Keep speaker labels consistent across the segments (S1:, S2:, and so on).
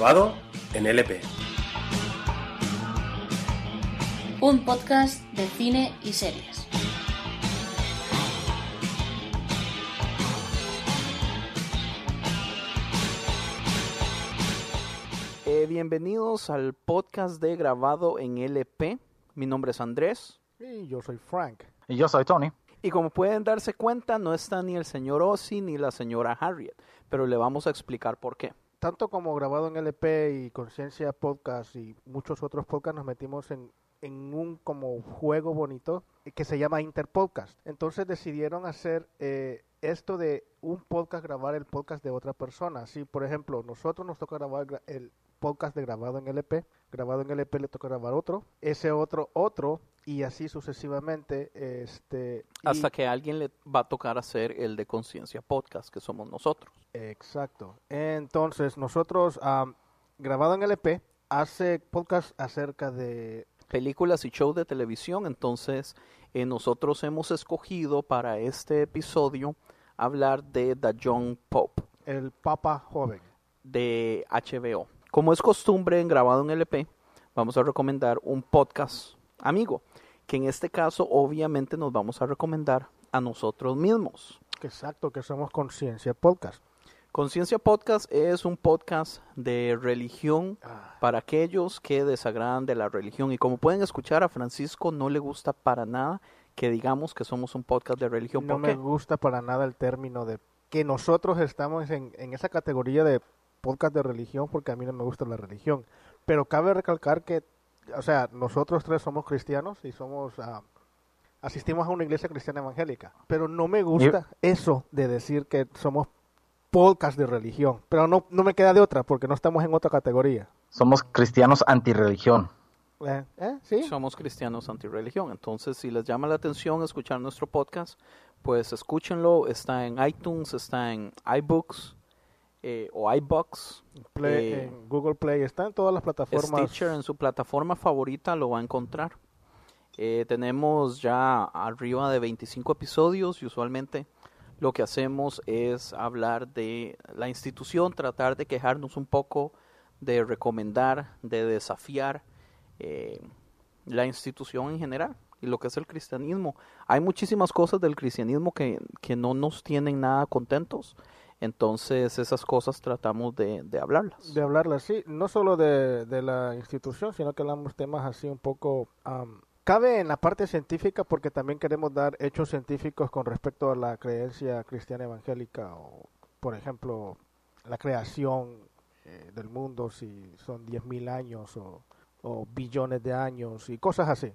S1: Grabado en LP.
S2: Un podcast de cine y series.
S3: Eh, bienvenidos al podcast de grabado en LP. Mi nombre es Andrés.
S4: Y yo soy Frank.
S5: Y yo soy Tony.
S3: Y como pueden darse cuenta, no está ni el señor Ozzy ni la señora Harriet, pero le vamos a explicar por qué.
S4: Tanto como grabado en LP y Conciencia Podcast y muchos otros podcasts nos metimos en, en un como juego bonito que se llama Interpodcast. Entonces decidieron hacer eh, esto de un podcast grabar el podcast de otra persona. Si por ejemplo nosotros nos toca grabar gra- el podcast de grabado en LP, grabado en LP le toca grabar otro, ese otro otro y así sucesivamente este y-
S3: Hasta que alguien le va a tocar hacer el de Conciencia Podcast, que somos nosotros.
S4: Exacto. Entonces, nosotros, am, grabado en LP, hace podcast acerca de...
S3: Películas y show de televisión, entonces eh, nosotros hemos escogido para este episodio hablar de The Young Pope.
S4: El Papa Joven.
S3: de HBO. Como es costumbre en grabado en LP, vamos a recomendar un podcast amigo, que en este caso obviamente nos vamos a recomendar a nosotros mismos.
S4: Exacto, que somos Conciencia Podcast.
S3: Conciencia Podcast es un podcast de religión para aquellos que desagradan de la religión. Y como pueden escuchar, a Francisco no le gusta para nada que digamos que somos un podcast de religión.
S4: No
S3: ¿Por
S4: me gusta para nada el término de que nosotros estamos en, en esa categoría de podcast de religión porque a mí no me gusta la religión. Pero cabe recalcar que, o sea, nosotros tres somos cristianos y somos... ah, asistimos a una iglesia cristiana evangélica. Pero no me gusta eso de decir que somos podcast de religión. Pero no, no me queda de otra porque no estamos en otra categoría.
S5: Somos cristianos antirreligión.
S4: Eh, ¿eh? ¿Sí?
S3: Somos cristianos antirreligión. Entonces, si les llama la atención escuchar nuestro podcast, pues escúchenlo. Está en iTunes, está en iBooks eh, o iBox.
S4: Play-
S3: eh,
S4: en Google Play está en todas las plataformas.
S3: Stitcher en su plataforma favorita lo va a encontrar. Eh, tenemos ya arriba de 25 episodios y usualmente lo que hacemos es hablar de la institución, tratar de quejarnos un poco, de recomendar, de desafiar eh, la institución en general y lo que es el cristianismo. Hay muchísimas cosas del cristianismo que, que no nos tienen nada contentos, entonces esas cosas tratamos de, de hablarlas.
S4: de hablarla así, no solo de, de la institución, sino que hablamos temas así un poco... cabe en la parte científica porque también queremos dar hechos científicos con respecto a la creencia cristiana evangélica o, por ejemplo, la creación eh, del mundo, si son 10.000 años o, o billones de años y cosas así.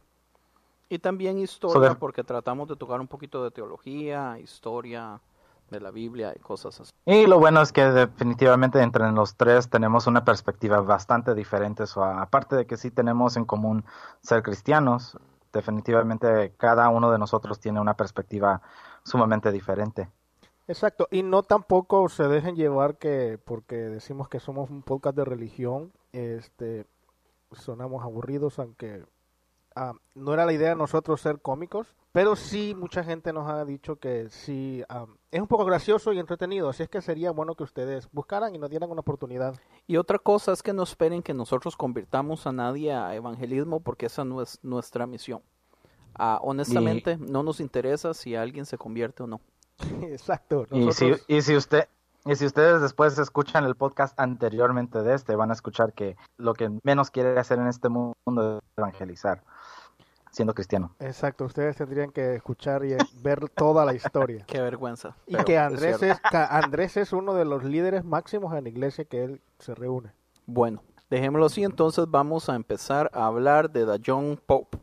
S3: Y también historia, porque tratamos de tocar un poquito de teología, historia, de la Biblia y cosas así.
S5: Y lo bueno es que definitivamente entre los tres tenemos una perspectiva bastante diferente. So, aparte de que sí tenemos en común ser cristianos, definitivamente cada uno de nosotros tiene una perspectiva sumamente diferente.
S4: Exacto, y no tampoco se dejen llevar que porque decimos que somos un podcast de religión, este sonamos aburridos, aunque ah, no era la idea de nosotros ser cómicos, pero sí mucha gente nos ha dicho que sí ah, es un poco gracioso y entretenido, así es que sería bueno que ustedes buscaran y nos dieran una oportunidad.
S3: Y otra cosa es que no esperen que nosotros convirtamos a nadie a evangelismo porque esa no es nuestra misión. Ah, honestamente, no nos interesa si alguien se convierte o no.
S4: Exacto.
S5: Y si,
S4: nosotros-
S5: y si usted y si ustedes después escuchan el podcast anteriormente de este, van a escuchar que lo que menos quiere hacer en este mundo es evangelizar, siendo cristiano.
S4: Exacto, ustedes tendrían que escuchar y ver toda la historia.
S3: Qué vergüenza.
S4: Y que Andrés es, Andrés es uno de los líderes máximos en la iglesia que él se reúne.
S3: Bueno, dejémoslo así, entonces vamos a empezar a hablar de The John Pope.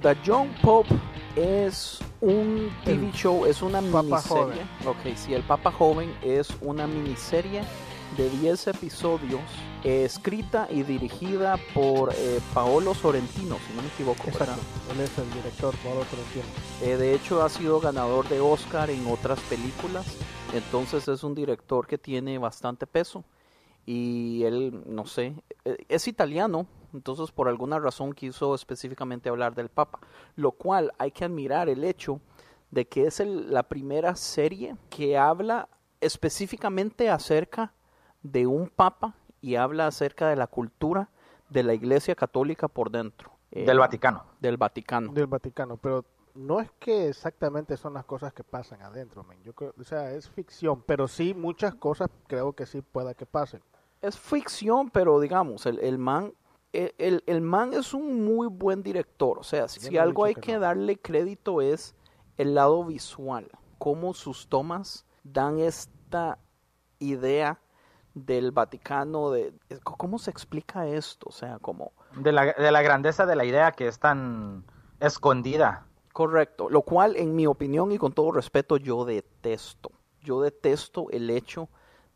S3: The John Pope es un TV
S4: El
S3: show, es una
S4: Papa
S3: miniserie. Ok, sí, el Papa Joven es una miniserie de 10 episodios eh, escrita y dirigida por eh, Paolo Sorrentino, si no me equivoco. ¿verdad?
S4: Exacto, él es el director, Pablo Sorrentino.
S3: Eh, de hecho, ha sido ganador de Oscar en otras películas. Entonces es un director que tiene bastante peso. Y él, no sé, eh, es italiano. Entonces por alguna razón quiso específicamente hablar del Papa. Lo cual hay que admirar el hecho de que es el- la primera serie que habla específicamente acerca de un Papa y habla acerca de la cultura de la Iglesia Católica por dentro. Eh,
S5: Del Vaticano.
S3: Del Vaticano.
S4: del Vaticano, pero no es que exactamente son las cosas que pasan adentro. Yo creo, o sea, es ficción, pero sí muchas cosas creo que sí pueda que pasen.
S3: es ficción, pero digamos, el, el man, el, el- el man es un muy buen director. O sea, si algo hay
S4: que
S3: que
S4: no.
S3: darle crédito es el lado visual, cómo sus tomas dan esta idea del Vaticano, de cómo se explica esto, o sea, como
S5: De la, de la grandeza de la idea que es tan escondida.
S3: Correcto, lo cual en mi opinión y con todo respeto yo detesto. Yo detesto el hecho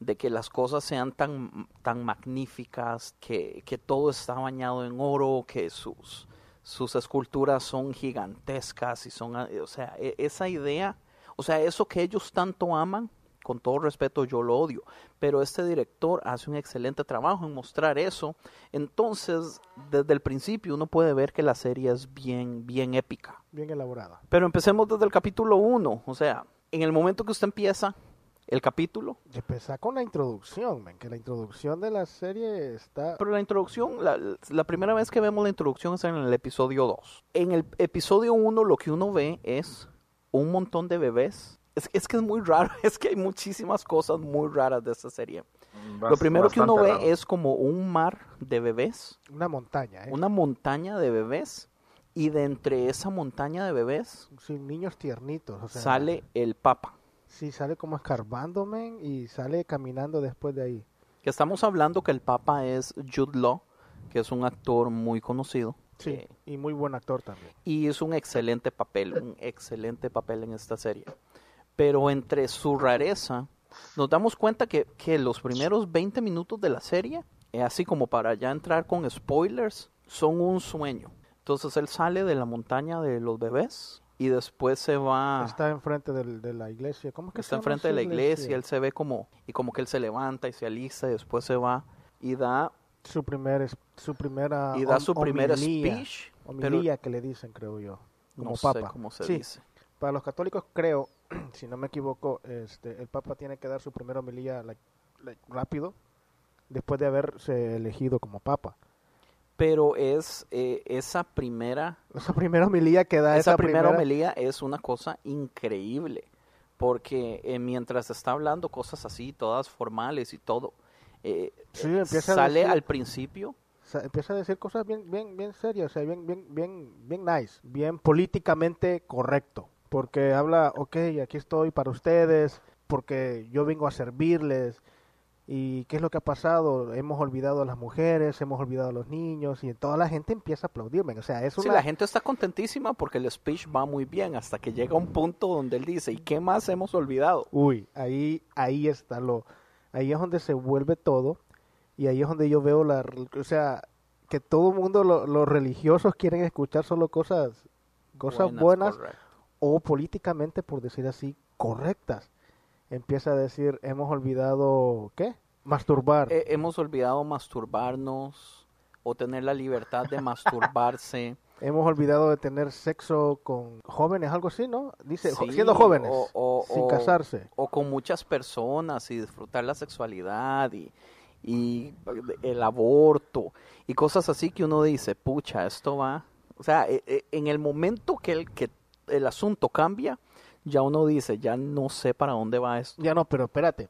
S3: de que las cosas sean tan, tan magníficas, que, que todo está bañado en oro, que sus, sus esculturas son gigantescas y son, o sea, e- esa idea, o sea, eso que ellos tanto aman, con todo respeto yo lo odio, pero este director hace un excelente trabajo en mostrar eso, entonces desde el principio uno puede ver que la serie es bien, bien épica.
S4: Bien elaborada.
S3: Pero empecemos desde el capítulo 1, o sea, en el momento que usted empieza el capítulo,
S4: Empezar con la introducción, men, que la introducción de la serie está...
S3: pero la introducción, la, la primera vez que vemos la introducción es en el episodio 2. En el episodio 1 lo que uno ve es un montón de bebés. Es, es que es muy raro, es que hay muchísimas cosas muy raras de esta serie. lo primero que uno ve
S5: raro.
S3: es como un mar de bebés,
S4: Una montaña, ¿eh?
S3: una montaña de bebés, y de entre esa montaña de bebés
S4: Sin niños tiernitos. O sea,
S3: sale el Papa.
S4: Sí, sale como escarbando, men, y sale caminando después de ahí.
S3: que estamos hablando que el Papa es Jude Law, que es un actor muy conocido.
S4: Sí,
S3: eh,
S4: y muy buen actor también.
S3: y es un excelente papel, un excelente papel en esta serie. Pero entre su rareza, nos damos cuenta que, que los primeros 20 minutos de la serie, eh, así como para ya entrar con spoilers, son un sueño. Entonces él sale de la montaña de los bebés, y después se va
S4: Está enfrente del- de la iglesia. ¿Cómo es que
S3: está enfrente de la iglesia, él se ve como y como que él se levanta y se alista y después se va y da
S4: Su, primer, su primera
S3: y da su primer
S4: homilía,
S3: speech,
S4: homilía que le dicen, creo yo, como
S3: no
S4: papa.
S3: sé cómo se
S4: Sí,
S3: dice.
S4: Para los católicos, creo, si no me equivoco, este, el Papa tiene que dar su primera homilía like- like, rápido después de haberse elegido como Papa.
S3: Pero es eh, esa primera
S4: Esa primera homilía que da
S3: esa,
S4: esa,
S3: primera homilía es una cosa increíble, porque eh, mientras está hablando cosas así, todas formales y todo, eh,
S4: Sí,
S3: sale
S4: decir-
S3: al principio,
S4: empieza a decir cosas bien, bien, bien serias, o sea, bien, bien, bien, bien nice, bien políticamente correcto, porque habla, ok, aquí estoy para ustedes, porque yo vengo a servirles, y qué es lo que ha pasado, hemos olvidado a las mujeres, hemos olvidado a los niños, y toda la gente empieza a aplaudirme, o sea, es
S3: sí,
S4: una...
S3: la gente está contentísima porque el speech va muy bien, hasta que llega un punto donde él dice, ¿y qué más hemos olvidado?
S4: Uy, ahí, ahí está lo, ahí es donde se vuelve todo y ahí es donde yo veo la, o sea, que todo el mundo, lo- los religiosos quieren escuchar solo cosas, cosas buenas, o políticamente, por decir así, correctas. Empieza a decir, hemos olvidado, ¿qué? Masturbar.
S3: Eh, hemos olvidado masturbarnos o tener la libertad de masturbarse.
S4: hemos olvidado de tener sexo con jóvenes, algo así, ¿no? Dice,
S3: Sí,
S4: siendo jóvenes,
S3: o- o-
S4: sin
S3: o-
S4: casarse.
S3: o con muchas personas y disfrutar la sexualidad y, y el aborto y cosas así que uno dice, pucha, esto va, o sea, e- e- en el momento que el, que el asunto cambia, ya uno dice, ya no sé para dónde va esto.
S4: Ya no, pero espérate.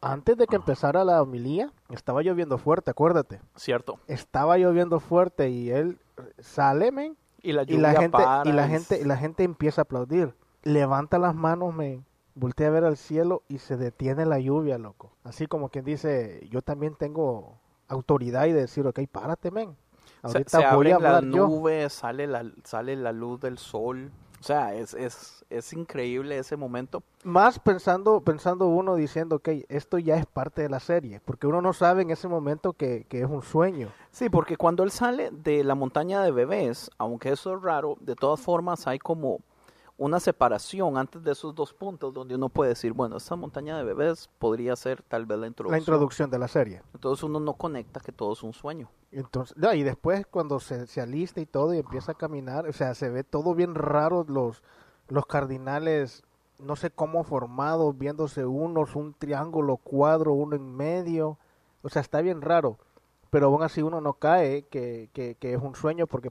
S4: Antes de que empezara la homilía, estaba lloviendo fuerte, acuérdate.
S3: ¿Cierto?
S4: estaba lloviendo fuerte y él sale, men,
S3: Y la
S4: y la
S3: lluvia
S4: gente
S3: para
S4: y la gente y la gente empieza a aplaudir. Levanta las manos, men, voltea a ver al cielo y se detiene la lluvia, loco. Así como quien dice, yo también tengo autoridad y decir, ok, párate, men.
S3: se,
S4: Ahorita
S3: se
S4: voy a
S3: las
S4: hablar yo.
S3: sale la, sale la luz del sol. O sea, es, es, es increíble ese momento.
S4: Más pensando, pensando uno diciendo, ok, esto ya es parte de la serie, porque uno no sabe en ese momento que, que es un sueño.
S3: Sí, porque cuando él sale de la montaña de bebés, aunque eso es raro, de todas formas hay como una separación antes de esos dos puntos donde uno puede decir, bueno, esta montaña de bebés podría ser tal vez la introducción.
S4: La introducción de la serie.
S3: Entonces uno no conecta que todo es un sueño.
S4: Entonces, y después cuando se, se alista y todo y empieza a caminar, o sea, se ve todo bien raro, los, los cardinales, no sé cómo formados, viéndose unos, un triángulo, cuadro, uno en medio, o sea, está bien raro, pero aún así uno no cae que, que, que es un sueño porque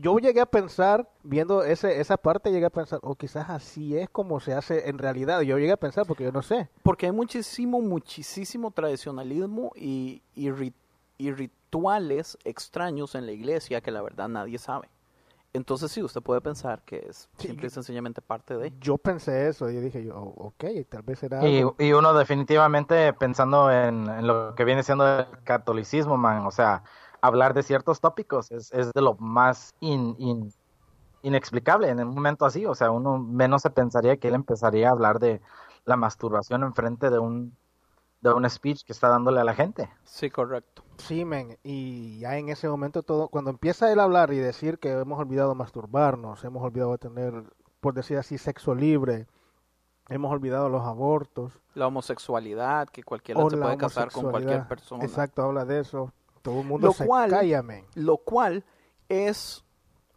S4: yo llegué a pensar, viendo ese, esa parte, llegué a pensar, o quizás así es como se hace en realidad, yo llegué a pensar porque yo no sé.
S3: Porque hay muchísimo, muchísimo tradicionalismo y, y, ri- y rituales extraños en la iglesia que la verdad nadie sabe. Entonces sí, usted puede pensar que es
S4: Sí,
S3: simple y sencillamente parte de...
S4: Yo pensé eso, y dije, yo, "Oh, ok, tal vez será
S5: Y,
S4: algo".
S5: y uno definitivamente pensando en, en lo que viene siendo el catolicismo, man, o sea, hablar de ciertos tópicos es, es de lo más in- in- inexplicable en un momento así, o sea, uno menos se pensaría que él empezaría a hablar de la masturbación enfrente de un de un speech que está dándole a la gente.
S3: Sí, correcto.
S4: Sí, men, y ya en ese momento todo, cuando empieza él a hablar y decir que hemos olvidado masturbarnos, hemos olvidado tener, por decir así, sexo libre, hemos olvidado los abortos,
S3: La homosexualidad, que cualquiera se puede casar con cualquier persona.
S4: Exacto, habla de eso. Todo el mundo
S3: Lo
S4: se
S3: cual-
S4: calla, men.
S3: Lo cual es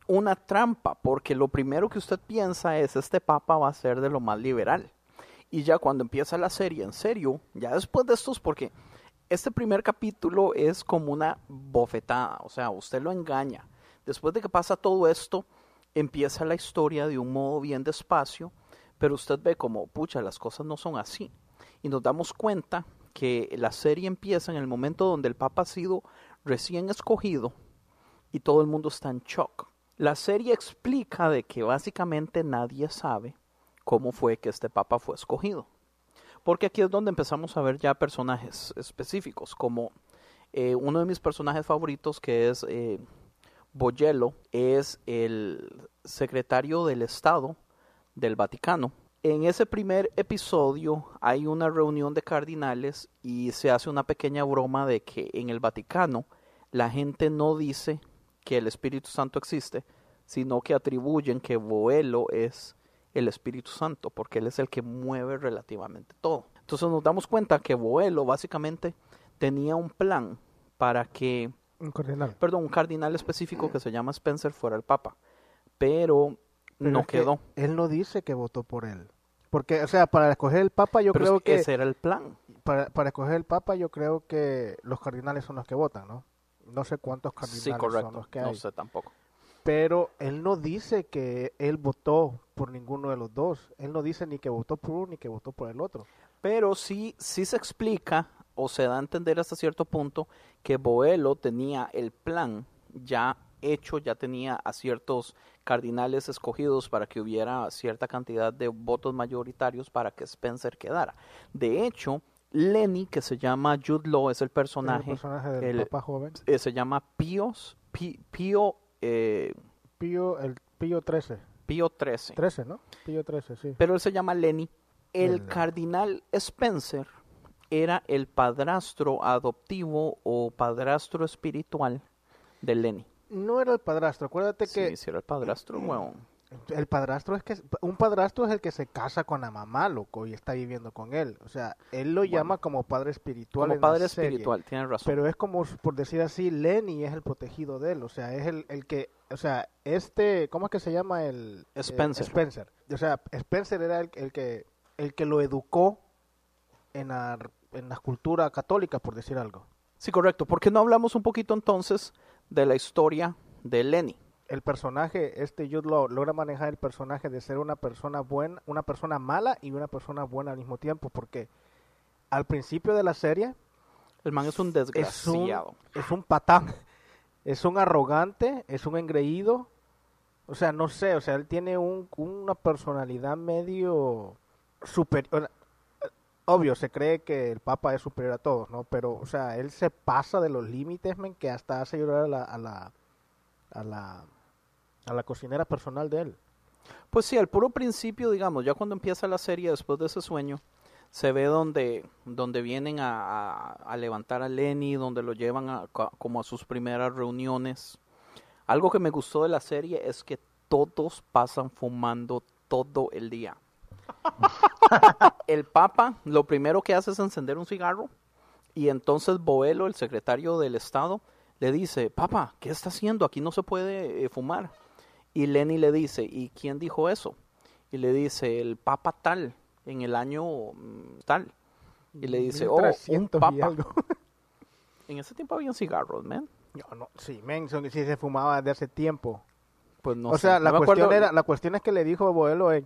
S3: una trampa, porque lo primero que usted piensa es, este papa va a ser de lo más liberal. Y ya cuando empieza la serie, en serio, ya después de estos, porque este primer capítulo es como una bofetada, o sea, usted lo engaña. Después de que pasa todo esto, empieza la historia de un modo bien despacio, pero usted ve como, pucha, las cosas no son así. Y nos damos cuenta que la serie empieza en el momento donde el Papa ha sido recién escogido y todo el mundo está en shock. La serie explica de que básicamente nadie sabe cómo fue que este Papa fue escogido. Porque aquí es donde empezamos a ver ya personajes específicos, como eh, uno de mis personajes favoritos que es eh, Boyello, es el secretario del Estado del Vaticano. En ese primer episodio hay una reunión de cardinales y se hace una pequeña broma de que en el Vaticano la gente no dice que el Espíritu Santo existe, sino que atribuyen que Boelo es el Espíritu Santo, porque él es el que mueve relativamente todo. Entonces nos damos cuenta que Boelo básicamente tenía un plan para que,
S4: Un cardinal.
S3: perdón, un cardinal específico que se llama Spencer fuera el Papa, pero,
S4: Pero
S3: no
S4: que
S3: quedó.
S4: Él no dice que votó por él. Porque, o sea, para escoger el Papa yo
S3: Pero
S4: creo
S3: es-
S4: que...
S3: ese era el plan.
S4: Para, para escoger el Papa yo creo que los cardinales son los que votan, ¿no? No sé cuántos cardinales
S3: Sí,
S4: son los que
S3: No
S4: hay.
S3: sé tampoco.
S4: Pero él no dice que él votó por ninguno de los dos. Él no dice ni que votó por uno ni que votó por el otro.
S3: Pero sí, sí se explica o se da a entender hasta cierto punto que Boelo tenía el plan ya hecho, ya tenía a ciertos cardinales escogidos para que hubiera cierta cantidad de votos mayoritarios para que Spencer quedara. De hecho, Lenny, que se llama Jude Law, es el personaje,
S4: el personaje del
S3: el-
S4: Papa joven.
S3: eh, se llama Píos, Pío, eh,
S4: Pío, el Pío 13.
S3: Pío 13.
S4: 13, ¿no? Pío 13, sí.
S3: pero él se llama Lenny. El
S4: Lenny.
S3: cardinal Spencer era el padrastro adoptivo o padrastro espiritual de Lenny.
S4: No era el padrastro. Acuérdate que
S3: Sí, sí era el padrastro,
S4: el padrastro es que un padrastro es el que se casa con la mamá, loco, y está viviendo con él. O sea, él lo llama como padre espiritual.
S3: Como
S4: en
S3: padre
S4: serie.
S3: espiritual, tienes razón.
S4: Pero es como, por decir así, Lenny es el protegido de él. O sea, es el, el que, o sea, este, ¿cómo es que se llama el? eh,
S3: Spencer.
S4: Spencer. O sea, Spencer era el, el que, el que lo educó en la, en la cultura católica, por decir algo.
S3: Sí, correcto. ¿Por qué no hablamos un poquito entonces de la historia de Lenny?
S4: el personaje, este Jude Law, logra manejar el personaje de ser una persona buena, una persona mala y una persona buena al mismo tiempo, porque al principio de la serie
S3: El man es un
S4: es un,
S3: desgraciado.
S4: es un patán, es un arrogante, es un engreído, o sea, no sé, o sea, él tiene un, una personalidad medio superior. Obvio, se cree que el Papa es superior a todos, ¿no? Pero, o sea, él se pasa de los límites, men, que hasta hace llorar a la, a la, a la, a la cocinera personal de él.
S3: Pues sí, al puro principio, digamos, ya cuando empieza la serie después de ese sueño, se ve donde, donde vienen a, a- levantar a Lenny, donde lo llevan a, co- como a sus primeras reuniones. Algo que me gustó de la serie es que todos pasan fumando todo el día. el Papa lo primero que hace es encender un cigarro y entonces Boelo, el secretario del Estado, le dice, Papa, ¿qué está haciendo? Aquí no se puede eh, fumar. Y Lenny le dice, ¿y quién dijo eso? Y le dice, el Papa tal, en el año mm, tal. Y le dice, oh, un
S4: 1300 y
S3: Papa.
S4: algo.
S3: En ese tiempo habían cigarros, man.
S4: No, no, sí, men, son- sí se fumaba de hace tiempo.
S3: Pues no
S4: o
S3: sé,
S4: sea,
S3: no
S4: la
S3: me
S4: cuestión
S3: acuerdo-
S4: era, la cuestión es que le dijo a Boelo, eh,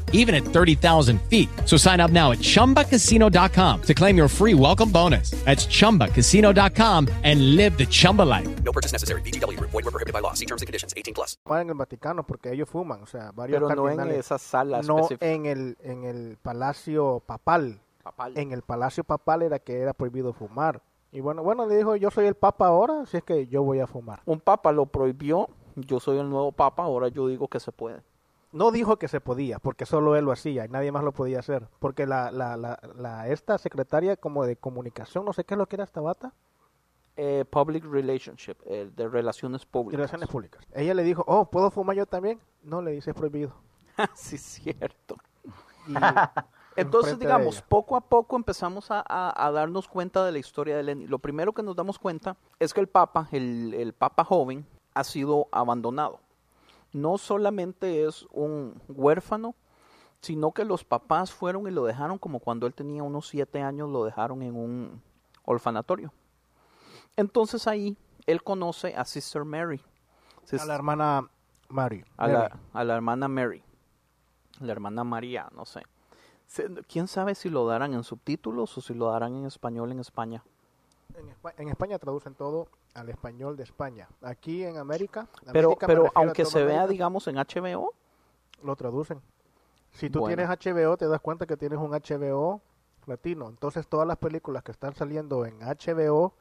S6: even at 30,000 feet. So sign up now at ChumbaCasino.com to claim your free welcome bonus. That's ChumbaCasino.com and live the Chumba life.
S7: No purchase necessary. Group. Void were prohibited by law. See terms and conditions. 18 plus.
S4: en el Vaticano porque ellos fuman, o sea, varios
S3: Pero no en
S4: cardinales.
S3: esa sala
S4: no en el en el palacio papal.
S3: Papal.
S4: En el palacio papal era que era prohibido fumar. Y bueno, bueno, le dijo, "Yo soy el papa ahora, así es que yo voy a fumar."
S3: Un papa lo prohibió, yo soy el nuevo papa, ahora yo digo que se puede.
S4: No dijo que se podía, porque solo él lo hacía y nadie más lo podía hacer, porque la la la, la esta secretaria como de comunicación, no sé qué es lo que era esta bata,
S3: Eh, public relationship, eh, de relaciones públicas.
S4: relaciones públicas. Ella le dijo, "Oh, ¿puedo fumar yo también?" No, le dice, "Es prohibido."
S3: sí, cierto.
S4: Y
S3: Entonces, digamos, poco a poco empezamos a, a- a darnos cuenta de la historia de Lenny. Lo primero que nos damos cuenta es que el Papa, el, el Papa joven, ha sido abandonado. No solamente es un huérfano, sino que los papás fueron y lo dejaron como cuando él tenía unos siete años, lo dejaron en un orfanatorio. Entonces ahí él conoce a Sister Mary.
S4: A la hermana Mary.
S3: A
S4: Mary.
S3: la, a la hermana Mary. La hermana María, no sé. ¿Quién sabe si lo darán en subtítulos o si lo darán en español en España?
S4: En, Espa- en España traducen todo al español de España. Aquí en América,
S3: Pero,
S4: América
S3: pero aunque se vea,
S4: América,
S3: digamos, en HBO,
S4: lo traducen. Si tú
S3: Bueno.
S4: tienes HBO, te das cuenta que tienes un HBO latino. Entonces todas las películas que están saliendo en HBO,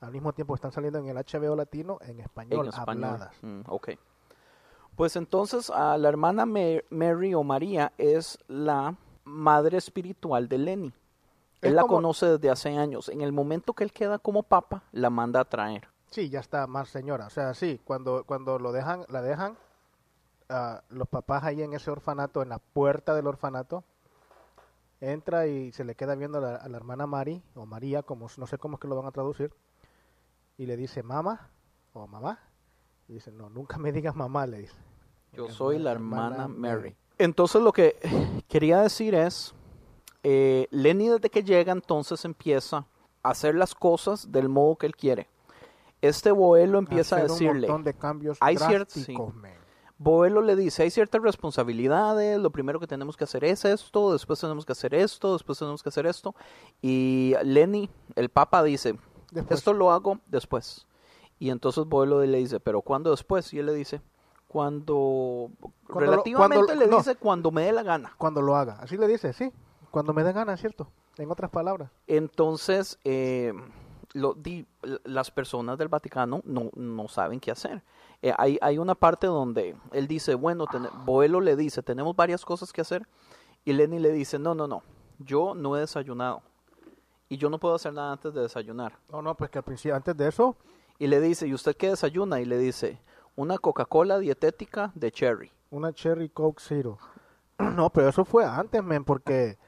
S4: al mismo tiempo están saliendo en el HBO latino, en español,
S3: en español.
S4: habladas.
S3: Mm, ok. Pues entonces a la hermana Ma- Mary o María es la madre espiritual de Lenny.
S4: Es
S3: Él la
S4: como-
S3: conoce desde hace años. En el momento que él queda como papa, la manda a traer.
S4: Sí, ya está más señora. O sea, sí, cuando, cuando lo dejan, la dejan, ah, los papás ahí en ese orfanato, en la puerta del orfanato, entra y se le queda viendo a la, a la hermana Mari, o María, como no sé cómo es que lo van a traducir, y le dice mamá, o mamá, y dice, no, nunca me digas mamá, le dice.
S3: Yo soy la hermana
S4: hermana
S3: Mary.
S4: Mary.
S3: Entonces lo que quería decir es, eh, Lenny desde que llega entonces empieza a hacer las cosas del modo que él quiere. Este Boelo empieza a decirle,
S4: un montón de cambios
S3: hay
S4: drásticos,
S3: sí. Boelo le dice, hay ciertas responsabilidades, lo primero que tenemos que hacer es esto, después tenemos que hacer esto, después tenemos que hacer esto. Y Lenny, el papa, dice,
S4: Después.
S3: esto lo hago después. Y entonces Boelo le dice, pero ¿cuándo después? Y él le dice, cuando,
S4: Cuando lo-
S3: relativamente
S4: cuando-
S3: le
S4: no.
S3: dice cuando me dé la gana.
S4: Cuando lo haga, así le dice, sí, cuando me dé ganas, ¿cierto? En otras palabras.
S3: Entonces, eh, lo, di- las personas del Vaticano no, no saben qué hacer. Eh, hay, hay una parte donde él dice, bueno, ten- Boelo le dice, tenemos varias cosas que hacer. Y Lenny le dice, no, no, no, yo no he desayunado. Y yo no puedo hacer nada antes de desayunar.
S4: No, no, pues que al principio, antes de eso,
S3: Y le dice, ¿y usted qué desayuna? Y le dice, una Coca-Cola dietética de cherry.
S4: Una Cherry Coke Zero. No, pero eso fue antes, men, porque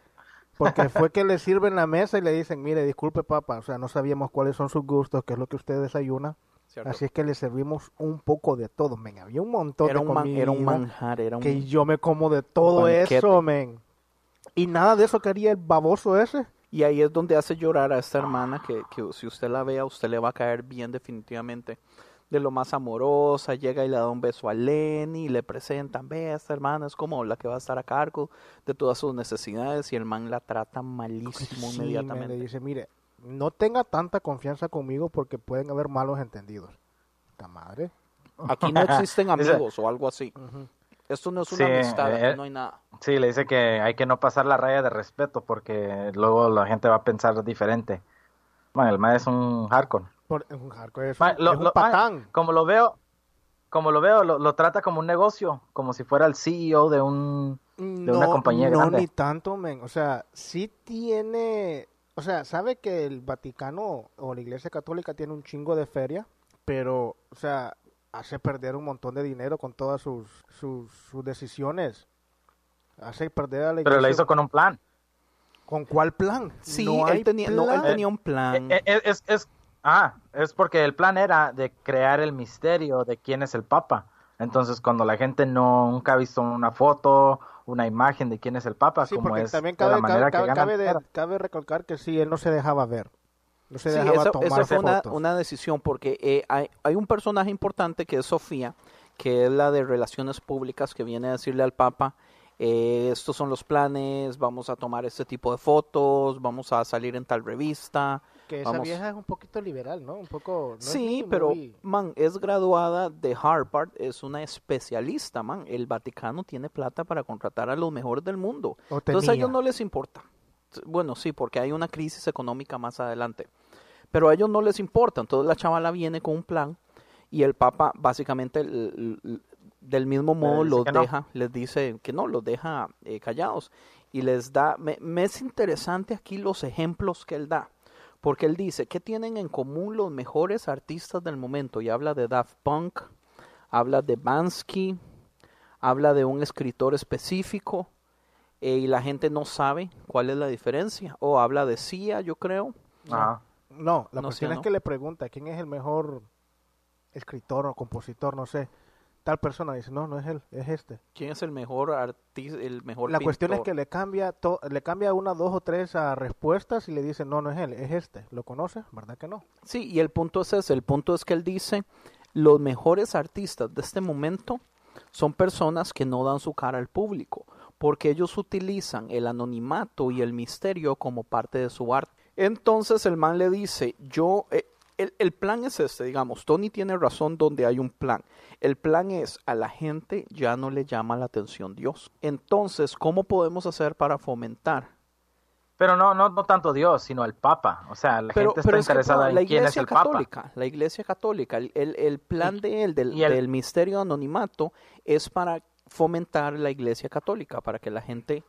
S4: porque fue que le sirven la mesa y le dicen, mire, disculpe, papá, o sea, no sabíamos cuáles son sus gustos, qué es lo que usted desayuna,
S3: ¿cierto?
S4: así es que le servimos un poco de todo, men. Había un montón
S3: Era
S4: de
S3: un, man-
S4: comida
S3: era un manjar, era un...
S4: que yo me como de todo
S3: banquete.
S4: eso, men. Y nada de eso quería el baboso ese.
S3: Y ahí es donde hace llorar a esta hermana que, que si usted la ve a usted le va a caer bien definitivamente. De lo más amorosa, llega y le da un beso a Lenny y le presentan, ve, esta hermana es como la que va a estar a cargo de todas sus necesidades y el man la trata malísimo
S4: Sí, men,
S3: inmediatamente.
S4: le dice, mire, no tenga tanta confianza conmigo porque pueden haber malos entendidos. ¡Ta madre!
S3: Aquí no existen amigos o algo así. Esto no es una
S5: Sí,
S3: amistad,
S5: eh,
S3: aquí no hay nada.
S5: Sí, le dice que hay que no pasar la raya de respeto porque luego la gente va a pensar diferente. Bueno, el mae es un hardcore.
S4: Por, es un hardcore, es
S5: Ma-
S4: un,
S5: lo-
S4: es un
S5: lo-
S4: patán.
S5: como lo veo, como lo veo, lo, lo trata como un negocio, como si fuera el CEO de un de una compañía
S4: no
S5: grande.
S4: ni tanto, men. O sea, sí tiene... O sea, sabe que el Vaticano o la Iglesia Católica tiene un chingo de feria, pero, o sea, hace perder un montón de dinero con todas sus, sus, sus decisiones. Hace perder a la
S5: Pero lo
S4: Iglesia-
S5: hizo con un plan.
S4: ¿Con cuál plan?
S3: Sí,
S4: No
S3: él, tenía, no, él
S4: plan.
S3: tenía un plan.
S5: Eh, eh, Es, es, ah, es porque el plan era de crear el misterio de quién es el Papa. Entonces, cuando la gente no, nunca ha visto una foto, una imagen de quién es el Papa,
S4: Sí,
S5: como
S4: porque
S5: es
S4: también
S5: de
S4: cabe,
S5: la manera
S4: cabe,
S5: que
S4: cabe de- recalcar que sí, él no se dejaba ver. No se
S3: Sí,
S4: dejaba
S3: eso,
S4: tomar
S3: eso fue una, una decisión porque eh, hay, hay un personaje importante que es Sofía, que es la de relaciones públicas, que viene a decirle al Papa, eh, estos son los planes, vamos a tomar este tipo de fotos, vamos a salir en tal revista.
S4: Que esa
S3: vamos-
S4: vieja es un poquito liberal, ¿no? Un poco... no es
S3: sí, pero,
S4: muy-
S3: man, es graduada de Harvard, es una especialista, man. El Vaticano tiene plata para contratar a los mejores del mundo.
S4: O
S3: Entonces a ellos no les importa. Bueno, sí, porque hay una crisis económica más adelante. Pero a ellos no les importa. Entonces la chavala viene con un plan y el Papa básicamente del mismo modo los
S5: no.
S3: deja, les dice que no, los deja eh, callados y les da, me, me es interesante aquí los ejemplos que él da, porque él dice, ¿qué tienen en común los mejores artistas del momento? Y habla de Daft Punk, habla de Bansky, habla de un escritor específico eh, y la gente no sabe cuál es la diferencia, o habla de Sia, yo creo.
S5: Ajá.
S4: No, la
S3: No
S4: cuestión es
S3: ¿no?
S4: que le pregunta quién es el mejor escritor o compositor, no sé. Tal persona. Dice, no, no es él, es este.
S3: ¿Quién es el mejor artista, el mejor
S4: La cuestión es que le cambia, to- le cambia una, dos o tres a respuestas y le dice, no, no es él, es este. ¿Lo conoce? ¿Verdad que no?
S3: Sí, y el punto es ese, el punto es que él dice, los mejores artistas de este momento son personas que no dan su cara al público, porque ellos utilizan el anonimato y el misterio como parte de su arte. Entonces el man le dice, yo, eh, el, el plan es este, digamos, Tony tiene razón donde hay un plan. El plan es, a la gente ya no le llama la atención Dios. Entonces, ¿cómo podemos hacer para fomentar
S5: Pero no, no, no tanto Dios, sino el Papa. O sea, la
S3: pero,
S5: gente está
S3: que
S5: interesada
S3: la
S5: en quién es
S3: iglesia
S5: el Papa.
S3: católica, la iglesia católica, el, el- el plan de él, del,
S5: y el-
S3: del misterio de anonimato, es para fomentar la iglesia católica, para que la gente,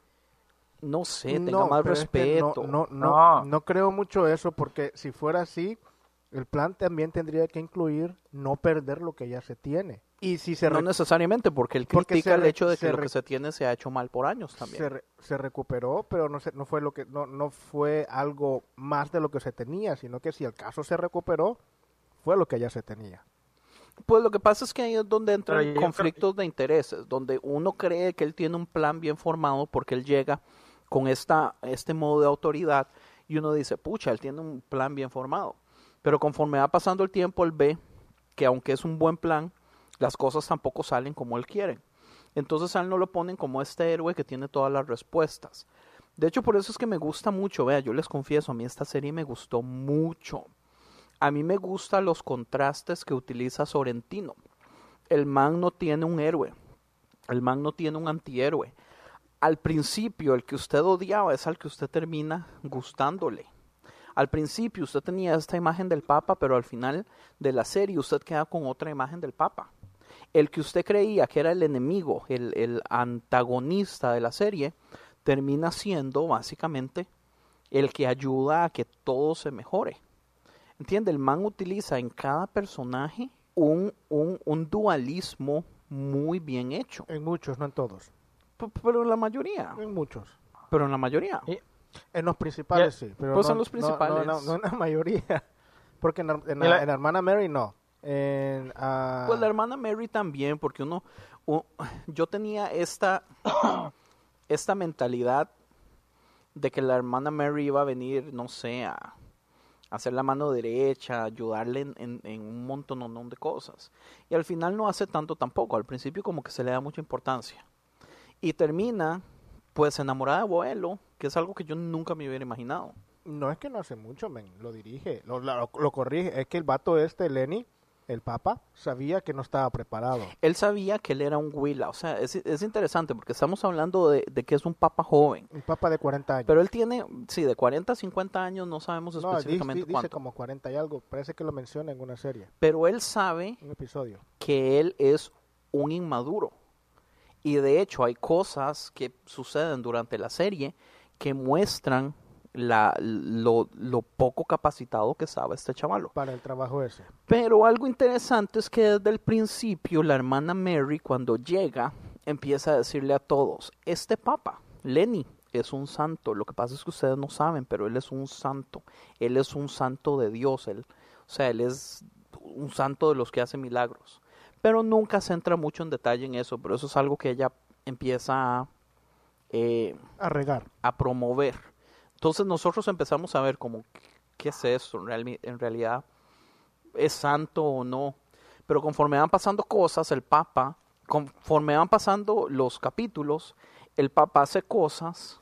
S3: no sé, tenga
S4: No,
S3: más
S4: pero es que no-
S3: respeto.
S4: No, no,
S5: No.
S4: no creo mucho eso porque si fuera así, el plan también tendría que incluir no perder lo que ya se tiene. Y si se,
S3: no necesariamente, porque él
S4: Porque
S3: critica el hecho de que lo que se tiene se ha hecho mal por años también.
S4: se, re- se recuperó, pero no, se, no fue lo que no, no fue algo más de lo que se tenía, sino que si el caso se recuperó, fue lo que ya se tenía.
S3: Pues lo que pasa es que ahí es donde entran conflictos de intereses, donde uno cree que él tiene un plan bien formado porque él llega con esta, este modo de autoridad y uno dice, pucha, él tiene un plan bien formado. Pero conforme va pasando el tiempo, él ve que aunque es un buen plan, las cosas tampoco salen como él quiere. Entonces a él no lo ponen como este héroe que tiene todas las respuestas. De hecho, por eso es que me gusta mucho, vea, yo les confieso, a mí esta serie me gustó mucho. A mí me gustan los contrastes que utiliza Sorrentino. El man no tiene un héroe. El man no tiene un antihéroe. Al principio, el que usted odiaba es al que usted termina gustándole. Al principio usted tenía esta imagen del Papa, pero al final de la serie usted queda con otra imagen del Papa. El que usted creía que era el enemigo, el, el antagonista de la serie, termina siendo básicamente el que ayuda a que todo se mejore. ¿Entiende? El man utiliza en cada personaje un, un, un dualismo muy bien hecho.
S4: En muchos, no en todos.
S3: P- Pero en la mayoría.
S4: En muchos.
S3: Pero en la mayoría.
S5: Y-
S4: En los principales sí. Pero
S3: pues
S4: no,
S3: en los
S4: no-
S3: principales.
S4: No, no, en la mayoría. Porque en, la- en la, en hermana Mary no. En, ah,
S3: Pues la hermana Mary también, porque uno, yo tenía esta, esta mentalidad de que la hermana Mary iba a venir, no sé, a, hacer la mano derecha, ayudarle en, en- en un montón de cosas. Y al final no hace tanto tampoco, al principio como que se le da mucha importancia. Y termina, pues, enamorada de abuelo, que es algo que yo nunca me hubiera imaginado.
S4: No es que no hace mucho, men. Lo dirige, lo, lo, lo corrige. Es que el vato este, Lenny, el papa, sabía que no estaba preparado.
S3: Él sabía que él era un huila, o sea, es, es interesante porque estamos hablando de, de que es un papa joven.
S4: Un papa de 40 años.
S3: Pero él tiene, sí, de 40 a 50 años, no sabemos
S4: no,
S3: específicamente
S4: di- dice
S3: cuánto.
S4: como 40 y algo. Parece que lo menciona en una serie,
S3: Pero él sabe
S4: un episodio.
S3: que él es un inmaduro. Y de hecho hay cosas que suceden durante la serie que muestran la, lo, lo poco capacitado que sabe este chavalo.
S4: Para el trabajo ese.
S3: Pero algo interesante es que desde el principio la hermana Mary cuando llega empieza a decirle a todos, este papa, Lenny, es un santo. Lo que pasa es que ustedes no saben, pero él es un santo. Él es un santo de Dios. Él, o sea, él es un santo de los que hace milagros. Pero nunca se entra mucho en detalle en eso, pero eso es algo que ella empieza a, eh,
S4: A regar.
S3: a promover. Entonces nosotros empezamos a ver como, ¿qué es esto? En, reali- en realidad, ¿es santo o no? Pero conforme van pasando cosas, el Papa, conforme van pasando los capítulos, el Papa hace cosas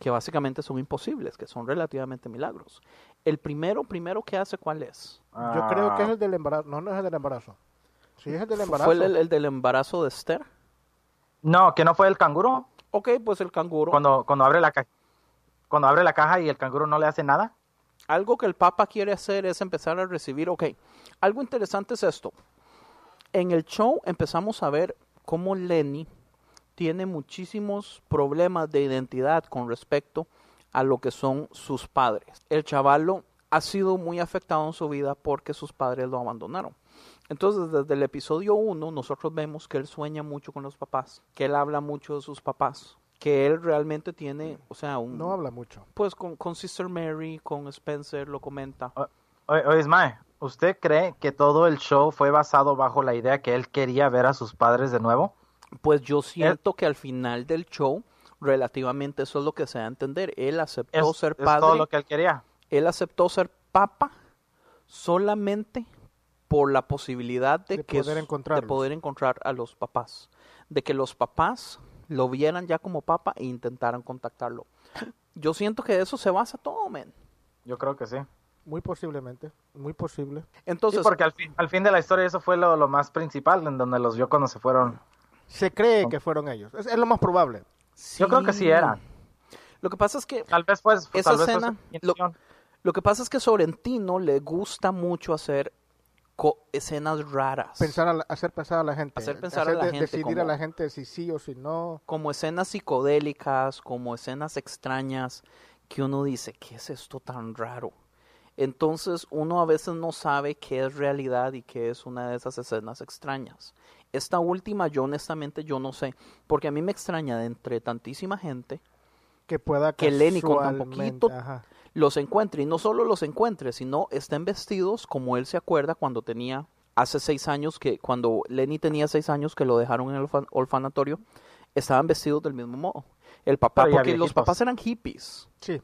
S3: que básicamente son imposibles, que son relativamente milagros. El primero, primero que hace, ¿cuál es?
S4: Yo creo que es
S5: Ah,
S4: el del embarazo. No, no es el del embarazo. Sí, es el del embarazo.
S3: ¿Fue el, el- el del embarazo de Esther?
S5: No, que no fue el canguro.
S3: Ok, pues el canguro.
S5: Cuando, cuando abre la caja. Cuando abre la caja y el canguro no le hace nada.
S3: Algo que el Papa quiere hacer es empezar a recibir, ok, algo interesante es esto. En el show empezamos a ver cómo Lenny tiene muchísimos problemas de identidad con respecto a lo que son sus padres. El chavalo ha sido muy afectado en su vida porque sus padres lo abandonaron. Entonces, desde el episodio 1, nosotros vemos que él sueña mucho con los papás, que él habla mucho de sus papás, que él realmente tiene, o sea, un...
S4: No habla mucho.
S3: Pues con, con Sister Mary, con Spencer, lo comenta.
S5: Oye, oye, Ismael, ¿Usted cree que todo el show fue basado bajo la idea que él quería ver a sus padres de nuevo?
S3: Pues yo siento que al final del show, relativamente eso es lo que se da a entender. Él aceptó
S5: Es,
S3: ser
S5: es
S3: padre.
S5: todo lo que él quería.
S3: Él aceptó ser papa solamente por la posibilidad de,
S4: De
S3: que
S4: poder
S3: de poder encontrar a los papás, de que los papás lo vieran ya como papa e intentaran contactarlo. Yo siento que de eso se basa todo, men.
S5: Yo creo que sí.
S4: Muy posiblemente, muy posible.
S3: Entonces,
S5: sí, porque al fin, al fin de la historia eso fue lo, lo más principal, en donde los vio cuando se fueron.
S4: Se cree que fueron ellos. Es, es lo más probable.
S5: Yo creo que sí eran.
S3: Lo que pasa es que
S5: Tal vez pues,
S3: esa
S5: tal vez fue
S3: escena,
S5: intención.
S3: lo que pasa es que Sorrentino le gusta mucho hacer co- escenas raras.
S4: Pensar a la- hacer pensar a la gente.
S3: Hacer pensar a la
S4: de-
S3: gente
S4: Decidir
S3: como-
S4: a la gente si sí o si no.
S3: como escenas psicodélicas, como escenas extrañas, que uno dice, ¿qué es esto tan raro? Entonces uno a veces no sabe qué es realidad y qué es una de esas escenas extrañas. Esta última yo honestamente yo no sé, porque a mí me extraña de entre tantísima gente
S4: Que pueda
S3: que Lenny con tan poquito
S4: ajá.
S3: Los encuentre y no solo los encuentre, sino estén vestidos como él se acuerda cuando tenía hace seis años que cuando Lenny tenía seis años que lo dejaron en el orfa- orfanatorio, estaban vestidos del mismo modo. El papá, porque los papás eran hippies.
S4: Sí.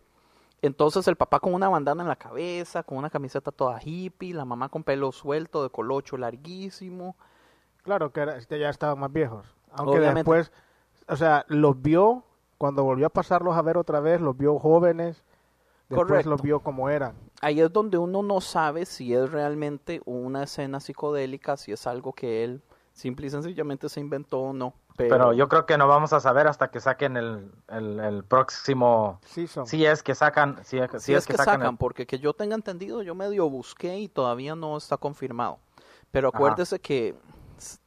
S3: Entonces el papá con una bandana en la cabeza, con una camiseta toda hippie, la mamá con pelo suelto, de colocho larguísimo.
S4: Claro que era- este, ya estaban más viejos. Aunque
S3: Obviamente.
S4: después, o sea, los vio, cuando volvió a pasarlos a ver otra vez, los vio jóvenes. Después
S3: Correcto.
S4: los vio como eran.
S3: Ahí es donde uno no sabe si es realmente una escena psicodélica, si es algo que él simple y sencillamente se inventó o no. Pero,
S5: Pero yo creo que no vamos a saber hasta que saquen el, el, el próximo.
S4: Season.
S5: Si es que sacan. Si es, si
S3: si es que sacan,
S5: el-
S3: porque que yo tenga entendido, yo medio busqué y todavía no está confirmado. Pero
S5: Ajá.
S3: acuérdese que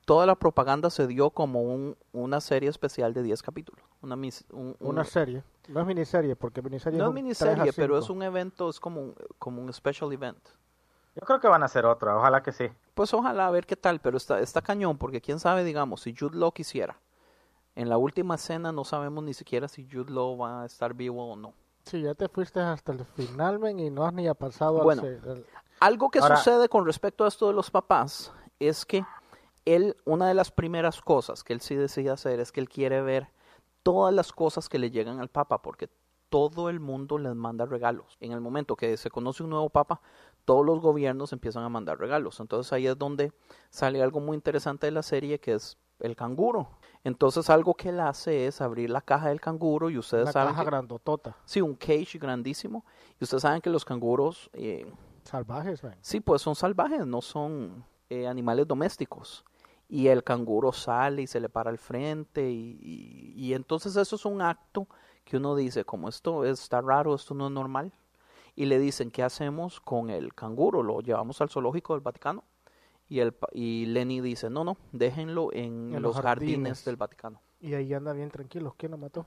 S3: toda la propaganda se dio como un, una serie especial de 10 capítulos. Una, mis- un- un-
S4: Una serie. No es miniserie, porque miniserie
S3: no es miniserie, pero es un evento, es como un, como un special event.
S5: Yo creo que van a hacer otra, ojalá que sí.
S3: Pues ojalá a ver qué tal, pero está, está cañón, porque quién sabe, digamos, si Jude Law quisiera. En la última escena no sabemos ni siquiera si Jude Law va a estar vivo o no.
S4: Sí, ya te fuiste hasta el final, men, y no has ni pasado
S3: Bueno.
S4: al-
S3: Algo que
S5: Ahora-
S3: sucede con respecto a esto de los papás es que él, una de las primeras cosas que él sí decide hacer es que él quiere ver todas las cosas que le llegan al papa, porque todo el mundo les manda regalos. En el momento que se conoce un nuevo papa, todos los gobiernos empiezan a mandar regalos. Entonces ahí es donde sale algo muy interesante de la serie que es el canguro. Entonces algo que él hace es abrir la caja del canguro y ustedes
S4: la
S3: saben
S4: caja
S3: que-
S4: grandotota.
S3: sí, un cage grandísimo y ustedes saben que los canguros eh,
S4: Salvajes, men.
S3: Sí, pues son salvajes, no son eh, animales domésticos. Y el canguro sale y se le para al frente y, y- y entonces eso es un acto que uno dice, como esto está raro, esto no es normal. Y le dicen, ¿qué hacemos con el canguro? ¿Lo llevamos al zoológico del Vaticano? Y, el, y Lenny dice, no, no, déjenlo en,
S4: En
S3: los
S4: los
S3: jardines.
S4: jardines.
S3: del Vaticano.
S4: Y ahí anda bien tranquilo. ¿Quién lo mató?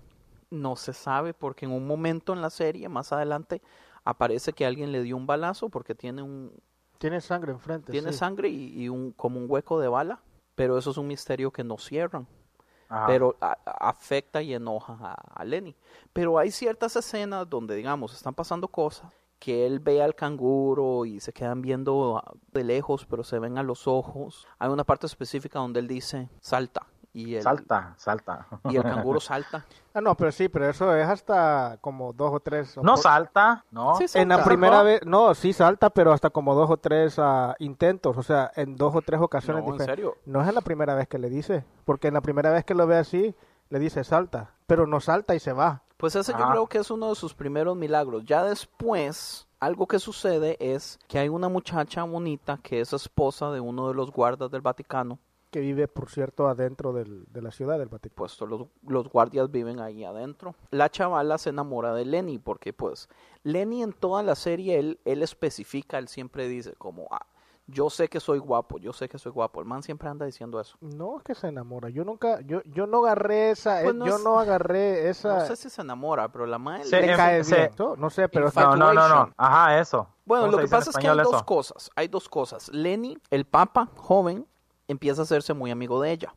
S3: No se sabe porque en un momento en la serie, más adelante, aparece que alguien le dio un balazo porque tiene un,
S4: Tiene sangre enfrente.
S3: tiene
S4: sí.
S3: sangre y, y un, como un hueco de bala, pero eso es un misterio que no cierran.
S5: Ajá.
S3: Pero a- afecta y enoja a, a Lenny. Pero hay ciertas escenas donde, digamos, están pasando cosas que él ve al canguro y se quedan viendo ah, de lejos, pero se ven a los ojos. Hay una parte específica donde él dice, salta. Y el,
S5: Salta, salta.
S3: Y el canguro salta.
S4: Ah, no, pero sí, pero eso es hasta como dos o tres.
S5: No
S4: por-
S5: salta, ¿no?
S3: Sí,
S4: En la
S3: salta.
S4: primera vez, no, sí salta, pero hasta como dos o tres ah, intentos, o sea, en dos o tres ocasiones
S3: No, en serio.
S4: No es en la primera vez que le dice, porque en la primera vez que lo ve así, le dice salta, pero no salta y se va.
S3: Pues ese yo
S5: Ajá.
S3: creo que es uno de sus primeros milagros. Ya después, algo que sucede es que hay una muchacha bonita que es esposa de uno de los guardas del Vaticano.
S4: Que vive, por cierto, adentro del- de la ciudad del Vaticano.
S3: Puesto los, los guardias viven ahí adentro. La chavala se enamora de Lenny porque pues Lenny en toda la serie él, él especifica, él siempre dice como, ah, yo sé que soy guapo, yo sé que soy guapo. El man siempre anda diciendo eso.
S4: No es que se enamora, yo nunca, yo, yo no agarré esa,
S3: Pues no
S4: yo
S3: es-
S4: no agarré esa,
S3: No sé si se enamora, pero la madre...
S5: Sí,
S4: le cae
S5: se-
S4: bien, no, no sé, pero
S5: No, no, no, no. Ajá, eso.
S3: Bueno,
S5: ¿Cómo
S3: lo
S5: se
S3: que pasa es que hay dos cosas. Hay dos cosas. Lenny, el papa joven, empieza a hacerse muy amigo de ella.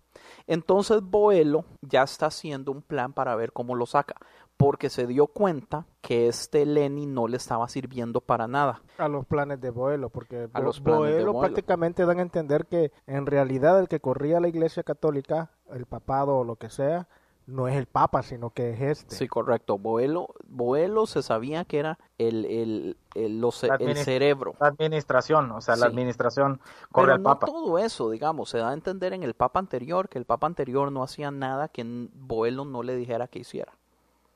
S3: Entonces Boelo ya está haciendo un plan para ver cómo lo saca. porque se dio cuenta que este Lenny no le estaba sirviendo para nada.
S4: A los planes de Boelo, porque
S3: A los planes de
S4: Boelo
S3: Boelo.
S4: prácticamente dan a entender que en realidad el que corría la iglesia católica, el papado o lo que sea, no es el papa, sino que es este.
S3: Sí, correcto. Boelo, Boelo se sabía que era el, el, el, los-
S5: La
S3: el cerebro.
S5: La administración, o sea, la administración corre
S3: Pero
S5: al
S3: no
S5: Papa.
S3: todo eso, digamos, se da a entender en el Papa anterior que el Papa anterior no hacía nada que Boelo no le dijera que hiciera.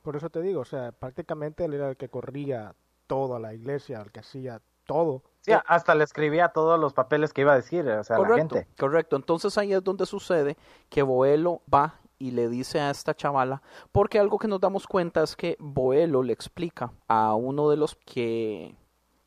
S4: Por eso te digo, o sea, prácticamente él era el que corría toda la iglesia, el que hacía todo.
S5: Sí, hasta le escribía todos los papeles que iba a decir, o sea, la
S3: correcto,
S5: gente.
S3: correcto. Entonces ahí es donde sucede que Boelo va y le dice a esta chavala, porque algo que nos damos cuenta es que Boelo le explica a uno de los que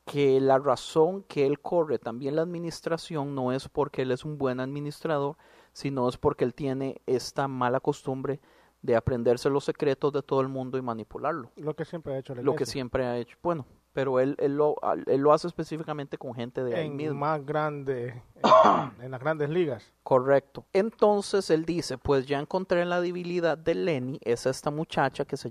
S3: que la razón que él corre también la administración no es porque él es un buen administrador, sino es porque él tiene esta mala costumbre de aprenderse los secretos de todo el mundo y manipularlo.
S4: Lo que siempre ha hecho la
S3: Lo que siempre ha hecho. Bueno, pero él, él, lo, él lo hace específicamente con gente de ahí
S4: en
S3: mismo.
S4: más grande, en, en las grandes ligas.
S3: Correcto. Entonces él dice, pues ya encontré la debilidad de Lenny, es esta muchacha que se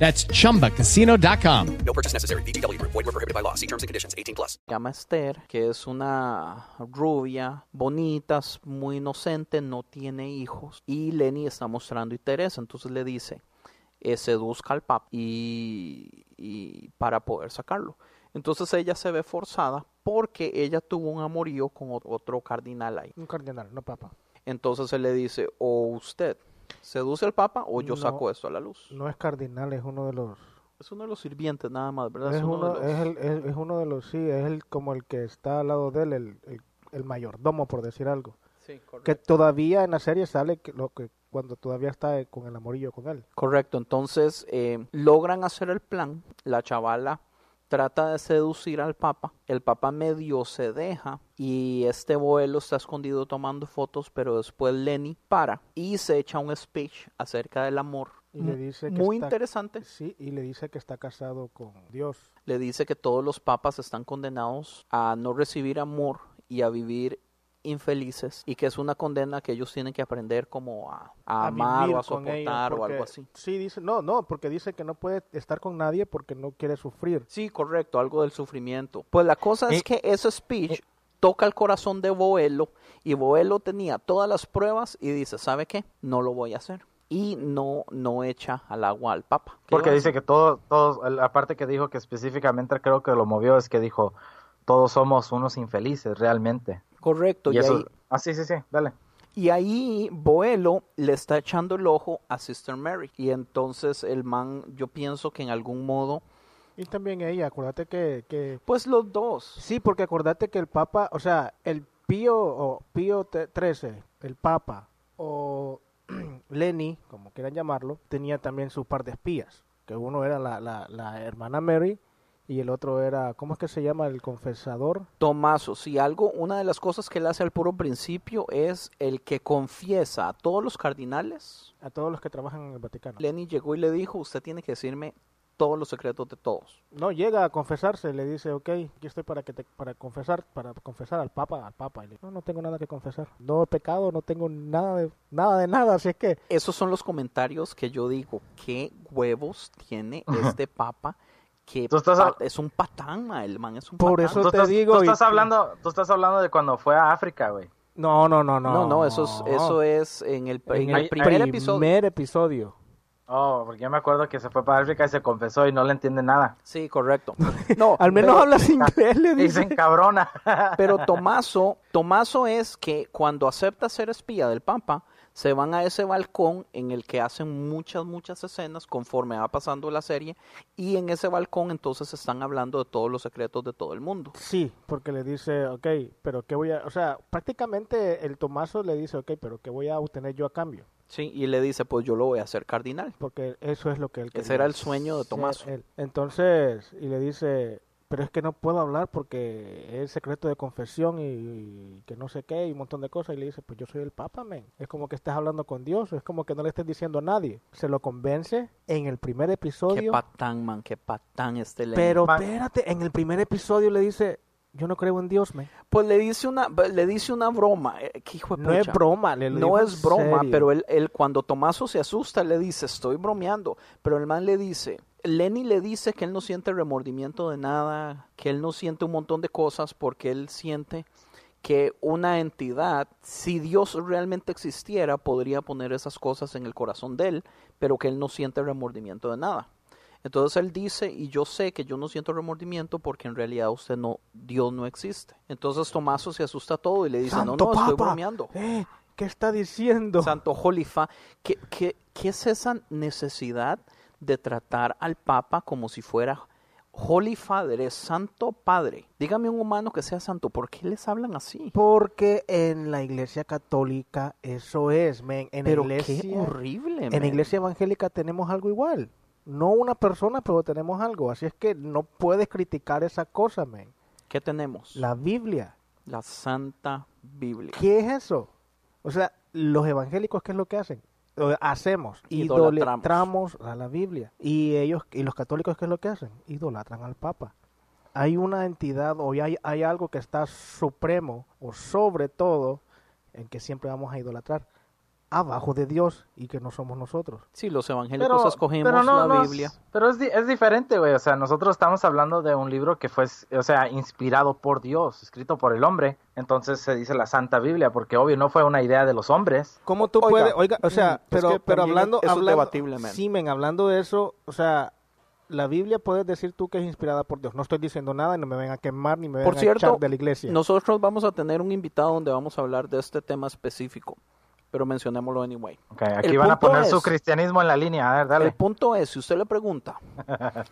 S6: That's chumbacasino.com.
S7: No purchase necessary. VGW Group. Void were prohibited by law. See terms and conditions. 18 plus.
S3: llama Esther, que es una rubia, bonita, muy inocente, no tiene hijos. Y Lenny está mostrando interés, entonces le dice, eh, seduzca al papa y, y para poder sacarlo. Entonces ella se ve forzada porque ella tuvo un amorío con ot- otro cardinal ahí.
S4: Un cardenal, no papa.
S3: Entonces él le dice, o usted seduce al papa o yo
S4: No.
S3: saco esto a la luz.
S4: No es cardinal, es uno de los...
S3: Es uno de los sirvientes nada más, ¿verdad?
S4: Es
S3: de
S4: uno,
S3: los-
S4: es, el- es- es uno de los, sí, es el, como el que está al lado de él, el, el, el mayordomo, por decir algo.
S3: Sí, correcto.
S4: Que todavía en la serie sale que, lo que cuando todavía está eh, con el amorillo con él.
S3: Correcto, entonces eh, logran hacer el plan, la chavala trata de seducir al papa, el papa medio se deja y este vuelo está escondido tomando fotos, pero después Lenny para y se echa un speech acerca del amor.
S4: Y le
S3: mu-
S4: dice que
S3: muy
S4: está-
S3: interesante.
S4: Sí, y le dice que está casado con Dios.
S3: Le dice que todos los papas están condenados a no recibir amor y a vivir infelices y que es una condena que ellos tienen que aprender como a, a amar o a soportar o
S4: porque-
S3: algo así.
S4: Sí, dice, no, no, porque dice que no puede estar con nadie porque no quiere sufrir.
S3: Sí, correcto, algo del sufrimiento. Pues la cosa es
S4: Eh,
S3: que ese speech toca el corazón de Boelo y Boelo tenía todas las pruebas y dice, ¿sabe qué? No lo voy a hacer. Y no, no echa al agua al Papa. ¿Qué
S5: Porque dice que todos, todos, aparte que dijo que específicamente creo que lo movió es que dijo, todos somos unos infelices realmente.
S3: Correcto,
S5: Y
S3: y,
S5: eso,
S3: ahí,
S5: ah, sí, sí, sí, dale.
S3: y ahí Boelo le está echando el ojo a Sister Mary. Y entonces el man, yo pienso que en algún modo,
S4: Y también ella, acuérdate que, que...
S3: pues los dos.
S4: Sí, porque acuérdate que el Papa, o sea, el Pío o Pío XIII, el Papa o Lenny, como quieran llamarlo, tenía también su par de espías, que uno era la, la, la hermana Mary y el otro era, ¿cómo es que se llama? El confesador.
S3: Tomaso, si algo, una de las cosas que él hace al puro principio es el que confiesa a todos los cardinales.
S4: A todos los que trabajan en el Vaticano.
S3: Lenny llegó y le dijo, usted tiene que decirme todos los secretos de todos.
S4: No, llega a confesarse, le dice, ok, yo estoy para que te, para confesar, para confesar al Papa, al Papa. Y le no, no tengo nada que confesar. No he pecado, no tengo nada de, nada de nada, así es que...
S3: Esos son los comentarios que yo digo, qué huevos tiene este papa que
S5: Tú estás
S3: es un patán, ma, el man es un
S4: Por
S3: patán.
S4: eso
S5: Tú
S4: te
S5: estás,
S4: digo,
S5: tú
S4: y-
S5: estás hablando, tú estás hablando de cuando fue a África, güey.
S4: No, no, no, no.
S3: No, no, eso es, eso es en el, en el
S5: Ahí-
S3: primer
S5: ahí-
S3: episodio.
S4: primer episodio.
S5: Oh, porque yo me acuerdo que se fue para África y se confesó y no le entiende nada.
S3: Sí, correcto. No,
S4: Al menos
S3: pero-
S4: hablas inglés, le
S5: Y se
S4: dice.
S5: encabrona.
S3: Pero Tomaso, Tomaso es que cuando acepta ser espía del Papa, se van a ese balcón en el que hacen muchas, muchas escenas conforme va pasando la serie y en ese balcón entonces están hablando de todos los secretos de todo el mundo.
S4: Sí, porque le dice, ok, pero ¿qué voy a...? O sea, prácticamente el Tomaso le dice, ok, pero ¿qué voy a obtener yo a cambio?
S3: Sí, y le dice, pues yo lo voy a hacer cardinal.
S4: Porque eso es lo que él
S3: Ese
S4: quería
S3: era el sueño de
S4: él. Entonces, y le dice, pero es que no puedo hablar porque es secreto de confesión y, y que no sé qué y un montón de cosas. Y le dice, pues yo soy el Papa, men. Es como que estás hablando con Dios, es como que no le estés diciendo a nadie. Se lo convence en el primer
S3: Qué
S4: episodio.
S3: patán, man, qué patán este Lenny.
S4: Pero espérate, en el primer episodio le dice, yo no creo en Dios, men.
S3: Pues le dice una, le dice una broma. eh, hijo de
S4: No es broma, le
S3: No es broma,
S4: serio.
S3: pero él, él cuando Tomaso se asusta le dice, estoy bromeando. Pero el man le dice, Lenny le dice que él no siente remordimiento de nada, que él no siente un montón de cosas porque él siente que una entidad, si Dios realmente existiera, podría poner esas cosas en el corazón de él, pero que él no siente remordimiento de nada. Entonces él dice, y yo sé que yo no siento remordimiento porque en realidad usted no, Dios no existe. Entonces Tomaso se asusta todo y le dice,
S4: Santo
S3: no, no, estoy
S4: Papa,
S3: bromeando.
S4: eh, ¿Qué está diciendo?
S3: Santo Jolifa, ¿qué, qué, qué es esa necesidad de tratar al Papa como si fuera Holy Father, es Santo Padre? Dígame un humano que sea santo, ¿por qué les hablan así?
S4: Porque en la iglesia católica eso es, men. En
S3: Pero
S4: iglesia,
S3: qué horrible,
S4: En la iglesia evangélica tenemos algo igual. No una persona, pero tenemos algo. Así es que no puedes criticar esa cosa, men.
S3: ¿Qué tenemos?
S4: La Biblia.
S3: La Santa Biblia.
S4: ¿Qué es eso? O sea, los evangélicos, ¿qué es lo que hacen? Hacemos,
S3: Idolatramos.
S4: idolatramos a la Biblia. Y ellos, y los católicos, ¿qué es lo que hacen? Idolatran al Papa. Hay una entidad o hay, hay algo que está supremo o sobre todo en que siempre vamos a idolatrar abajo de Dios y que no somos nosotros.
S3: Sí, los evangélicos escogimos
S5: pero no,
S3: la
S5: no,
S3: Biblia.
S5: Pero es, di- es diferente, güey. O sea, nosotros estamos hablando de un libro que fue, o sea, inspirado por Dios, escrito por el hombre. Entonces se dice la Santa Biblia, porque obvio no fue una idea de los hombres.
S4: ¿Cómo tú
S3: Oiga,
S4: puedes, oiga, o sea,
S3: mm, es
S4: pero,
S3: que
S4: pero
S3: también
S4: hablando,
S3: eso es
S4: hablando,
S3: debatible, man.
S4: sí, men, hablando de eso, o sea, la Biblia puedes decir tú que es inspirada por Dios. No estoy diciendo nada, no me ven a quemar ni me ven
S3: Por
S4: a
S3: cierto,
S4: echar de la iglesia.
S3: nosotros vamos a tener un invitado donde vamos a hablar de este tema específico, pero mencionémoslo anyway.
S5: Ok, aquí
S3: El
S5: van a poner su
S3: es-
S5: cristianismo en la línea. A ver,
S3: El
S5: dale.
S3: punto es, si usted le pregunta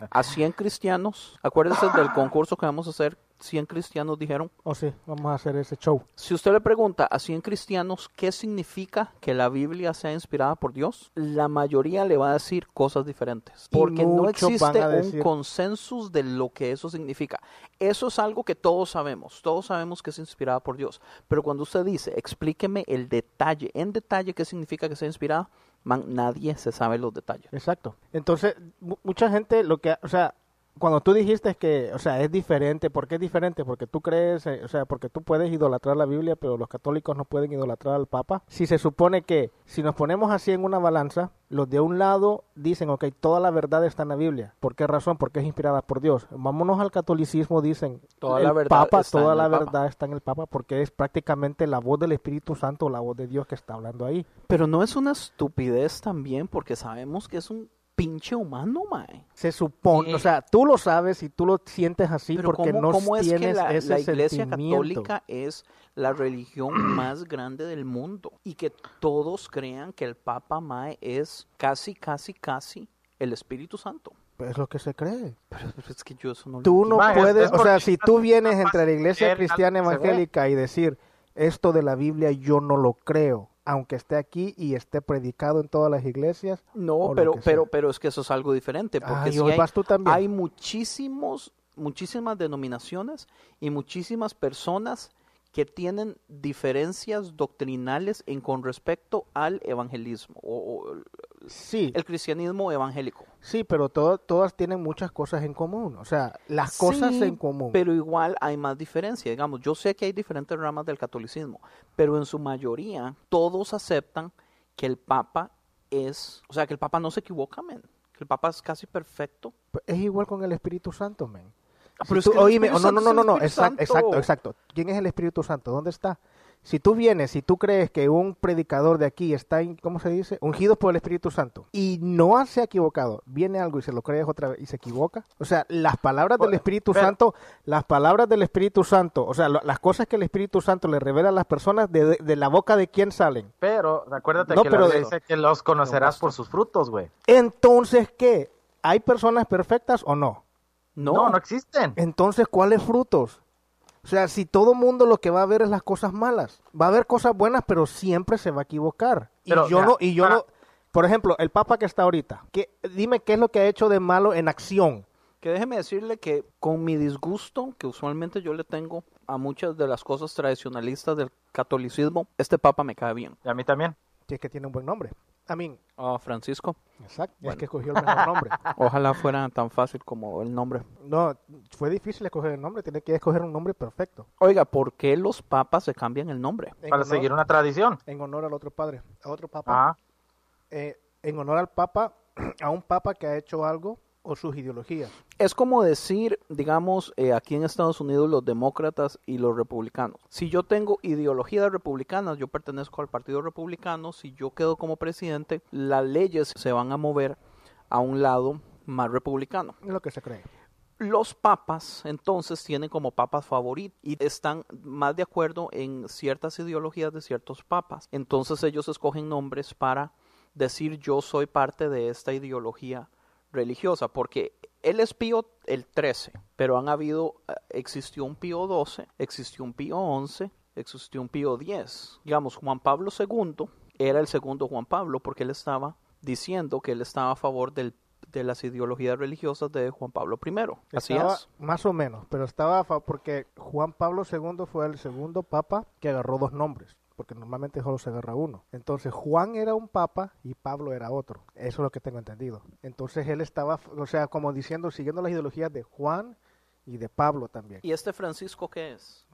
S3: a 100 cristianos, acuérdese del concurso que vamos a hacer, 100 cristianos dijeron,
S4: Oh, sí, vamos a hacer ese show.
S3: si usted le pregunta a 100 cristianos qué significa que la Biblia sea inspirada por Dios, la mayoría le va a decir cosas diferentes. Porque no existe un
S4: decir-
S3: consensus de lo que eso significa. Eso es algo que todos sabemos. Todos sabemos que es inspirada por Dios. Pero cuando usted dice, explíqueme el detalle, en detalle qué significa que sea inspirada, man, nadie se sabe los detalles.
S4: Exacto. Entonces, mu- mucha gente lo que, o sea, cuando tú dijiste que, o sea, es diferente, ¿por qué es diferente? Porque tú crees, eh, o sea, porque tú puedes idolatrar la Biblia, pero los católicos no pueden idolatrar al Papa. Si se supone que, si nos ponemos así en una balanza, los de un lado dicen, ok, toda la verdad está en la Biblia. ¿Por qué razón? Porque es inspirada por Dios. Vámonos al catolicismo, dicen,
S3: Toda
S4: el
S3: la verdad
S4: Papa,
S3: está
S4: toda
S3: en
S4: la
S3: el Papa.
S4: verdad está en el Papa, porque es prácticamente la voz del Espíritu Santo, la voz de Dios que está hablando ahí.
S3: Pero no es una estupidez también porque sabemos que es un pinche humano, mae.
S4: Se supone, o sea, tú lo sabes y tú lo sientes así
S3: Pero
S4: porque
S3: ¿cómo,
S4: no
S3: cómo es que
S4: tienes
S3: la,
S4: ese
S3: la iglesia católica es la religión más grande del mundo y que todos crean que el Papa Mae es casi, casi, casi el Espíritu Santo?
S4: Es lo que se cree.
S3: Pero es que yo eso no lo
S4: Tú no
S3: entiendo.
S4: puedes, o sea, si tú vienes entre la iglesia cristiana
S5: que
S4: evangélica y decir esto de la Biblia yo no lo creo, aunque esté aquí y esté predicado en todas las iglesias.
S3: No, pero, pero, pero es que eso es algo diferente. Porque
S4: Ay,
S3: sí
S4: hoy
S3: hay,
S4: vas tú también.
S3: hay muchísimos, muchísimas denominaciones y muchísimas personas que tienen diferencias doctrinales en con respecto al evangelismo o, o
S4: sí.
S3: el cristianismo evangélico.
S4: Sí, pero todo- todas tienen muchas cosas en común, o sea, las cosas
S3: Sí,
S4: en común.
S3: Pero igual hay más diferencia. Digamos, yo sé que hay diferentes ramas del catolicismo, pero en su mayoría todos aceptan que el Papa es, o sea, que el Papa no se equivoca, men. Que el Papa es casi perfecto.
S4: Es igual con el Espíritu Santo, men.
S3: Pero
S4: Si tú- oíme, no, no, no, no, no, exacto, exacto, exacto. ¿Quién es el Espíritu Santo? ¿Dónde está? si tú vienes, si tú crees que un predicador de aquí está, ¿cómo se dice? Ungido por el Espíritu Santo y no se ha equivocado, viene algo y se lo crees otra vez y se equivoca. O sea, las palabras del Espíritu
S5: pero-
S4: Santo, las palabras del Espíritu Santo, o sea, lo- las cosas que el Espíritu Santo le revela a las personas, de, de la boca de quién salen.
S5: Pero acuérdate
S4: No,
S5: que
S4: pero
S5: dice que los conocerás por sus frutos, güey.
S4: Entonces, ¿qué? ¿Hay personas perfectas o no?
S5: No, no existen.
S4: Entonces, ¿cuáles frutos? O sea, si todo mundo lo que va a ver es las cosas malas, va a haber cosas buenas, pero siempre se va a equivocar.
S5: Pero,
S4: y yo no, y yo
S5: para-
S4: no, por ejemplo, el Papa que está ahorita, que, dime qué es lo que ha hecho de malo en acción.
S3: Que déjeme decirle que con mi disgusto, que usualmente yo le tengo a muchas de las cosas tradicionalistas del catolicismo, este papa me cae bien.
S5: Y a mí también.
S4: Si es que tiene un buen nombre. A mí,
S3: Ah, Francisco.
S4: exacto, es que escogió el mejor nombre.
S3: Ojalá fuera tan fácil como el nombre.
S4: No, fue difícil escoger el nombre, tiene que escoger un nombre perfecto.
S3: Oiga, ¿por qué los papas se cambian el nombre?
S4: En
S5: Para
S4: honor-
S5: seguir una tradición.
S4: En honor al otro padre, a otro papa.
S5: Ajá.
S4: eh, en honor al papa, a un papa que ha hecho algo o sus ideologías.
S3: Es como decir, digamos, eh, aquí en Estados Unidos los demócratas y los republicanos. Si yo tengo ideologías republicanas, yo pertenezco al Partido Republicano, si yo quedo como presidente, las leyes se van a mover a un lado más republicano.
S4: Es lo que se cree.
S3: Los papas entonces tienen como papas favoritos y están más de acuerdo en ciertas ideologías de ciertos papas. Entonces ellos escogen nombres para decir yo soy parte de esta ideología religiosa, porque él es Pío el 13, pero han habido, eh, existió un Pío 12, existió un Pío 11, existió un Pío 10. Digamos, Juan Pablo II era el segundo Juan Pablo porque él estaba diciendo que él estaba a favor del, de las ideologías religiosas de Juan Pablo I. Así
S4: Estaba
S3: es.
S4: Más o menos, pero estaba porque Juan Pablo II fue el segundo papa que agarró dos nombres, porque normalmente solo se agarra uno. Entonces Juan era un papa y Pablo era otro. Eso es lo que tengo entendido. Entonces él estaba, o sea, como diciendo, siguiendo las ideologías de Juan y de Pablo también.
S3: ¿Y este Francisco qué es?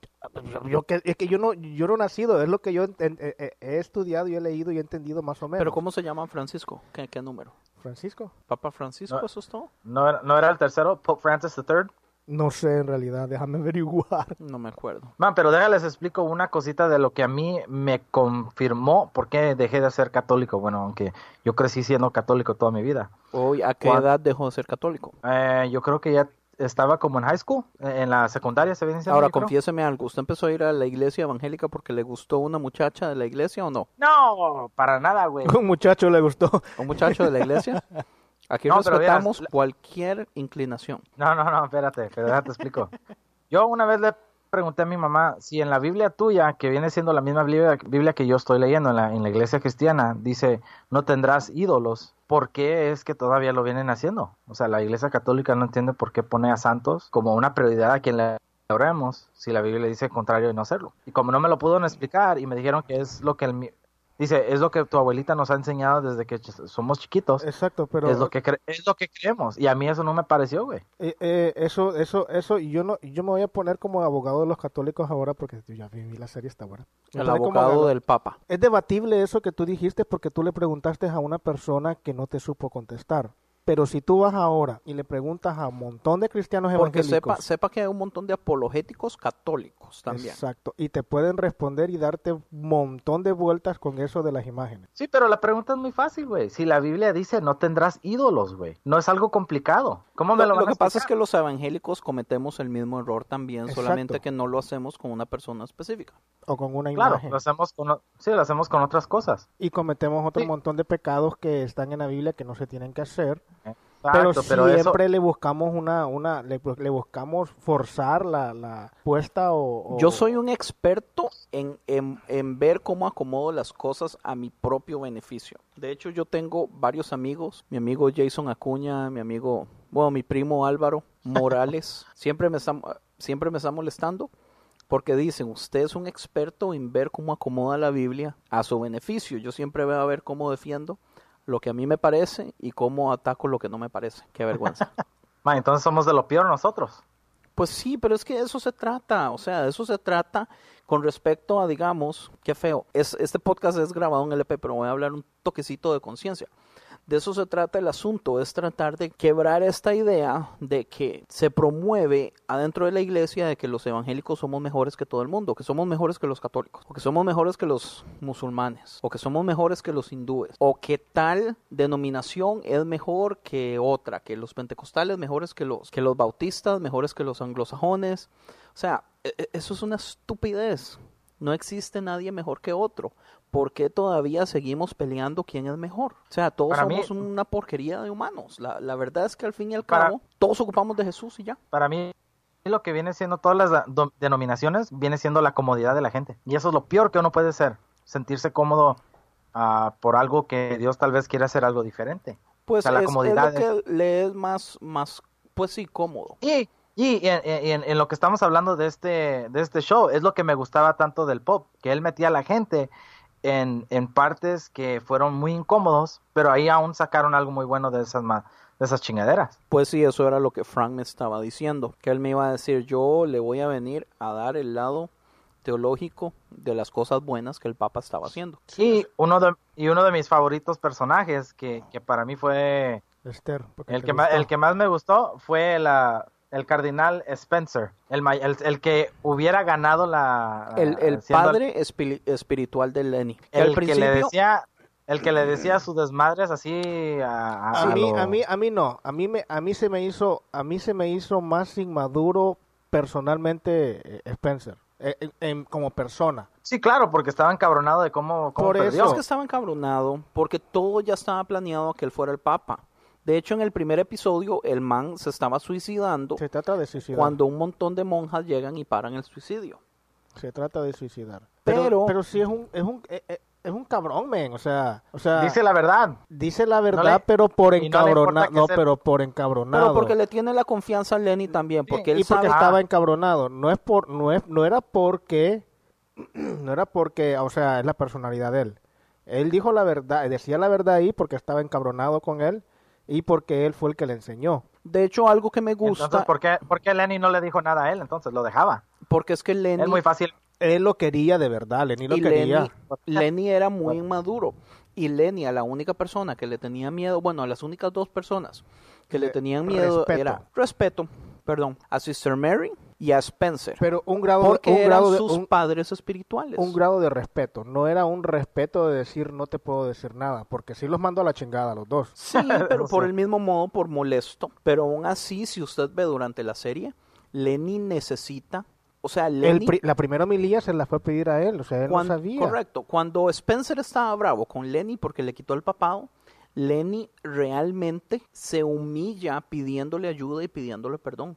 S4: Yo que, es que yo no, yo no he nacido, es lo que yo eh, eh, he estudiado y he leído y he entendido más o menos.
S3: ¿Pero cómo se llama Francisco? ¿Qué, qué número?
S4: Francisco.
S3: ¿Papa Francisco?
S5: No.
S3: ¿Eso es todo?
S5: ¿No era, ¿No era el tercero, Pope Francis III?
S4: No sé en realidad, déjame averiguar.
S3: No me acuerdo.
S5: Man, pero déjales explico una cosita de lo que a mí me confirmó por qué dejé de ser católico. Bueno, aunque yo crecí siendo católico toda mi vida.
S3: Hoy, ¿A qué edad dejó de ser católico?
S5: Eh, yo creo que ya estaba como en high school, en la secundaria se viene diciendo,
S3: Ahora, confiéseme algo. ¿Usted empezó a ir a la iglesia evangélica porque le gustó una muchacha de la iglesia o no?
S5: No, para nada, güey.
S4: Un muchacho le gustó.
S3: ¿Un muchacho de la iglesia? Aquí
S5: No,
S3: respetamos cualquier inclinación.
S5: No, no, no, espérate, pero déjate explico. Yo una vez le pregunté a mi mamá si en la Biblia tuya, que viene siendo la misma Biblia, Biblia que yo estoy leyendo en la, en la iglesia cristiana, dice, no tendrás ídolos. ¿Por qué es que todavía lo vienen haciendo? O sea, la iglesia católica no entiende por qué pone a santos como una prioridad a quien le oremos si la Biblia dice contrario de no hacerlo. Y como no me lo pudieron explicar y me dijeron que es lo que el, dice, es lo que tu abuelita nos ha enseñado desde que ch- somos chiquitos.
S4: Exacto, pero
S5: es lo que cre- es lo que creemos y a mí eso no me pareció, güey.
S4: Eh, eh, eso, eso, eso, y yo no, yo me voy a poner como abogado de los católicos ahora porque yo ya vi la serie está buena.
S3: El
S4: como
S3: abogado del Papa.
S4: Es debatible eso que tú dijiste porque tú le preguntaste a una persona que no te supo contestar. Pero si tú vas ahora y le preguntas a un montón de cristianos
S3: Porque
S4: evangélicos,
S3: sepa, sepa que hay un montón de apologéticos católicos también.
S4: exacto, y te pueden responder y darte un montón de vueltas con eso de las imágenes.
S5: Sí, pero la pregunta es muy fácil, güey. Si la Biblia dice no tendrás ídolos, güey. No es algo complicado. ¿Cómo me
S3: Lo,
S5: lo, van
S3: lo
S5: a
S3: que pasa es que los evangélicos cometemos el mismo error también,
S4: Exacto.
S3: solamente que no lo hacemos con una persona específica.
S4: O con una
S5: Claro,
S4: imagen.
S5: lo hacemos con, sí, lo hacemos con otras cosas.
S4: Y cometemos otro
S5: Sí.
S4: montón de pecados que están en la Biblia que no se tienen que hacer.
S5: Exacto,
S4: pero
S5: pero eso-
S4: siempre le buscamos una, una, le, le buscamos forzar la, la puesta o, o-
S3: Yo soy un experto en, en, en ver cómo acomodo las cosas a mi propio beneficio. De hecho, yo tengo varios amigos, mi amigo Jason Acuña, mi amigo, bueno, mi primo Álvaro Morales, siempre me está, siempre me está molestando porque dicen, usted es un experto en ver cómo acomoda la Biblia a su beneficio. Yo siempre voy a ver cómo defiendo lo que a mí me parece y cómo ataco lo que no me parece. Qué vergüenza.
S5: Entonces somos de lo peor nosotros.
S3: Pues sí, pero es que de eso se trata, o sea, de eso se trata con respecto a, digamos, qué feo, es, este podcast es grabado en LP, pero voy a hablar un toquecito de conciencia. De eso se trata el asunto, es tratar de quebrar esta idea de que se promueve adentro de la iglesia de que los evangélicos somos mejores que todo el mundo, que somos mejores que los católicos, o que somos mejores que los musulmanes, o que somos mejores que los hindúes, o que tal denominación es mejor que otra, que los pentecostales mejores que los, que los bautistas, mejores que los anglosajones. O sea, e- e- eso es una estupidez. No existe nadie mejor que otro. ¿Por qué todavía seguimos peleando quién es mejor? O sea, todos
S5: Para mí-
S3: somos una porquería de humanos. La, la verdad es que al fin y al
S5: Para-
S3: cabo, todos ocupamos de Jesús y ya.
S5: Para mí, lo que viene siendo todas las denominaciones, viene siendo la comodidad de la gente. Y eso es lo peor que uno puede ser, sentirse cómodo ah, por algo que Dios tal vez quiere hacer algo diferente.
S3: Pues
S5: O sea, la
S3: es, es
S5: comodidad
S3: lo que le es más, más, pues sí, cómodo.
S5: Y, y en, en- en lo que estamos hablando de este, de este show, es lo que me gustaba tanto del pop, que él metía a la gente en, en partes que fueron muy incómodos, pero ahí aún sacaron algo muy bueno de esas, ma- de esas chingaderas.
S3: Pues sí, eso era lo que Frank me estaba diciendo, que él me iba a decir, yo le voy a venir a dar el lado teológico de las cosas buenas que el Papa estaba haciendo.
S5: Y uno de, y uno de mis favoritos personajes, que, que para mí fue
S4: Esther. porque
S5: el que, más, el que más me gustó, fue la, el cardinal Spencer, el, el, el que hubiera ganado la...
S3: El, el
S5: siendo
S3: padre espiri- espiritual de Lenny.
S5: el que le
S3: principio-
S5: decía el que le decía sus desmadres así a, a-
S4: a
S5: a
S4: mí,
S5: lo-
S4: a mí, a mí no. A mí me, a mí se me hizo, a mí se me hizo más inmaduro personalmente eh, Spencer, eh, en- en- como persona.
S5: sí claro porque estaba encabronado de cómo, cómo
S4: Por
S5: perdió
S3: Es que estaba encabronado porque todo ya estaba planeado que él fuera el papa. De hecho, en el primer episodio, el man se estaba suicidando
S4: Se trata de suicidar.
S3: cuando un montón de monjas llegan y paran el suicidio.
S4: Se trata de suicidar.
S3: Pero-
S4: Pero, pero sí es un, es un, eh, eh, es un cabrón, men. O sea, o sea,
S5: dice la verdad
S4: dice la verdad,
S5: No le-
S4: pero por
S5: no
S4: encabronado. No,
S5: sea-
S4: pero por encabronado.
S3: Pero porque le tiene la confianza a Lenny también, porque él
S4: y porque
S3: sabe...
S4: estaba encabronado. No es por, no es, no era porque, no era porque, o sea, es la personalidad de él. Él dijo la verdad, decía la verdad ahí porque estaba encabronado con él y porque él fue el que le enseñó.
S3: De hecho, algo que me gusta,
S5: entonces ¿por qué, por qué Lenny no le dijo nada a él entonces lo dejaba
S3: porque es que Lenny...
S5: es muy fácil
S4: Él lo quería de verdad, Lenny lo
S3: y
S4: quería.
S3: Lenny, Lenny era muy inmaduro. Y Lenny, a la única persona que le tenía miedo, bueno, a las únicas dos personas que le
S4: Le-
S3: tenían miedo
S4: respeto.
S3: era respeto, perdón, a Sister Mary y a Spencer.
S4: Pero un grado,
S3: porque
S4: un
S3: eran
S4: grado de,
S3: sus
S4: un,
S3: padres espirituales.
S4: un grado de respeto. No era un respeto de decir no te puedo decir nada, porque sí los mando a la chingada a los dos.
S3: Sí, pero por el mismo modo, por molesto. Pero aún así, si usted ve durante la serie, Lenny necesita, o sea, Lenny...
S4: pri- la primera homilía se la fue a pedir a él, o sea, él
S3: Cuan-
S4: no sabía.
S3: Correcto. Cuando Spencer estaba bravo con Lenny porque le quitó el papado, Lenny realmente se humilla pidiéndole ayuda y pidiéndole perdón,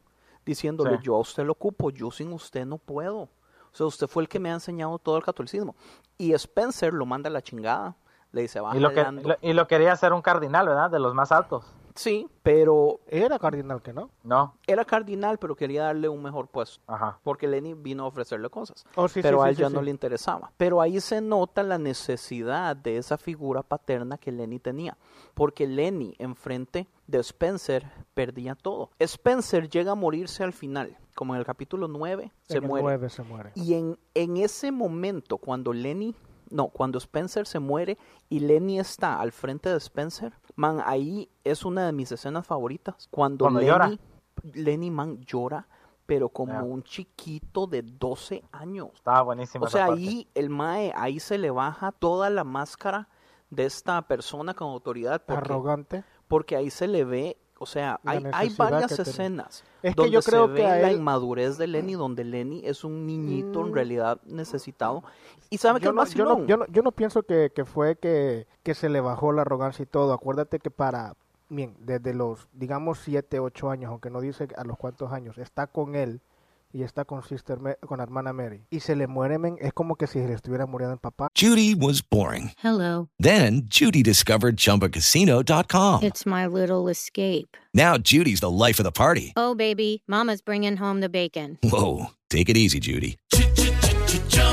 S3: diciéndole
S5: Sí.
S3: yo a usted lo ocupo, yo sin usted no puedo. O sea, usted fue el que me ha enseñado todo el catolicismo. Y Spencer lo manda a la chingada. Le dice, va
S5: y lo, que,
S3: jalando".
S5: lo- y lo quería hacer un cardinal verdad de los más altos
S3: Sí, pero
S4: Era cardinal que no.
S5: no
S3: era cardinal, pero quería darle un mejor puesto.
S5: ajá
S3: Porque Lenny vino a ofrecerle cosas.
S4: Oh, sí,
S3: pero
S4: sí,
S3: a él
S4: sí,
S3: ya
S4: sí.
S3: no le interesaba. Pero ahí se nota la necesidad de esa figura paterna que Lenny tenía. Porque Lenny, enfrente de Spencer, perdía todo. Spencer llega a morirse al final. Como en el capítulo 9, se
S4: En el
S3: muere.
S4: nueve se muere.
S3: Y en, en ese momento, cuando Lenny, no, cuando Spencer se muere y Lenny está al frente de Spencer, man, ahí es una de mis escenas favoritas. Cuando,
S5: Cuando
S3: Lenny,
S5: llora.
S3: Lenny, man, llora, pero como un chiquito de 12 años.
S5: estaba buenísimo
S3: O sea, ahí el Mae, ahí se le baja toda la máscara de esta persona con autoridad. Porque,
S4: Arrogante.
S3: porque ahí se le ve, o sea, hay, hay varias escenas
S4: Es que
S3: donde
S4: yo creo
S3: se
S4: que
S3: ve
S4: a
S3: la
S4: él-
S3: inmadurez de Lenny, donde Lenny es un niñito en
S4: Mm.
S3: realidad necesitado. Y sabe que es
S4: no, yo, no, yo, no, yo no pienso que, que fue que, que se le bajó la arrogancia y todo. Acuérdate que para, bien, desde los, digamos, 7, 8 años, aunque no dice a los cuántos años, está con él y está con sister Ma- con hermana Mary. Y se le muere, men, es como que si le estuviera muriendo el papá.
S8: Judy was boring.
S9: Hello.
S8: Then Judy discovered ChumbaCasino.com.
S9: It's my little escape.
S8: Now Judy's the life of the party.
S9: Oh, baby, Mama's bringing home the bacon.
S8: Whoa, take it easy, Judy.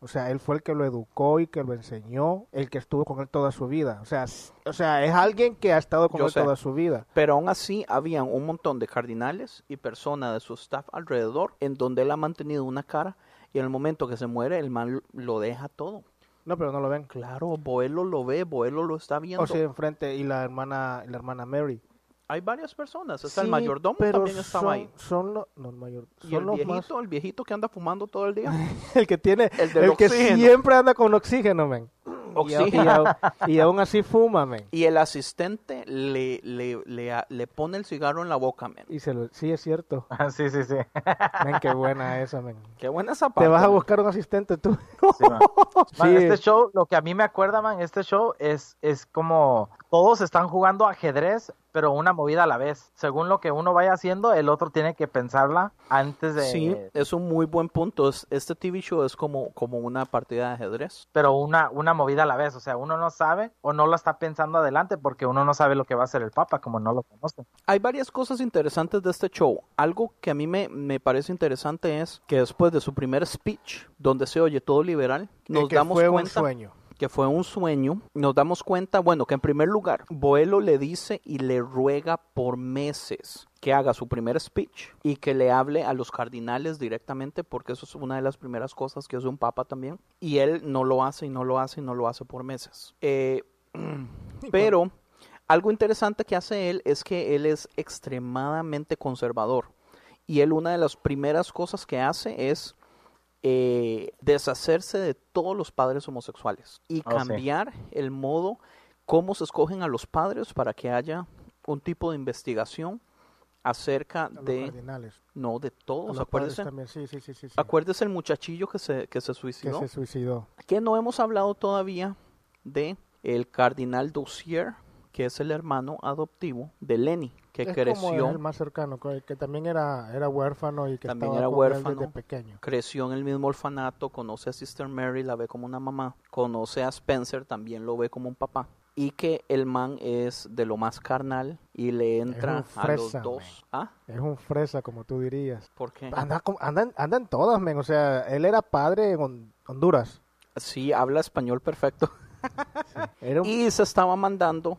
S4: O sea, él fue el que lo educó y que lo enseñó, el que estuvo con él toda su vida. O sea, o sea es alguien que ha estado con
S3: Yo
S4: él
S3: sé.
S4: toda su vida.
S3: Pero aún así, habían un montón de cardinales y personas de su staff alrededor en donde él ha mantenido una cara y en el momento que se muere, el man lo deja todo.
S4: No, pero no lo ven.
S3: Claro, Boelo lo ve, Boelo lo está viendo.
S4: O sea, enfrente y la hermana, la hermana Mary.
S3: Hay varias personas. El
S4: Sí,
S3: mayordomo
S4: pero
S3: también estaba
S4: son,
S3: ahí.
S4: Son los, no, el mayor,
S3: Y
S4: son
S3: el
S4: los
S3: viejito,
S4: más,
S3: el viejito que anda fumando todo el día.
S4: el que tiene,
S3: El del
S4: el que siempre anda con oxígeno, men. Y,
S3: Oxígeno.
S4: y y aún así fuma, men.
S3: Y el asistente le, le, le, le pone el cigarro en la boca, men.
S4: Y se lo, sí, es cierto.
S5: sí, sí, sí.
S4: Men, qué buena esa, men.
S3: Qué buena esa
S4: Te
S3: parte,
S4: vas a buscar un asistente tú.
S5: Sí, man. Man,
S4: Sí.
S5: Este show, lo que a mí me acuerda, man, este show es, es como todos están jugando ajedrez, pero una movida a la vez. Según lo que uno vaya haciendo, el otro tiene que pensarla antes de...
S3: Sí, es un muy buen punto. Es- Este TV show es como, como una partida de ajedrez.
S5: Pero una, una movida a la vez. O sea, uno no sabe o no lo está pensando adelante porque uno no sabe lo que va a hacer el Papa, como no lo conoce.
S3: Hay varias cosas interesantes de este show. Algo que a mí me, me parece interesante es que después de su primer speech, donde se oye todo liberal, nos
S4: que
S3: damos
S4: fue un
S3: cuenta
S4: sueño.
S3: Que fue un sueño. Nos damos cuenta, bueno, que en primer lugar, Boelo le dice y le ruega por meses que haga su primer speech y que le hable a los cardinales directamente, porque eso es una de las primeras cosas que hace un papa también. Y él no lo hace y no lo hace y no lo hace por meses. Eh, pero algo interesante que hace él es que él es extremadamente conservador. Y él una de las primeras cosas que hace es eh, deshacerse de todos los padres homosexuales y
S5: Oh, sí.
S3: cambiar el modo cómo se escogen a los padres para que haya un tipo de investigación acerca
S4: los
S3: de
S4: cardinales.
S3: no de todos acuérdese
S4: también, sí, sí, sí, sí, sí.
S3: acuérdese el muchachillo que se que se
S4: Que
S3: suicidó
S4: se suicidó.
S3: que no hemos hablado todavía de el cardinal Dossier que es el hermano adoptivo de Lenny que
S4: es
S3: creció
S4: como el más cercano, que, también era, era huérfano y que
S3: también
S4: estaba
S3: era
S4: con él
S3: huérfano,
S4: desde pequeño.
S3: creció en el mismo orfanato, conoce a Sister Mary, la ve como una mamá, conoce a Spencer, también lo ve como un papá, y que el man es de lo más carnal y le entra a los dos. ¿Ah?
S4: Es un fresa, como tú dirías.
S3: ¿Por qué?
S4: Anda, andan, andan todas, men. O sea, él era padre en Hon- Honduras.
S3: Sí, habla español perfecto.
S4: Era un-
S3: Y se estaba mandando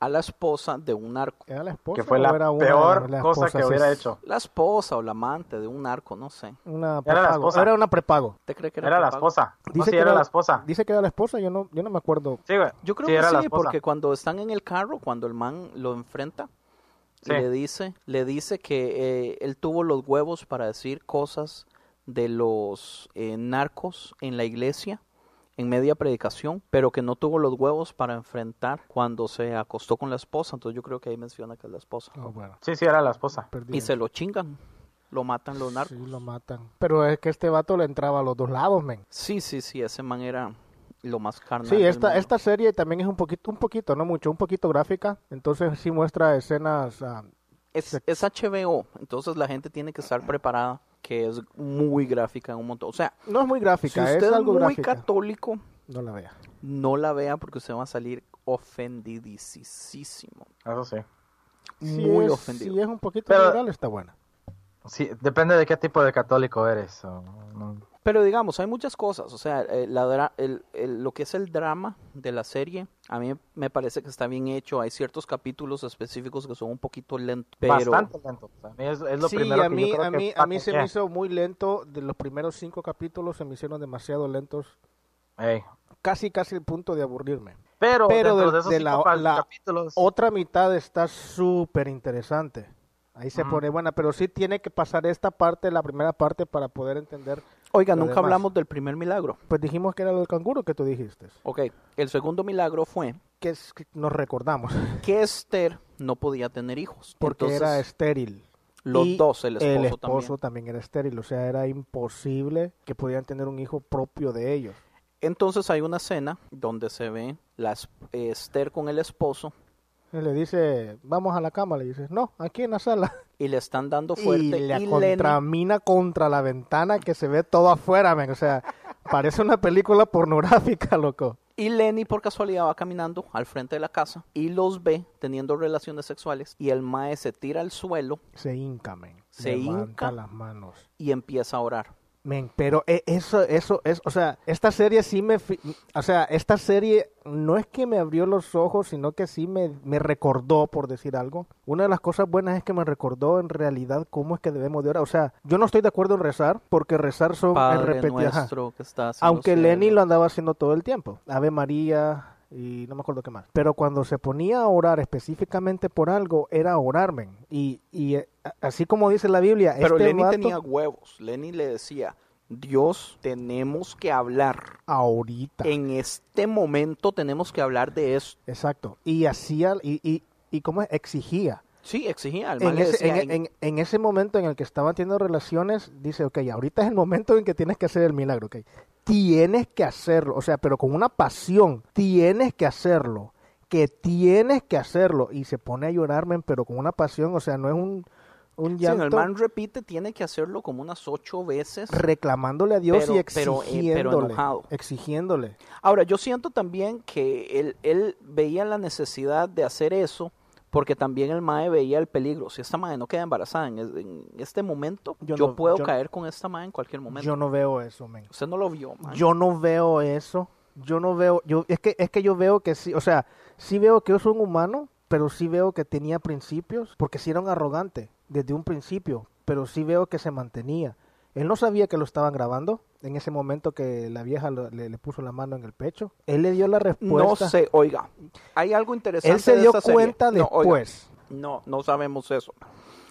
S3: a la esposa de un narco.
S4: ¿Era la esposa
S5: Que fue
S4: o
S5: la
S4: era
S5: peor cosa que hubiera
S4: Es
S5: hecho.
S3: La esposa o la amante de un narco, no sé.
S4: Una
S5: Era la esposa.
S4: Era una prepago.
S3: ¿Te cree que era,
S5: Era la esposa. No,
S4: Dice
S5: sí,
S4: que
S5: era la esposa.
S4: Dice que era la esposa, yo no, yo no me acuerdo.
S5: Sí, güey.
S3: Yo creo
S5: Sí,
S3: que
S5: era la
S3: sí,
S5: esposa.
S3: porque cuando están en el carro, cuando el man lo enfrenta,
S5: Sí.
S3: le dice, le dice que eh, él tuvo los huevos para decir cosas de los eh, narcos en la iglesia en media predicación, pero que no tuvo los huevos para enfrentar cuando se acostó con la esposa. Entonces yo creo que ahí menciona que es la esposa.
S4: Oh, bueno,
S5: Sí, sí, era la esposa.
S4: perdí.
S3: Y se lo chingan, lo matan los narcos.
S4: Sí, lo matan. Pero es que este vato le entraba a los dos lados, men.
S3: Sí, sí, sí, ese man era lo más carnal.
S4: Sí, esta, esta serie también es un poquito, un poquito, no mucho, un poquito gráfica. Entonces sí muestra escenas. ah,
S3: Es, es HBO, entonces la gente tiene que estar preparada, que es muy gráfica en un montón. O sea,
S4: no es muy
S3: si
S4: gráfica,
S3: usted
S4: es algo
S3: muy
S4: gráfica.
S3: católico,
S4: No la vea.
S3: no la vea porque usted va a salir ofendidísimo.
S5: Eso sí.
S4: Si
S3: Muy
S4: es,
S3: ofendido.
S4: Si es un poquito
S5: Pero-
S4: liberal, está buena.
S5: Sí, depende de qué tipo de católico eres. o no.
S3: Pero digamos, hay muchas cosas. O sea, eh, la dra- el- el- lo que es el drama de la serie, a mí me parece que está bien hecho. Hay ciertos capítulos específicos que son un poquito lentos. Pero
S5: Bastante lento. O sea, a mí es, es lo
S4: sí,
S5: primero
S4: a
S5: que
S4: mí,
S5: yo creo
S4: a
S5: que
S4: mí, a mí se me hizo muy lento. De los primeros cinco capítulos se me hicieron demasiado lentos. Casi, casi el punto de aburrirme.
S5: Pero,
S4: Pero de-
S5: de esos
S4: de
S5: cinco
S4: la-
S5: pa-
S4: la
S5: capítulos...
S4: Otra mitad está súper interesante. Ahí se pone buena, pero sí tiene que pasar esta parte, la primera parte, para poder entender.
S3: Oiga,
S4: lo
S3: nunca
S4: demás.
S3: hablamos del primer milagro.
S4: Pues dijimos que era el canguro que tú dijiste.
S3: Ok, el segundo milagro fue
S4: Que es nos recordamos.
S3: que Esther no podía tener hijos.
S4: Porque
S3: Entonces,
S4: era estéril.
S3: Los
S4: y
S3: dos, el esposo,
S4: el esposo
S3: también.
S4: también era estéril, o sea, era imposible que pudieran tener un hijo propio de ellos.
S3: Entonces hay una escena donde se ve la es- eh, Esther con el esposo
S4: Y le dice, vamos a la cama, le dice, no, aquí en la sala.
S3: Y le están dando fuerte
S4: y la
S3: y
S4: contramina contra la ventana que se ve todo afuera, men. O sea, parece una película pornográfica, loco.
S3: Y Lenny por casualidad va caminando al frente de la casa y los ve teniendo relaciones sexuales y el mae se tira al suelo
S4: Se hinca, men.
S3: Se
S4: Levanta
S3: hinca.
S4: las manos.
S3: y empieza a orar.
S4: Men, pero e- eso, eso es, o sea, esta serie sí me, o sea, esta serie no es que me abrió los ojos, sino que sí me, me recordó, por decir algo. Una de las cosas buenas es que me recordó en realidad cómo es que debemos de orar. O sea, yo no estoy de acuerdo en rezar, porque rezar son
S3: Padre nuestro que estás en
S4: Aunque Lenny lo andaba haciendo todo el tiempo. Ave María y no me acuerdo qué más. Pero cuando se ponía a orar específicamente por algo, era orar, men. Y, y eh, así como dice la Biblia,
S3: Pero
S4: este
S3: Lenny
S4: vato-
S3: tenía huevos. Lenny le decía, Dios, tenemos que hablar.
S4: ahorita.
S3: En este momento tenemos que hablar de esto.
S4: Exacto. Y hacía, y, y, y cómo exigía.
S3: Sí, exigía.
S4: En ese,
S3: decía,
S4: en, en- en ese momento en el que estaban teniendo relaciones, dice, ok, ahorita es el momento en que tienes que hacer el milagro, ok. Tienes que hacerlo, o sea, pero con una pasión, tienes que hacerlo, que tienes que hacerlo. Y se pone a llorar, men, pero con una pasión, o sea, no es un, un
S3: Sí,
S4: llanto
S3: el man repite, tiene que hacerlo como unas ocho veces.
S4: reclamándole a Dios
S3: Pero-
S4: y
S3: pero, eh, pero
S4: exigiéndole.
S3: enojado.
S4: exigiéndole.
S3: Ahora, yo siento también que él, él veía la necesidad de hacer eso porque también el mae veía el peligro. Si esta mae no queda embarazada en, es- en este momento, yo,
S4: Yo no-
S3: puedo
S4: yo-
S3: caer con esta mae en cualquier momento.
S4: Yo no veo eso, men.
S3: Usted no lo vio, man.
S4: Yo no veo eso. Yo no veo, yo es que es que yo veo que sí, o sea, sí veo que es un humano, pero sí veo que tenía principios, porque sí era un arrogante desde un principio, pero sí veo que se mantenía. Él no sabía que lo estaban grabando en ese momento que la vieja lo- le, le puso la mano en el pecho. Él le dio la
S3: No
S4: respuesta.
S3: sé, oiga, hay algo interesante.
S4: Él se
S3: de
S4: dio
S3: serie.
S4: cuenta
S3: No, oiga,
S4: después.
S3: No, no sabemos eso.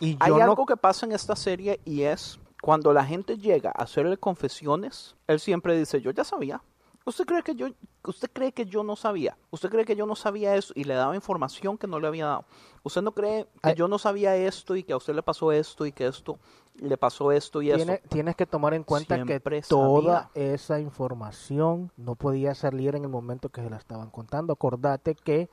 S4: Y
S3: Hay
S4: no-
S3: algo que pasa en esta serie y es cuando la gente llega a hacerle confesiones, él siempre dice, yo ya sabía. ¿Usted cree que yo, usted cree que yo no sabía? ¿Usted cree que yo no sabía eso y le daba información que no le había dado? ¿Usted no cree que
S4: Ay.
S3: yo no sabía esto y que a usted le pasó esto y que esto le pasó esto y
S4: Tiene-
S3: eso?
S4: tienes que tomar en cuenta
S3: Siempre
S4: que toda
S3: sabía.
S4: esa información no podía salir en el momento que se la estaban contando. Acordate que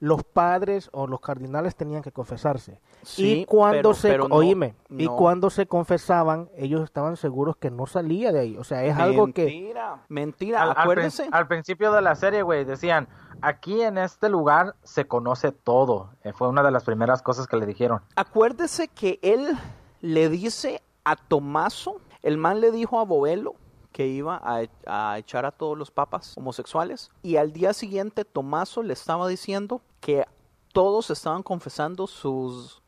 S4: los padres o los cardinales tenían que confesarse.
S3: Sí,
S4: y cuando
S3: pero-
S4: se,
S3: pero no,
S4: oíme, y cuando se confesaban, ellos estaban seguros que no salía de ahí. O sea, es algo que
S3: Mentira, mentira,
S5: Al, al prin-
S3: acuérdese.
S5: al principio de la serie, güey, decían, aquí en este lugar se conoce todo. Eh, fue una de las primeras cosas que le dijeron.
S3: Acuérdese que él le dice a Tomaso, el man le dijo a Boelo que iba a, e- a echar a todos los papas homosexuales y al día siguiente Tomaso le estaba diciendo que todos estaban confesando sus,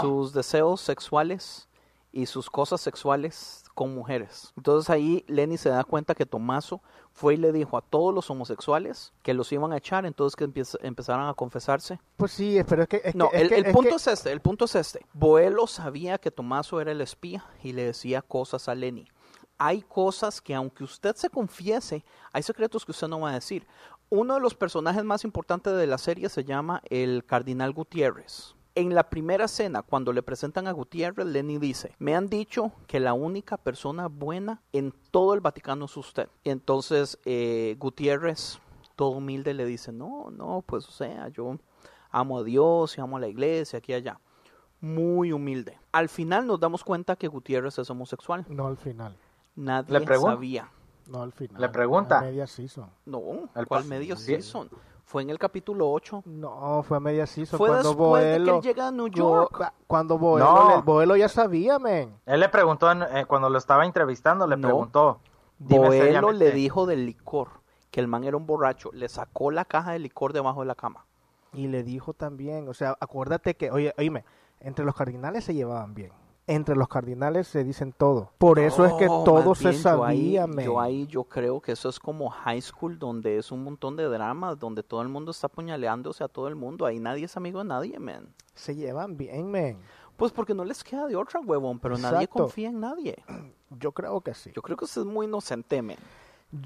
S3: sus deseos sexuales y sus cosas sexuales con mujeres. Entonces ahí Lenny se da cuenta que Tomaso fue y le dijo a todos los homosexuales que los iban a echar, entonces que empezaran a confesarse.
S4: Pues sí, pero es que... es
S3: No,
S4: que- es
S3: el,
S4: que-
S3: el
S4: es
S3: punto
S4: que-
S3: es este, el punto es este. Boelo sabía que Tomaso era el espía y le decía cosas a Lenny. Hay cosas que aunque usted se confiese, hay secretos que usted no va a decir. Uno de los personajes más importantes de la serie se llama el Cardinal Gutiérrez. En la primera escena, cuando le presentan a Gutiérrez, Lenny dice, me han dicho que la única persona buena en todo el Vaticano es usted. Y entonces eh, Gutiérrez, todo humilde, le dice, no, no, pues o sea, yo amo a Dios y amo a la iglesia, aquí y allá. Muy humilde. Al final nos damos cuenta que Gutiérrez es homosexual.
S4: No al final.
S3: Nadie
S5: Le
S3: sabía.
S4: No al final.
S5: Le pregunta.
S4: Media season.
S3: No,
S5: El
S3: ¿cuál
S5: sí.
S3: season? Fue en el capítulo 8.
S4: No, fue a media season.
S3: Fue
S4: cuando
S3: después de que él llega a New York.
S4: cuando Boelo,
S5: No.
S4: le- Boelo ya sabía, men.
S5: Él le preguntó, eh, cuando lo estaba entrevistando, le
S3: No.
S5: preguntó. "Dime
S3: Boelo
S5: seriamente".
S3: le dijo del licor, que el man era un borracho. Le sacó la caja de licor debajo de la cama.
S4: Y le dijo también, o sea, acuérdate que, oye, oíme, entre los cardinales se llevaban bien. Entre los cardinales se dicen todo. Por eso es que todo se
S3: bien, yo ahí-
S4: sabía, men.
S3: Yo ahí yo creo que eso es como high school, donde es un montón de dramas, donde todo el mundo está apuñaleándose a todo el mundo. Ahí nadie es amigo de nadie, man.
S4: Se llevan bien, men.
S3: Pues porque no les queda de otra, huevón, pero nadie confía en nadie.
S4: Yo creo que sí.
S3: Yo creo que usted es muy inocente, man.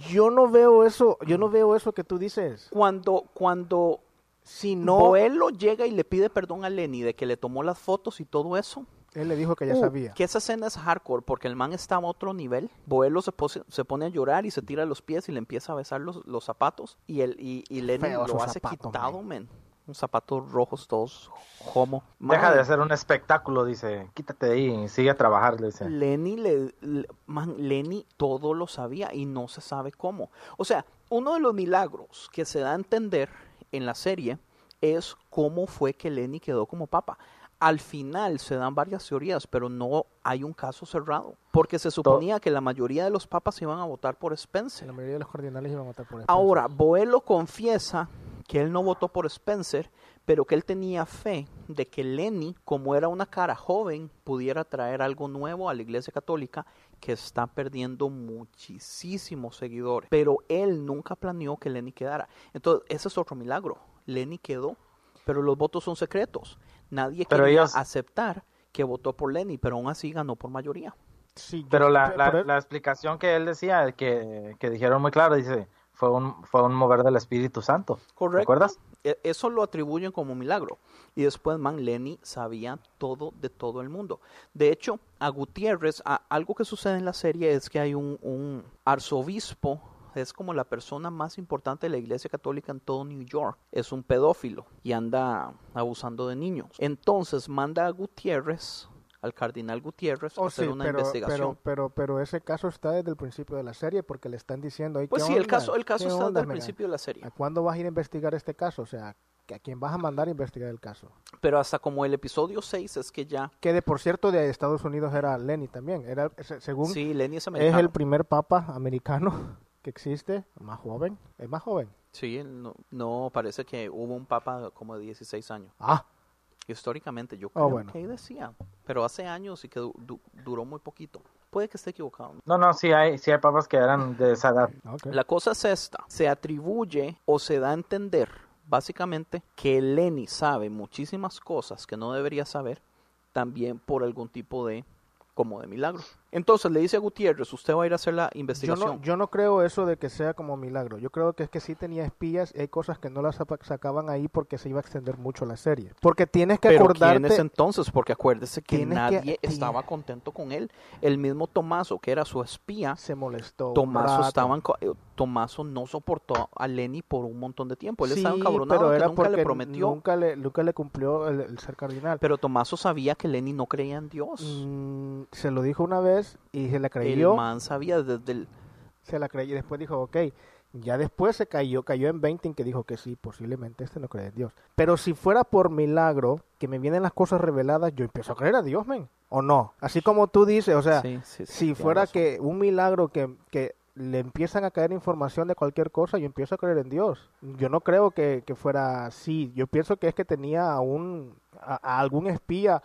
S4: Yo no veo eso, yo no veo eso que tú dices.
S3: Cuando, cuando
S4: Si no,
S3: Boelo llega y le pide perdón a Lenny de que le tomó las fotos y todo eso,
S4: Él le dijo que ya
S3: Uh,
S4: sabía.
S3: Que esa escena es hardcore porque el man está a otro nivel. Boelo se, pose- se pone a llorar y se tira los pies y le empieza a besar los, los zapatos. Y, el, y, y Lenny
S4: Feo
S3: lo hace
S4: zapatos,
S3: quitado, men. Unos zapatos rojos todos homo.
S5: Deja de hacer un espectáculo, dice. Quítate de ahí y sigue a trabajar, le dice.
S3: Lenny, le, le- man, Lenny todo lo sabía y no se sabe cómo. O sea, uno de los milagros que se da a entender en la serie es cómo fue que Lenny quedó como papa. Al final se dan varias teorías, pero no hay un caso cerrado. Porque se suponía que la mayoría de los papas iban a votar por Spencer.
S4: La mayoría de los cardinales iban a votar por él.
S3: Ahora, Boelo confiesa que él no votó por Spencer, pero que él tenía fe de que Lenny, como era una cara joven, pudiera traer algo nuevo a la Iglesia Católica que está perdiendo muchísimos seguidores. Pero él nunca planeó que Lenny quedara. Entonces, ese es otro milagro. Lenny quedó, pero los votos son secretos. Nadie
S5: Pero
S3: quería
S5: ellos-
S3: aceptar que votó por Lenny, pero aún así ganó por mayoría.
S4: Sí,
S5: Pero la, la,
S4: pero-
S5: la explicación que él decía, que, que dijeron muy claro, dice, fue un, fue un mover del Espíritu Santo.
S3: Correcto.
S5: ¿Recuerdas?
S3: E- Eso lo atribuyen como milagro. Y después, man, Lenny sabía todo de todo el mundo. De hecho, a Gutiérrez, a- algo que sucede en la serie es que hay un, un arzobispo, es como la persona más importante de la iglesia católica en todo New York. Es un pedófilo y anda abusando de niños. Entonces manda a Gutiérrez, al cardenal Gutiérrez, a
S4: Oh,
S3: hacer
S4: sí,
S3: una
S4: pero,
S3: investigación.
S4: pero, pero, pero ese caso está desde el principio de la serie porque le están diciendo ahí.
S3: Pues
S4: ¿qué
S3: sí, el caso, el caso
S4: ¿Qué
S3: está
S4: onda,
S3: desde el
S4: mira?
S3: principio de la serie.
S4: ¿A cuándo vas a ir a investigar este caso? O sea, ¿a quién vas a mandar a investigar el caso?
S3: Pero hasta como el episodio 6 es que ya
S4: Que de por cierto de Estados Unidos era Lenny también. Era se- según
S3: Sí, Lenny es
S4: es
S3: americano.
S4: el primer papa americano que existe, más joven, es más joven.
S3: Sí, no, no, parece que hubo un papa como de 16 años.
S4: Ah,
S3: Históricamente, yo
S4: Ah,
S3: creo
S4: bueno.
S3: que ahí decía. Pero hace años y que du- du- duró muy poquito. Puede que esté equivocado.
S5: No, no, sí hay, sí hay papas que eran de esa edad.
S3: La cosa es esta. Se atribuye o se da a entender, básicamente, que Lenny sabe muchísimas cosas que no debería saber, también por algún tipo de, como de milagro. Entonces le dice a Gutiérrez, usted va a ir a hacer la
S4: yo
S3: investigación.
S4: no, yo no creo eso de que sea como milagro. Yo creo que es que sí tenía espías y hay cosas que no las sacaban ahí porque se iba a extender mucho la serie. Porque tienes que
S3: Pero
S4: acordarte.
S3: ¿quién es entonces? Porque acuérdese que nadie estaba contento con él. El mismo Tomaso, que era su espía,
S4: se molestó.
S3: Tomaso, estaban eh, Tomaso no soportó a Lenny por un montón de tiempo. Él estaba
S4: Sí,
S3: encabronado
S4: pero era
S3: nunca le prometió.
S4: Nunca le, nunca le cumplió el, el ser cardinal.
S3: Pero Tomaso sabía que Lenny no creía en Dios.
S4: Mm, se lo dijo una vez y se la
S3: el
S4: creyó.
S3: man sabía desde el...
S4: Se la creyó y después dijo, ok. Ya después se cayó, cayó en 20 en que dijo que sí, posiblemente este no cree en Dios. Pero si fuera por milagro, que me vienen las cosas reveladas, yo empiezo a creer a Dios, men. ¿O no? Así como tú dices, o sea,
S3: Sí, sí, sí,
S4: si fuera
S3: razón.
S4: que un milagro que, que le empiezan a caer información de cualquier cosa, yo empiezo a creer en Dios. Yo no creo que, que fuera así. Yo pienso que es que tenía a, un, a, a algún espía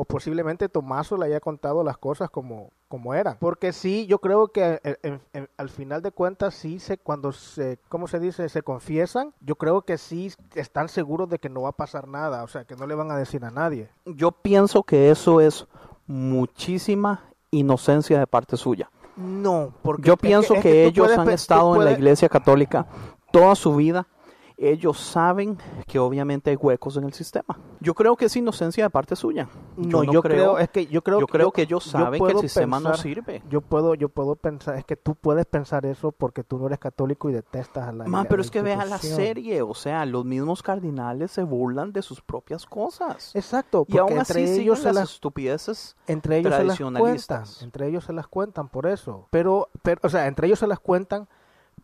S4: o posiblemente Tomaso le haya contado las cosas como, como eran. Porque sí, yo creo que eh, en- en- al final de cuentas, sí, se, cuando se, ¿cómo se dice? Se confiesan, yo creo que sí están seguros de que no va a pasar nada, o sea, que no le van a decir a nadie.
S3: Yo pienso que eso es muchísima inocencia de parte suya.
S4: No, porque
S3: Yo
S4: que-
S3: pienso
S4: es
S3: que, ellos
S4: puedes
S3: han estado en la iglesia católica toda su vida. Ellos saben que obviamente hay huecos en el sistema. Yo creo que es inocencia de parte suya.
S4: No, yo, creo, es que yo creo,
S3: yo creo
S4: yo-
S3: que ellos saben que el sistema no sirve.
S4: Yo puedo, yo puedo pensar, es que tú puedes pensar eso porque tú no eres católico y detestas a la
S3: Man,
S4: la
S3: pero es que vea la serie, o sea, los mismos cardinales se burlan de sus propias cosas.
S4: Exacto,
S3: y aún así
S4: entre ellos se
S3: las
S4: las-
S3: estupideces
S4: entre ellos se las cuentan,
S3: tradicionalistas.
S4: entre ellos se las cuentan por eso. Pero, pero, o sea, entre ellos se las cuentan,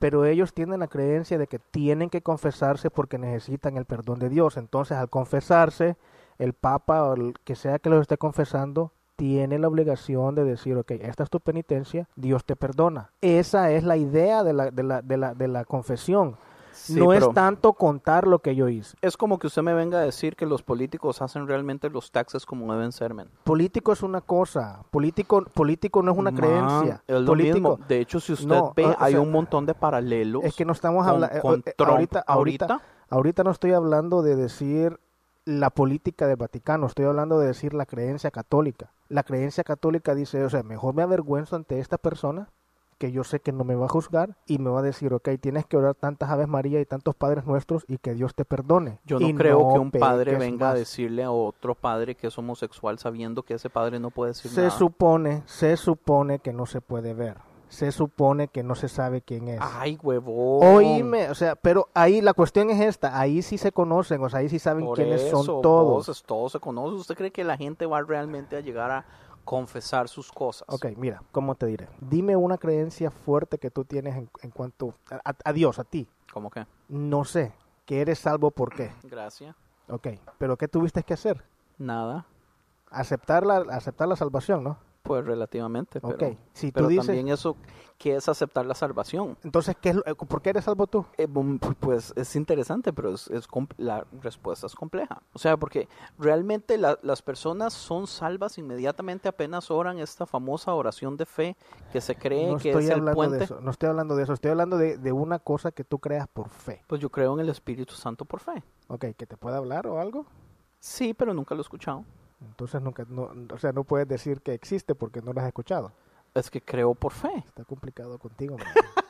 S4: pero ellos tienen la creencia de que tienen que confesarse porque necesitan el perdón de Dios. Entonces, al confesarse, el Papa o el que sea que los esté confesando tiene la obligación de decir, ok, esta es tu penitencia, Dios te perdona. Esa es la idea de la, de la, de la, de la confesión.
S3: Sí,
S4: no es tanto contar lo que yo hice.
S3: Es como que usted me venga a decir que los políticos hacen realmente los taxes como deben ser, men.
S4: Político es una cosa, político, político no es una
S3: Man,
S4: creencia.
S3: Es lo
S4: político,
S3: mismo. De hecho, si usted
S4: No,
S3: ve,
S4: o- o
S3: hay
S4: sea,
S3: un montón de paralelos.
S4: Es que no estamos hablando
S3: Trump
S4: ahorita, ahorita,
S3: ahorita.
S4: ahorita no estoy hablando de decir la política del Vaticano, estoy hablando de decir la creencia católica. La creencia católica dice, o sea, mejor me avergüenzo ante esta persona porque yo sé que no me va a juzgar y me va a decir, ok, tienes que orar tantas Aves María y tantos Padres Nuestros y que Dios te perdone.
S3: Yo no
S4: Y
S3: creo que un padre venga a
S4: más.
S3: decirle a otro padre que es homosexual sabiendo que ese padre no puede decir
S4: Se
S3: nada.
S4: supone, se supone que no se puede ver. Se supone que no se sabe quién es.
S3: Ay, huevón.
S4: Oíme, o sea, pero ahí la cuestión es esta, ahí sí se conocen, o sea, ahí sí saben
S3: Por
S4: quiénes
S3: eso,
S4: son todos.
S3: vos, todos se conocen. ¿Usted cree que la gente va realmente a llegar a confesar sus cosas?
S4: Ok, mira, ¿cómo te diré? Dime una creencia fuerte que tú tienes en, en cuanto a, a- Dios, a ti.
S3: ¿Cómo que?
S4: No sé, que eres salvo por qué.
S3: Gracias.
S4: Ok, pero ¿qué tuviste que hacer?
S3: Nada.
S4: Aceptar la, aceptar la salvación, ¿no?
S3: Pues relativamente. Pero,
S4: si tú
S3: pero
S4: dices-
S3: también eso, ¿qué es aceptar la salvación?
S4: Entonces, ¿qué es lo- eh, ¿por qué eres salvo tú?
S3: Eh, pues es interesante, pero es, la respuesta es compleja. O sea, porque realmente la- las personas son salvas inmediatamente apenas oran esta famosa oración de fe que se cree
S4: No
S3: que
S4: estoy
S3: es el
S4: hablando
S3: puente.
S4: de eso, no estoy hablando de eso, estoy hablando de, de una cosa que tú creas por fe.
S3: Pues yo creo en el Espíritu Santo por fe.
S4: Ok, ¿que te pueda hablar o algo?
S3: Sí, pero nunca lo he escuchado.
S4: Entonces nunca, no, o sea, no puedes decir que existe porque no lo has escuchado.
S3: Es que creo por fe.
S4: Está complicado contigo.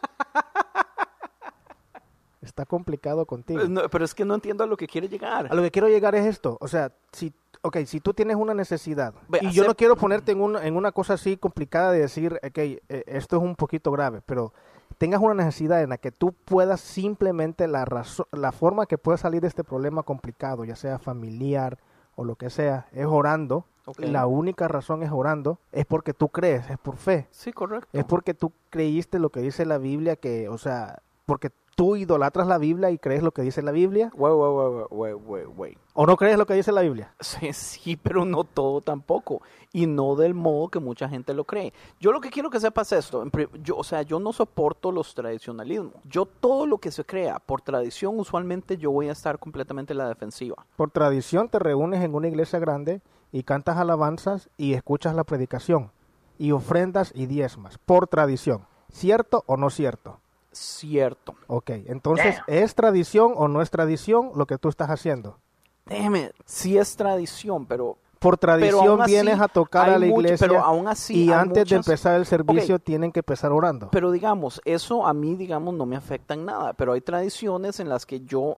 S4: Está complicado contigo.
S3: No, pero es que no entiendo a lo que quiere llegar.
S4: A lo que quiero llegar es esto, o sea, si, okay, si tú tienes una necesidad
S3: Ve,
S4: y yo no quiero ponerte en una, en una cosa así complicada de decir, ok, eh, esto es un poquito grave, pero tengas una necesidad en la que tú puedas simplemente la la forma que puedas salir de este problema complicado, ya sea familiar o lo que sea, es orando.
S3: Ok.
S4: La única razón es orando, es porque tú crees, es por fe.
S3: Sí, correcto.
S4: Es porque tú creíste lo que dice la Biblia, que, o sea, porque tú idolatras la Biblia y crees lo que dice la Biblia,
S3: Wait, wait, wait, wait, wait, wait.
S4: o no crees lo que dice la Biblia.
S3: Sí, sí, pero no todo tampoco. Y no del modo que mucha gente lo cree. Yo lo que quiero que sepas es esto. Yo, o sea, yo no soporto los tradicionalismos. Yo todo lo que se crea por tradición, usualmente yo voy a estar completamente en la defensiva.
S4: Por tradición te reúnes en una iglesia grande y cantas alabanzas y escuchas la predicación y ofrendas y diezmas. Por tradición. ¿Cierto o no cierto?
S3: Cierto.
S4: Ok, entonces, ¿es tradición o no es tradición lo que tú estás haciendo?
S3: Déjeme, sí es tradición, pero...
S4: Por
S3: pero
S4: tradición
S3: así
S4: vienes a tocar a la
S3: mucho-
S4: iglesia
S3: pero aún así
S4: y antes de empezar el servicio tienen que empezar orando.
S3: Pero digamos, eso a mí, digamos, no me afecta en nada. Pero hay tradiciones en las que yo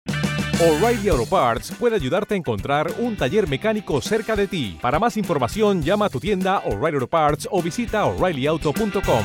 S10: O'Reilly Auto Parts puede ayudarte a encontrar un taller mecánico cerca de ti. Para más información, llama a tu tienda O'Reilly Auto Parts o visita oreillyauto.com.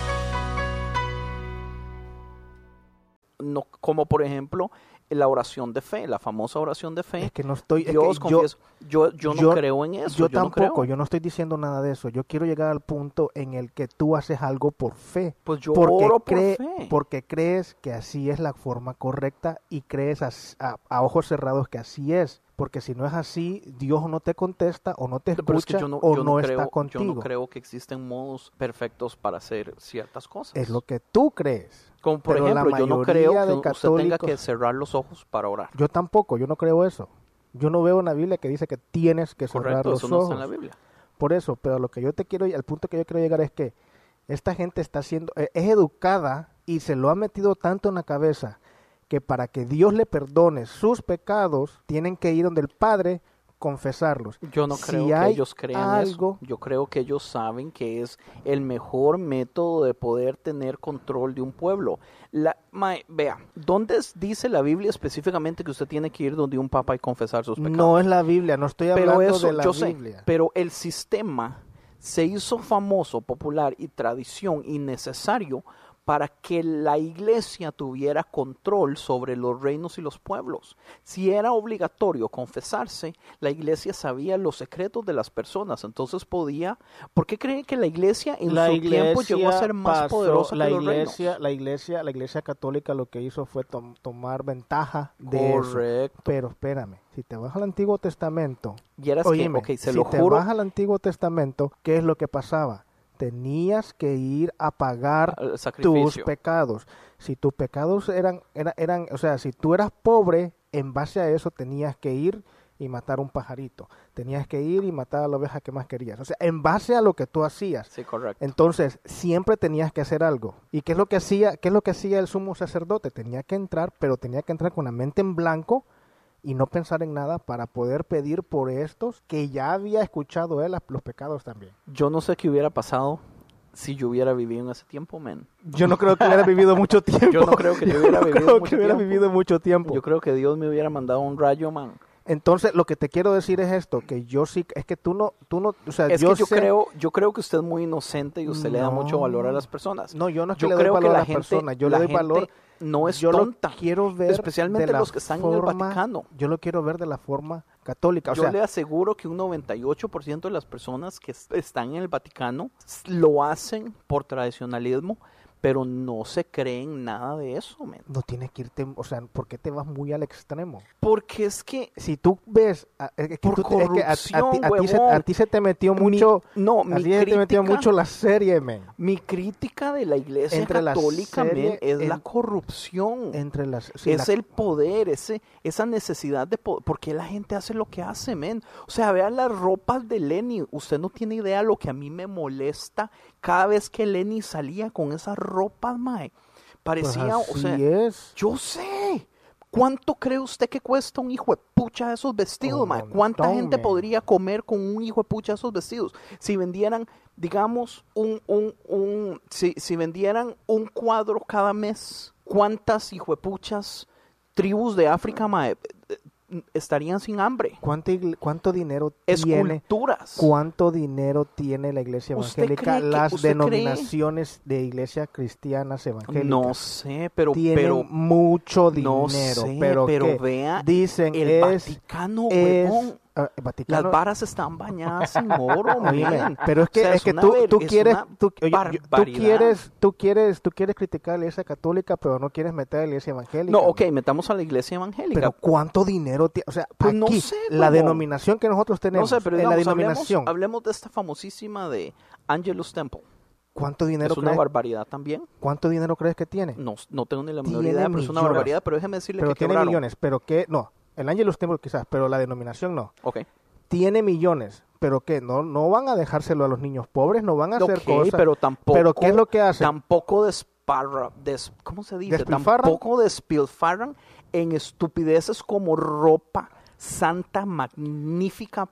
S3: No como por ejemplo la oración de fe, la famosa oración de fe.
S4: Es que no estoy. es que
S3: Dios
S4: yo-
S3: confieso, yo, yo, no creo en eso.
S4: Yo,
S3: Yo, no
S4: tampoco,
S3: creo.
S4: yo no estoy diciendo nada de eso. Yo quiero llegar al punto en el que tú haces algo por fe.
S3: Pues yo
S4: porque,
S3: oro por
S4: cree-
S3: fe.
S4: porque crees que así es la forma correcta y crees a, a ojos cerrados que así es. Porque si no es así, Dios no te contesta o no te
S3: es que
S4: escucha
S3: yo no,
S4: o
S3: yo
S4: no,
S3: creo,
S4: está
S3: Yo
S4: contigo.
S3: no creo que existen modos perfectos para hacer ciertas cosas.
S4: Es lo que tú crees.
S3: Como por
S4: Pero
S3: ejemplo, yo no creo que usted tenga que cerrar los ojos para orar.
S4: Yo tampoco, yo no creo eso. Yo no veo en la Biblia que dice que tienes que cerrar los
S3: eso no
S4: ojos.
S3: está en la Biblia.
S4: Por eso, pero lo que yo te quiero, al punto que yo quiero llegar es que esta gente está siendo, eh, es educada y se lo ha metido tanto en la cabeza que para que Dios le perdone sus pecados, tienen que ir donde el Padre confesarlos.
S3: Yo no
S4: Si
S3: creo que
S4: hay
S3: ellos crean
S4: algo,
S3: eso. Yo creo que ellos saben que es el mejor método de poder tener control de un pueblo. La, vea, ¿dónde dice la Biblia específicamente que usted tiene que ir donde un papa y confesar sus pecados?
S4: no es la Biblia, no estoy
S3: pero
S4: hablando
S3: eso,
S4: de la
S3: yo sé,
S4: Biblia.
S3: pero el sistema se hizo famoso, popular y tradición y necesario para que la iglesia tuviera control sobre los reinos y los pueblos. Si era obligatorio confesarse, la iglesia sabía los secretos de las personas, entonces podía... ¿Por qué creen que la iglesia en
S4: la
S3: su
S4: iglesia
S3: tiempo llegó a ser más
S4: pasó-
S3: poderosa
S4: la
S3: que los
S4: iglesia,
S3: reinos?
S4: la iglesia, la iglesia católica lo que hizo fue tom- tomar ventaja de eso.
S3: Correcto.
S4: Pero espérame, si te vas al Antiguo Testamento,
S3: Y eras que,
S4: óyeme,
S3: ok, se
S4: si
S3: lo
S4: te
S3: juro.
S4: vas al Antiguo Testamento, ¿qué es lo que pasaba? Tenías que ir a pagar tus pecados. Si tus pecados eran, era- eran, o sea, si tú eras pobre, en base a eso tenías que ir y matar un pajarito. Tenías que ir y matar a la oveja que más querías. O sea, en base a lo que tú hacías.
S3: Sí, correcto.
S4: Entonces, siempre tenías que hacer algo. ¿Y qué es lo que hacía, qué es lo que hacía el sumo sacerdote? Tenía que entrar, pero tenía que entrar con la mente en blanco y no pensar en nada para poder pedir por estos que ya había escuchado él las- los pecados también.
S3: Yo no sé qué hubiera pasado si yo hubiera vivido en ese tiempo, men.
S4: Yo no creo que hubiera vivido mucho tiempo.
S3: Yo no creo que yo hubiera
S4: No
S3: vivido
S4: creo
S3: mucho
S4: que hubiera
S3: tiempo.
S4: vivido mucho tiempo.
S3: Yo creo que Dios me hubiera mandado un rayo, man.
S4: Entonces, lo que te quiero decir es esto, que yo sí, es que tú no, tú no, o sea,
S3: Es
S4: yo
S3: que yo
S4: sé-
S3: creo, yo creo que usted es muy inocente y usted le da mucho valor a las personas.
S4: No, yo no es que
S3: yo
S4: le doy
S3: creo
S4: valor
S3: que
S4: a
S3: la
S4: las
S3: gente,
S4: personas, yo
S3: la
S4: le doy
S3: gente
S4: valor.
S3: No es
S4: yo
S3: tonta.
S4: Lo quiero ver
S3: especialmente los que están en el Vaticano.
S4: Yo lo quiero ver de la forma católica. O
S3: yo
S4: sea,
S3: le aseguro que un 98% de las personas que es- están en el Vaticano lo hacen por tradicionalismo, pero no se creen nada de eso, men.
S4: no tienes que irte, o sea, ¿por qué te vas muy al extremo?
S3: Porque es que
S4: Si tú ves, a- es que
S3: Por
S4: tú- es que a, a ti,
S3: corrupción,
S4: a ti se,
S3: huevón.
S4: a ti se te metió
S3: Mi-
S4: mucho,
S3: no,
S4: a
S3: mi
S4: ti se te metió
S3: crítica-
S4: mucho la serie, men.
S3: mi crítica de la iglesia
S4: Entre la
S3: católica, men,
S4: serie
S3: es la corrupción.
S4: Entre las, sí,
S3: es
S4: la-
S3: el poder, ese, esa necesidad de poder. ¿Por qué la gente hace lo que hace, men? O sea, vean las ropas de Lenny. Usted no tiene idea lo que a mí me molesta cada vez que Lenny salía con esas ropas, mae. Parecía,
S4: Pues
S3: o sea,
S4: es.
S3: yo sé. ¿Cuánto cree usted que cuesta un hijo de pucha de esos vestidos, mae? ¿Cuánta
S4: montón,
S3: gente podría comer con un hijo de pucha de esos vestidos? Si vendieran, digamos, un, un, un, si, si vendieran un cuadro cada mes, ¿cuántas hijo de puchas tribus de África, mae, estarían sin hambre?
S4: ¿Cuánto, ¿Cuánto dinero tiene?
S3: Esculturas.
S4: ¿Cuánto dinero tiene la iglesia
S3: ¿Usted
S4: evangélica? las
S3: cree?
S4: denominaciones de iglesias cristianas evangélicas.
S3: No sé, pero,
S4: tienen
S3: pero
S4: mucho
S3: no
S4: dinero,
S3: sé,
S4: pero,
S3: pero vea
S4: dicen
S3: el
S4: es,
S3: Vaticano,
S4: es- ah, Vaticano-
S3: Las varas están bañadas en oro, men.
S4: pero es que,
S3: O sea,
S4: es que
S3: una
S4: tú, tú
S3: es
S4: quieres, tú, oye, tú quieres, tú quieres, tú quieres criticar a la iglesia católica, pero no quieres meter a la iglesia evangélica.
S3: No,
S4: man.
S3: ok, metamos a la iglesia evangélica.
S4: Pero ¿cuánto dinero tiene? O sea,
S3: Pues no
S4: aquí,
S3: sé,
S4: la denominación que nosotros
S3: no
S4: tenemos,
S3: sé, pero
S4: en la
S3: digamos, hablemos,
S4: denominación,
S3: hablemos de esta famosísima de Angelus Temple.
S4: ¿cuánto dinero
S3: Es una
S4: crees?
S3: barbaridad también.
S4: ¿Cuánto dinero crees que tiene?
S3: No, no tengo ni la menor idea, pero es una barbaridad. Pero déjeme decirle
S4: Pero
S3: que
S4: tiene
S3: quebraron.
S4: millones, pero que no, el Angelus Temple quizás, pero la denominación no.
S3: Ok.
S4: Tiene millones, pero que no no van a dejárselo a los niños pobres, no van a hacer
S3: Ok,
S4: cosas.
S3: pero tampoco.
S4: Pero ¿qué es lo que hacen?
S3: Tampoco desparra, des- ¿cómo se dice?
S4: ¿Despilfarran?
S3: Tampoco despilfarran en estupideces como ropa santa, magnífica,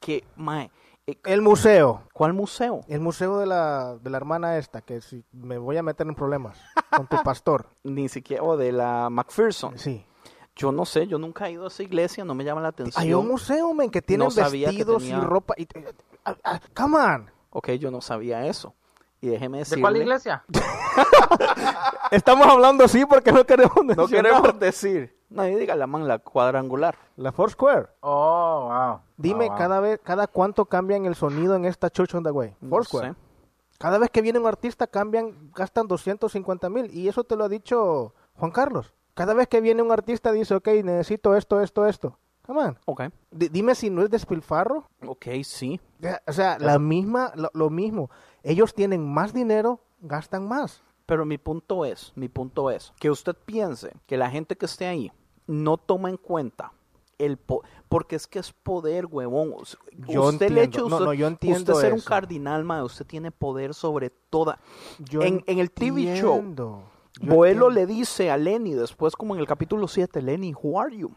S3: que, mae, eh,
S4: El museo.
S3: ¿Cuál museo?
S4: El museo de la, de la hermana esta, que si me voy a meter en problemas con tu pastor.
S3: Ni siquiera, o de la McPherson.
S4: Sí.
S3: Yo no sé, yo nunca he ido a esa iglesia, no me llama la atención.
S4: Hay un museo, men, que tienen
S3: No que
S4: vestidos
S3: tenía-
S4: y ropa. Y, ah, ah, come on.
S3: Ok, yo no sabía eso. Y déjeme decirle...
S5: ¿De cuál iglesia?
S4: Estamos hablando así porque no queremos
S3: No
S4: mencionar.
S3: queremos decir. Nadie diga la man, la cuadrangular.
S4: La Foursquare.
S5: Oh, wow.
S4: Dime,
S5: Oh, wow.
S4: cada vez, cada cuánto cambian el sonido en esta Church on the Way.
S3: No
S4: Foursquare.
S3: sé.
S4: Cada vez que viene un artista cambian, gastan 250 mil. Y eso te lo ha dicho Juan Carlos. Cada vez que viene un artista dice, ok, necesito esto, esto, esto. Come on.
S3: Ok.
S4: D- dime si no es despilfarro.
S3: Ok, sí.
S4: O sea, la misma, lo, lo mismo. Ellos tienen más dinero, gastan más.
S3: Pero mi punto es, mi punto es, que usted piense que la gente que esté ahí no toma en cuenta el po- porque es que es poder, huevón.
S4: Yo entiendo. No,
S3: usted,
S4: no, yo entiendo
S3: usted ser un
S4: eso.
S3: cardinal, ma, usted tiene poder sobre toda.
S4: Yo
S3: en, en el TV show, Boelo le dice a Lenny después como en el capítulo 7, Lenny, who are you?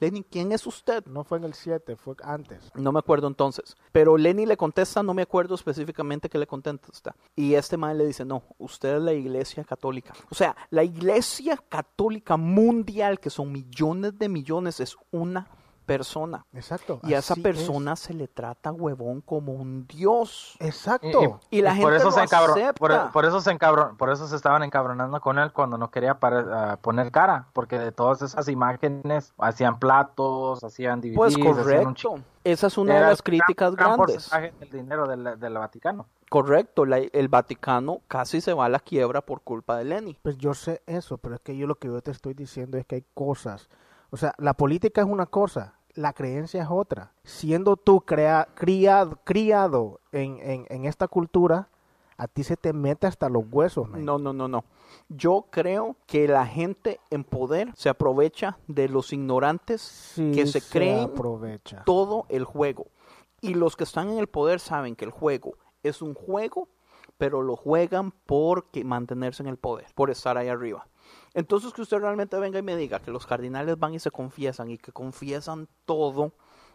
S3: Lenny, ¿quién es usted?
S4: No fue en el 7, fue antes.
S3: No me acuerdo entonces. Pero Lenny le contesta, no me acuerdo específicamente qué le contesta. Y este man le dice, no, usted es la iglesia católica. O sea, la iglesia católica mundial, que son millones de millones, es una persona.
S4: Exacto.
S3: Y a esa
S4: es.
S3: persona se le trata huevón como un dios.
S4: Exacto.
S3: Y la
S5: por
S3: gente
S5: eso
S3: lo
S5: se encabron-
S3: acepta.
S5: por, por eso se encabron- por eso se estaban encabronando con él cuando no quería ah, poner cara, porque de todas esas imágenes hacían platos, hacían DVDs,
S3: Pues
S5: un
S3: correcto. Esa es una de las críticas
S5: gran- gran
S3: grandes.
S5: del dinero del, del Vaticano.
S3: Correcto, la- el Vaticano casi se va a la quiebra por culpa de Lenny.
S4: Pues yo sé eso, pero es que yo lo que yo te estoy diciendo es que hay cosas. O sea, la política es una cosa, la creencia es otra. Siendo tú crea, criado, criado en, en, en esta cultura, a ti se te mete hasta los huesos, man.
S3: No, no, no, no. Yo creo que la gente en poder se aprovecha de los ignorantes
S4: Sí,
S3: que se,
S4: se
S3: creen
S4: aprovecha.
S3: todo el juego. Y los que están en el poder saben que el juego es un juego, pero lo juegan por que- mantenerse en el poder, por estar ahí arriba. Entonces que usted realmente venga y me diga que los cardinales van y se confiesan y que confiesan todo,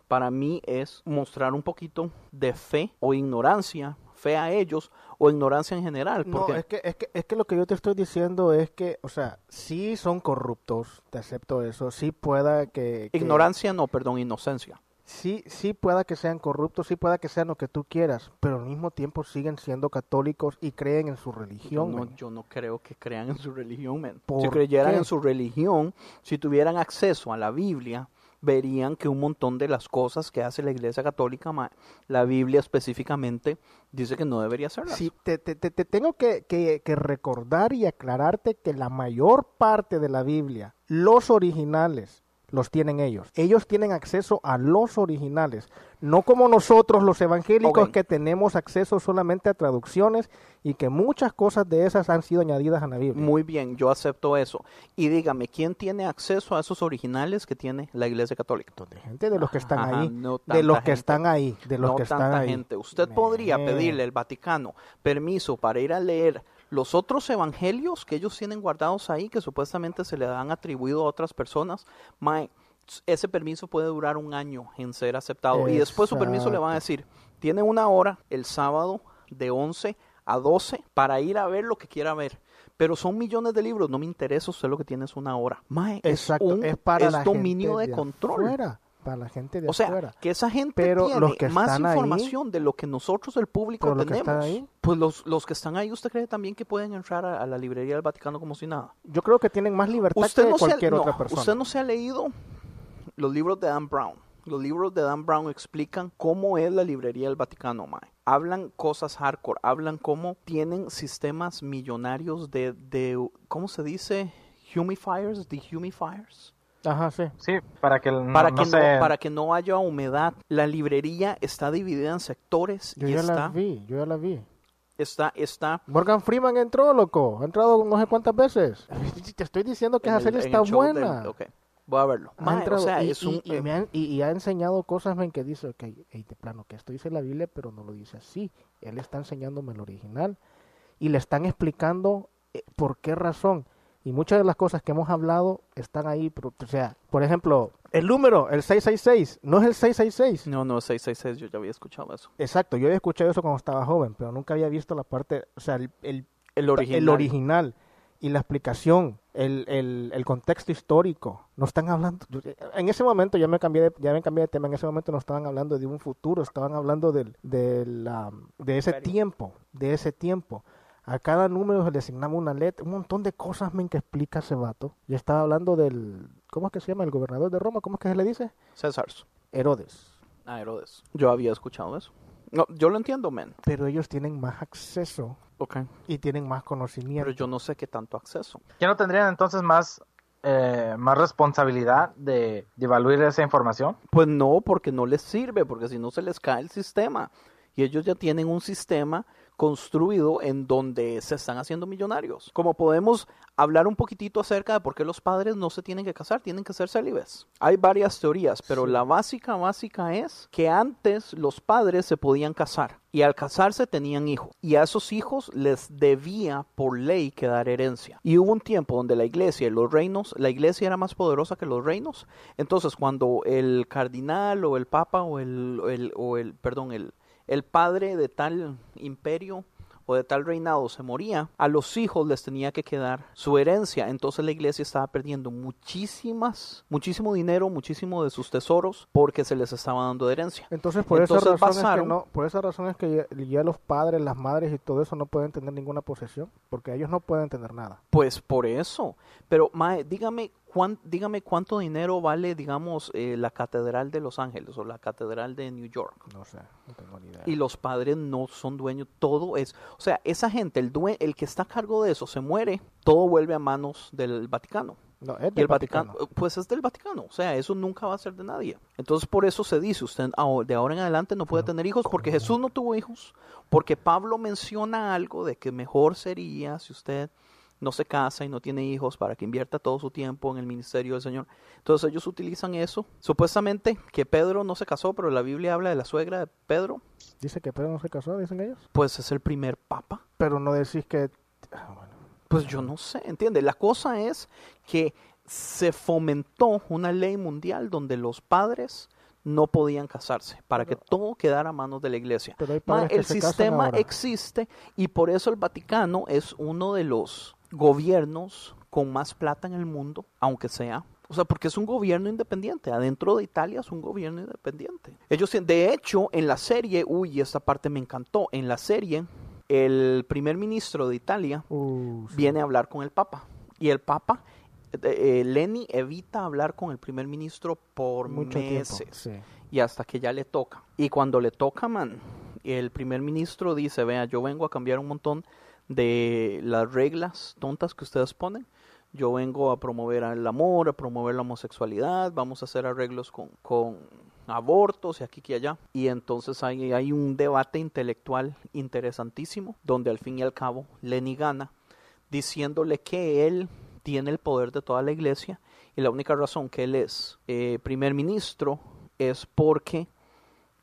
S3: para mí es mostrar un poquito de fe o ignorancia, fe a ellos o ignorancia en general.
S4: No,
S3: Porque
S4: es que, es, que, es que lo que yo te estoy diciendo es que, o sea, sí son corruptos, te acepto eso, sí pueda que... que-
S3: ignorancia no, perdón, inocencia.
S4: Sí, sí pueda que sean corruptos, sí pueda que sean lo que tú quieras, pero al mismo tiempo siguen siendo católicos y creen en su
S3: Yo
S4: religión.
S3: no,
S4: man.
S3: yo no creo que crean en su religión, man. Si
S4: ¿Por
S3: creyeran
S4: qué?
S3: en su religión, si tuvieran acceso a la Biblia, verían que un montón de las cosas que hace la Iglesia Católica, la Biblia específicamente, dice que no debería hacerlas.
S4: Sí, te, te- te- te tengo que, que- que recordar y aclararte que la mayor parte de la Biblia, los originales, los tienen ellos. Ellos tienen acceso a los originales, no como nosotros los evangélicos que tenemos acceso solamente a traducciones y que muchas cosas de esas han sido añadidas a la Biblia.
S3: Muy bien, yo acepto eso. Y dígame, ¿quién tiene acceso a esos originales que tiene la Iglesia Católica?
S4: gente de los que están
S3: Ajá,
S4: ahí,
S3: no
S4: de los que están ahí, de los
S3: no
S4: que están
S3: tanta
S4: ahí.
S3: gente. Usted podría pedirle al Vaticano permiso para ir a leer los otros evangelios que ellos tienen guardados ahí, que supuestamente se le han atribuido a otras personas. Mae, ese permiso puede durar un año en ser aceptado. Y después su permiso le van a decir, tiene una hora el sábado de 11 a 12 para ir a ver lo que quiera ver. Pero son millones de libros, no me interesa usted lo que tiene es una hora. Mae,
S4: Exacto,
S3: es, un,
S4: es para
S3: es
S4: la
S3: dominio
S4: gente
S3: de
S4: de
S3: control.
S4: afuera, para la gente de
S3: O sea,
S4: afuera.
S3: que esa gente
S4: Pero
S3: tiene
S4: los que
S3: más
S4: están ahí-
S3: información de lo que nosotros, el público, tenemos.
S4: están ahí-
S3: Pues los, los que están ahí, ¿usted cree también que pueden entrar a, a la librería del Vaticano como si nada?
S4: Yo creo que tienen más libertad
S3: Usted
S4: que
S3: no, se ha,
S4: cualquier
S3: no,
S4: otra persona.
S3: usted no se ha leído los libros de Dan Brown. Los libros de Dan Brown explican cómo es la librería del Vaticano, mae. Hablan cosas hardcore, hablan cómo tienen sistemas millonarios de, de ¿cómo se dice? Humifiers, dehumifiers.
S4: Ajá, sí.
S5: Sí, para que no,
S3: para
S5: no
S3: que
S5: se-
S3: no, para que no haya humedad. La librería está dividida en sectores
S4: Yo
S3: y
S4: ya
S3: está,
S4: la vi, yo ya la vi.
S3: está, está
S4: Morgan Freeman entró, loco. Ha entrado no sé cuántas veces. Te estoy diciendo que
S3: en
S4: esa serie
S3: el- en
S4: está buena.
S3: ok, voy a verlo.
S4: Ha
S3: o
S4: entrado
S3: sea,
S4: y,
S3: es un,
S4: y- y me han- y- y ha enseñado cosas men, que dice, ok, ey, de plano, que esto dice la Biblia, pero no lo dice así. Él está enseñándome el original y le están explicando eh, por qué razón. Y muchas de las cosas que hemos hablado están ahí. Pero, o sea, por ejemplo, el número, el 666, no es el 666.
S3: No, no, 666, yo ya había escuchado eso.
S4: Exacto, yo había escuchado eso cuando estaba joven, pero nunca había visto la parte, o sea, el, el,
S3: El original.
S4: el original y la explicación, el, el, el contexto histórico. No están hablando, yo- en ese momento ya me cambié de, ya me cambié de tema, en ese momento no estaban hablando de un futuro, estaban hablando del, de, la, de ese tiempo, de ese tiempo. A cada número se le asignaba una letra, un montón de cosas men, que explica ese vato. Yo estaba hablando del, ¿cómo es que se llama? El gobernador de Roma, ¿cómo es que se le dice?
S3: César.
S4: Herodes.
S3: Ah, Herodes. Yo había escuchado eso. No, yo lo entiendo, men.
S4: Pero ellos tienen más acceso
S3: Ok.
S4: y tienen más conocimiento.
S3: Pero yo no sé qué tanto acceso.
S5: ¿Ya no tendrían entonces más, eh, más responsabilidad de, de evaluar esa información?
S3: Pues no, porque no les sirve, porque si no se les cae el sistema. Y ellos ya tienen un sistema construido en donde se están haciendo millonarios. Como podemos hablar un poquitito acerca de por qué los padres no se tienen que casar, tienen que ser célibes. Hay varias teorías, pero la básica, básica es que antes los padres se podían casar y al casarse tenían hijos y a esos hijos les debía por ley que dar herencia. Y hubo un tiempo donde la iglesia y los reinos, la iglesia era más poderosa que los reinos. Entonces cuando el cardinal o el papa o el, el- o el perdón, el, el padre de tal imperio o de tal reinado se moría, a los hijos les tenía que quedar su herencia. Entonces la iglesia estaba perdiendo muchísimas, muchísimo dinero, muchísimo de sus tesoros porque se les estaba dando de herencia.
S4: Entonces, por esa
S3: Entonces
S4: razón es que
S3: basaron-
S4: no, por esa razón es que ya, ya los padres, las madres y todo eso no pueden tener ninguna posesión, porque ellos no pueden tener nada.
S3: Pues por eso. Pero, Mae, dígame, dígame cuánto dinero vale, digamos, eh, la Catedral de Los Ángeles o la Catedral de New York.
S4: No sé, no tengo ni idea.
S3: Y los padres no son dueños, todo es, o sea, esa gente, el, due- el que está a cargo de eso se muere, todo vuelve a manos del Vaticano.
S4: No, es
S3: Y
S4: del
S3: el Vaticano, pues es del Vaticano, o sea, eso nunca va a ser de nadie. Entonces por eso se dice, usted de ahora en adelante no puede tener hijos porque Jesús no tuvo hijos, porque Pablo menciona algo de que mejor sería si usted no se casa y no tiene hijos para que invierta todo su tiempo en el ministerio del Señor. Entonces ellos utilizan eso. Supuestamente que Pedro no se casó, pero la Biblia habla de la suegra de Pedro,
S4: Dice que Pedro no se casó, dicen ellos.
S3: pues es el primer papa.
S4: Pero no decís que... ah,
S3: Pues yo no sé, entiende. La cosa es que se fomentó una ley mundial donde los padres no podían casarse para que todo quedara a manos de la iglesia.
S4: Pero hay
S3: Ma, el sistema existe y por eso el Vaticano es uno de los gobiernos con más plata en el mundo, aunque sea. O sea, porque es un gobierno independiente. Adentro de Italia es un gobierno independiente. Ellos, de hecho, en la serie, uy, esta parte me encantó. En la serie, el primer ministro de Italia
S4: Uh,
S3: viene a hablar con el Papa. Y el Papa, eh, eh, Lenny evita hablar con el primer ministro por
S4: Mucho tiempo,
S3: meses.
S4: sí.
S3: Y hasta que ya le toca. Y cuando le toca, man, el primer ministro dice, vea, yo vengo a cambiar un montón de las reglas tontas que ustedes ponen. Yo vengo a promover el amor, a promover la homosexualidad, vamos a hacer arreglos con, con abortos y aquí y allá. Y entonces hay, hay un debate intelectual interesantísimo, donde al fin y al cabo Lenny gana, diciéndole que él tiene el poder de toda la iglesia y la única razón que él es eh, primer ministro es porque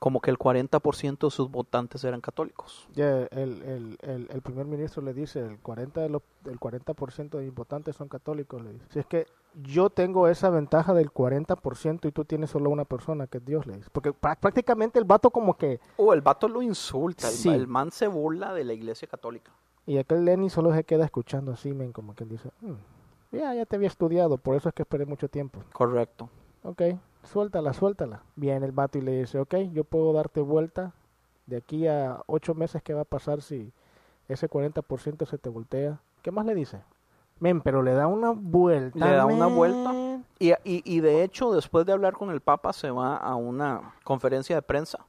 S3: como que el 40% de sus votantes eran católicos.
S4: Ya el, el, el, el primer ministro le dice, el 40%, de los, el 40 de mis votantes son católicos. Le dice. Si es que yo tengo esa ventaja del 40% y tú tienes solo una persona, que es Dios, le dice. Porque prá- prácticamente el vato como que...
S3: O el vato lo insulta,
S4: Sí.
S3: el man se burla de la iglesia católica.
S4: Y aquel Lenny solo se queda escuchando así, men, como que dice, "Mm, ya, ya te había estudiado, por eso es que esperé mucho tiempo.
S3: Correcto.
S4: Ok, suéltala, suéltala. Viene el vato y le dice, ok, yo puedo darte vuelta de aquí a ocho meses, ¿qué va a pasar si ese 40% se te voltea? ¿Qué más le dice? Men, pero le da una vuelta.
S3: Le da una vuelta. Y, y, y de hecho, después de hablar con el Papa, se va a una conferencia de prensa.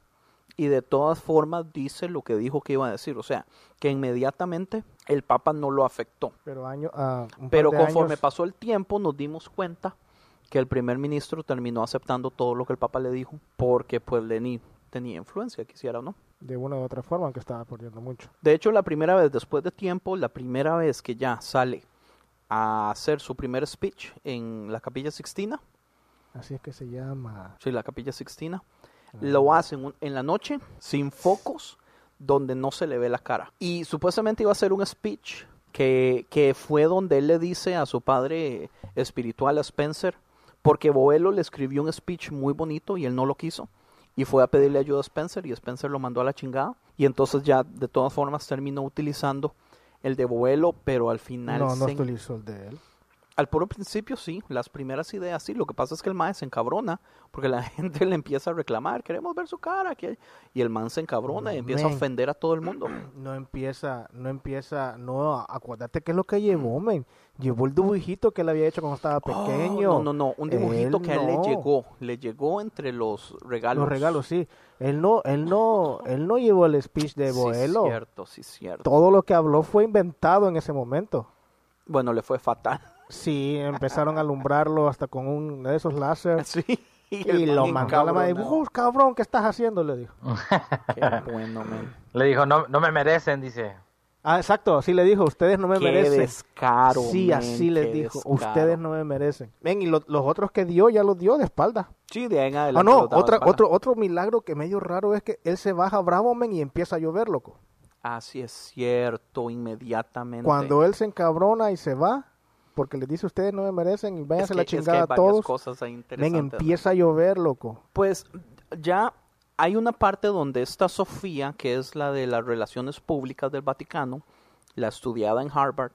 S3: Y de todas formas dice lo que dijo que iba a decir. O sea, que inmediatamente el Papa no lo afectó.
S4: Pero año, par
S3: Pero conforme
S4: años-
S3: pasó el tiempo, nos dimos cuenta que el primer ministro terminó aceptando todo lo que el Papa le dijo. Porque pues Lenin tenía influencia, quisiera o no.
S4: de una u otra forma, aunque estaba perdiendo mucho.
S3: De hecho, la primera vez, después de tiempo, la primera vez que ya sale a hacer su primer speech en la Capilla Sixtina,
S4: Así es que se llama.
S3: sí, la Capilla Sixtina, lo hacen un- en la noche, sin focos, donde no se le ve la cara. Y supuestamente iba a ser un speech que, que fue donde él le dice a su padre espiritual, a Spencer, porque Boelo le escribió un speech muy bonito y él no lo quiso. Y fue a pedirle ayuda a Spencer y Spencer lo mandó a la chingada. Y entonces ya de todas formas terminó utilizando el de Boelo, pero al final...
S4: No, no
S3: se-
S4: utilizó el de él.
S3: Al puro principio sí, las primeras ideas sí. Lo que pasa es que el man se encabrona porque la gente le empieza a reclamar, queremos ver su cara. que-". Y el man se encabrona y empieza a ofender a todo el mundo.
S4: No empieza, no empieza, no, acuérdate qué es lo que llevó, men. Llevó el dibujito que él había hecho cuando estaba pequeño.
S3: Oh, no, no, no, un dibujito
S4: Él
S3: que a él le llegó, le llegó entre los regalos.
S4: Los regalos, sí. Él no, él no, él no llevó el speech de
S3: Sí,
S4: Boelo.
S3: cierto, sí, cierto.
S4: Todo lo que habló fue inventado en ese momento.
S3: Bueno, le fue fatal.
S4: Sí, empezaron a alumbrarlo hasta con un de esos láser.
S3: Sí.
S4: Y,
S3: el
S4: lo
S3: man
S4: mandó a la madre. "Uh, cabrón, ¿qué estás haciendo? Le dijo.
S3: Qué bueno, man.
S5: Le dijo, no, no me merecen, dice.
S4: Ah, exacto, así le dijo, ustedes no me
S3: Qué
S4: merecen.
S3: descaro,
S4: Sí, así les
S3: qué
S4: dijo,
S3: descaro.
S4: ustedes no me merecen. Ven, y lo- los otros que dio, ya los dio de espalda.
S3: Sí, de ahí en
S4: Ah,
S3: adelante.
S4: no,
S3: los daba
S4: otra, otro, otro milagro que medio raro es que él se baja bravo, men, y empieza a llover, loco.
S3: Así es cierto, inmediatamente.
S4: Cuando él se encabrona y se va, porque le dice ustedes no me merecen y váyanse
S3: Es
S4: la
S3: es que
S4: chingada
S3: hay varias
S4: todos.
S3: cosas ahí
S4: Men,
S3: interesantes.
S4: empieza a llover, loco.
S3: Pues ya hay una parte donde esta Sofía, que es la de las relaciones públicas del Vaticano, la estudiada en Harvard,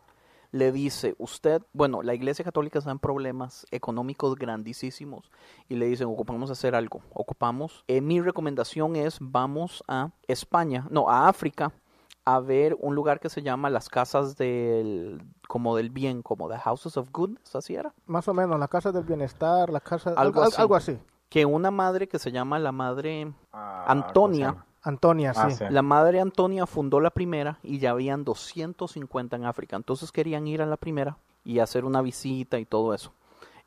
S3: le dice, usted, bueno, la Iglesia Católica está en problemas económicos grandísimos y le dicen, ocupamos hacer algo, ocupamos. Eh, mi recomendación es, vamos a España, no, a África, a ver un lugar que se llama las casas del, como del bien, como the Houses of Goodness, así era.
S4: Más o menos, la casa del bienestar, la casa...
S3: Algo
S4: algo,
S3: así.
S4: algo así.
S3: Que una madre que se llama la madre
S5: Ah,
S3: Antonia,
S4: Antonia,
S5: Ah,
S4: sí.
S5: sí.
S3: la madre Antonia fundó la primera y ya habían 250 en África. Entonces querían ir a la primera y hacer una visita y todo eso.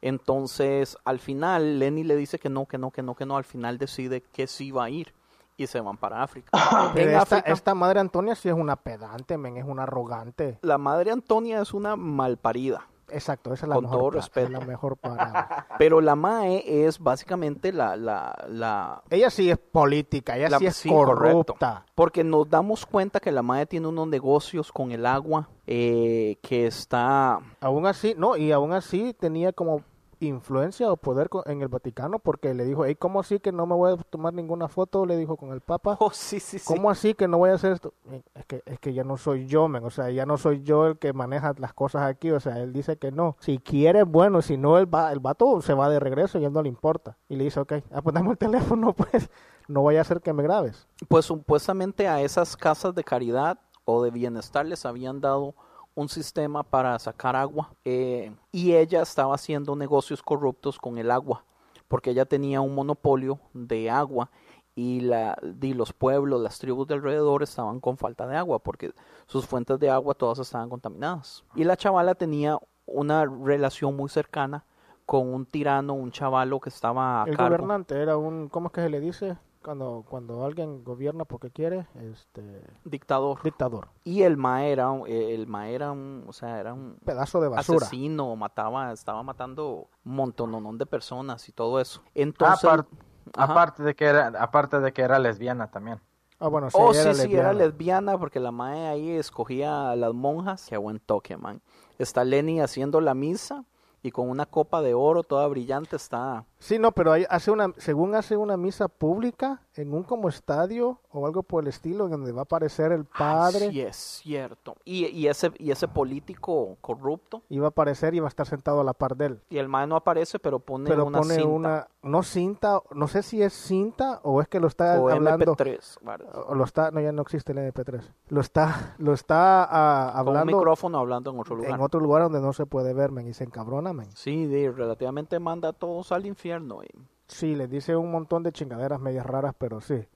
S3: Entonces, al final, Lenny le dice que no, que no, que no, que no. Al final decide que sí va a ir y se van para África.
S4: Pero
S3: en
S4: esta,
S3: África,
S4: esta madre Antonia sí es una pedante, men, es una arrogante.
S3: la madre Antonia es una malparida.
S4: Exacto, esa es la
S3: Con
S4: mejor
S3: todo respeto.
S4: es la mejor palabra.
S3: Pero la Mae es básicamente la... la, la
S4: ella sí es política, ella
S3: la-
S4: sí es
S3: sí, correcto.
S4: corrupta.
S3: Porque nos damos cuenta que la Mae tiene unos negocios con el agua eh, que está...
S4: Aún así, no, y aún así tenía como influencia o poder en el Vaticano porque le dijo, hey, ¿cómo así que no me voy a tomar ninguna foto? Le dijo con el Papa.
S3: Oh, sí, sí, sí.
S4: ¿Cómo así que no voy a hacer esto? Es que, es que ya no soy yo, men. O sea, ya no soy yo el que maneja las cosas aquí. O sea, él dice que no. Si quiere, bueno. Si no, el, va, el vato se va de regreso y él no le importa. Y le dice, ok, ah, pues dame el teléfono, pues. No vaya a ser que me grabes.
S3: Pues supuestamente a esas casas de caridad o de bienestar les habían dado un sistema para sacar agua eh, y ella estaba haciendo negocios corruptos con el agua porque ella tenía un monopolio de agua y, la, y los pueblos, las tribus de alrededor estaban con falta de agua porque sus fuentes de agua todas estaban contaminadas. Y la chavala tenía una relación muy cercana con un tirano, un chavalo que estaba a
S4: El
S3: cargo.
S4: gobernante era un, ¿cómo es que se le dice? Cuando, cuando alguien gobierna porque quiere, este...
S3: Dictador.
S4: Dictador.
S3: Y el ma era, un- eh, el ma era un, o sea, era un
S4: Pedazo de basura.
S3: asesino, mataba, estaba matando un montón de personas y todo eso. Entonces,
S5: Apar-
S3: Ajá.
S5: aparte de que era, aparte de que era lesbiana también.
S4: Ah, bueno,
S3: oh sí, sí, era lesbiana porque la mae ahí escogía a las monjas. Qué buen toque, man. Está Lenny haciendo la misa y con una copa de oro toda brillante está.
S4: Sí, no, pero hay- hace una, según hace una misa pública en un como estadio o algo por el estilo, donde va a aparecer el padre.
S3: Sí, es cierto. Y, y ese y ese político corrupto
S4: Iba a aparecer y va a estar sentado a la par de él.
S3: y el mae no aparece, pero pone
S4: pero
S3: una
S4: pone
S3: cinta
S4: una, no cinta, no sé si es cinta o es que lo está
S3: o
S4: hablando.
S3: MP3, varios.
S4: O lo está, no, ya no existe el MP3. Lo está, lo está ah,
S3: con un
S4: hablando
S3: micrófono hablando en otro lugar.
S4: en otro lugar donde no se puede ver, men, y se encabrona,
S3: Sí, de, relativamente manda a todos al infierno. y-
S4: Sí, les dice un montón de chingaderas medias raras, pero sí.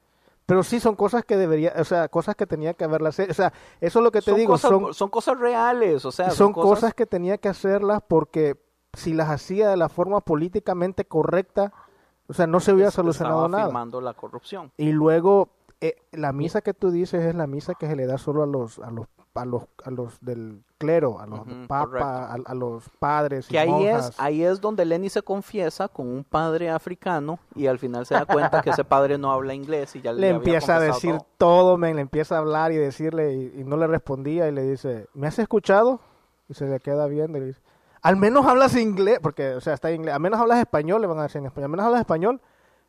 S4: Pero sí son cosas que debería, o sea, cosas que tenía que haberlas hecho. O sea, eso es lo que te
S3: son
S4: digo,
S3: cosas,
S4: son,
S3: son cosas reales, o sea,
S4: son cosas que tenía que hacerlas porque si las hacía de la forma políticamente correcta, o sea, no se hubiera solucionado
S3: estaba
S4: nada.
S3: la corrupción.
S4: Y luego eh, la misa que tú dices es la misa que se le da solo a los a los a los a los del clero, a los papas, a, a los padres y
S3: Que ahí
S4: monjas.
S3: es, ahí es donde Lenny se confiesa con un padre africano y al final se da cuenta que ese padre no habla inglés y ya le,
S4: le
S3: había
S4: empieza a decir
S3: todo.
S4: todo, men, le empieza a hablar y decirle y, y no le respondía y le dice, ¿me has escuchado? Y se le queda viendo y le dice, al menos hablas inglés, porque, o sea, está en inglés, al menos hablas español, le van a decir en español, al menos hablas español,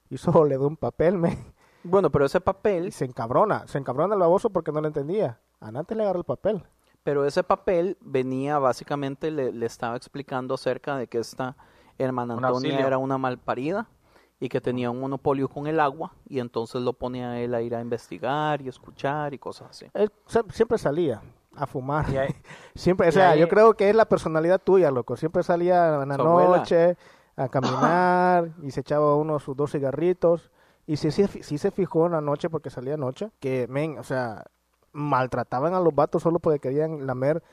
S4: y solo le da un papel, men,
S3: Bueno, pero ese
S4: y
S3: papel,
S4: se encabrona, se encabrona el baboso porque no le entendía. Antes le agarró el papel.
S3: Pero ese papel venía básicamente, le, le estaba explicando acerca de que esta hermana Antonia era una malparida y que tenía un monopolio con el agua y entonces lo pone a él a ir a investigar y escuchar y cosas así.
S4: Él siempre salía a fumar.
S5: Y ahí-
S4: Siempre, o
S5: y
S4: sea,
S5: ahí-
S4: yo creo que es la personalidad tuya, loco. Siempre salía en la noche a caminar y se echaba uno sus dos cigarritos. Y sí, sí, sí se fijó en la noche, porque salía noche, que, men, o sea, maltrataban a los vatos solo porque querían lamer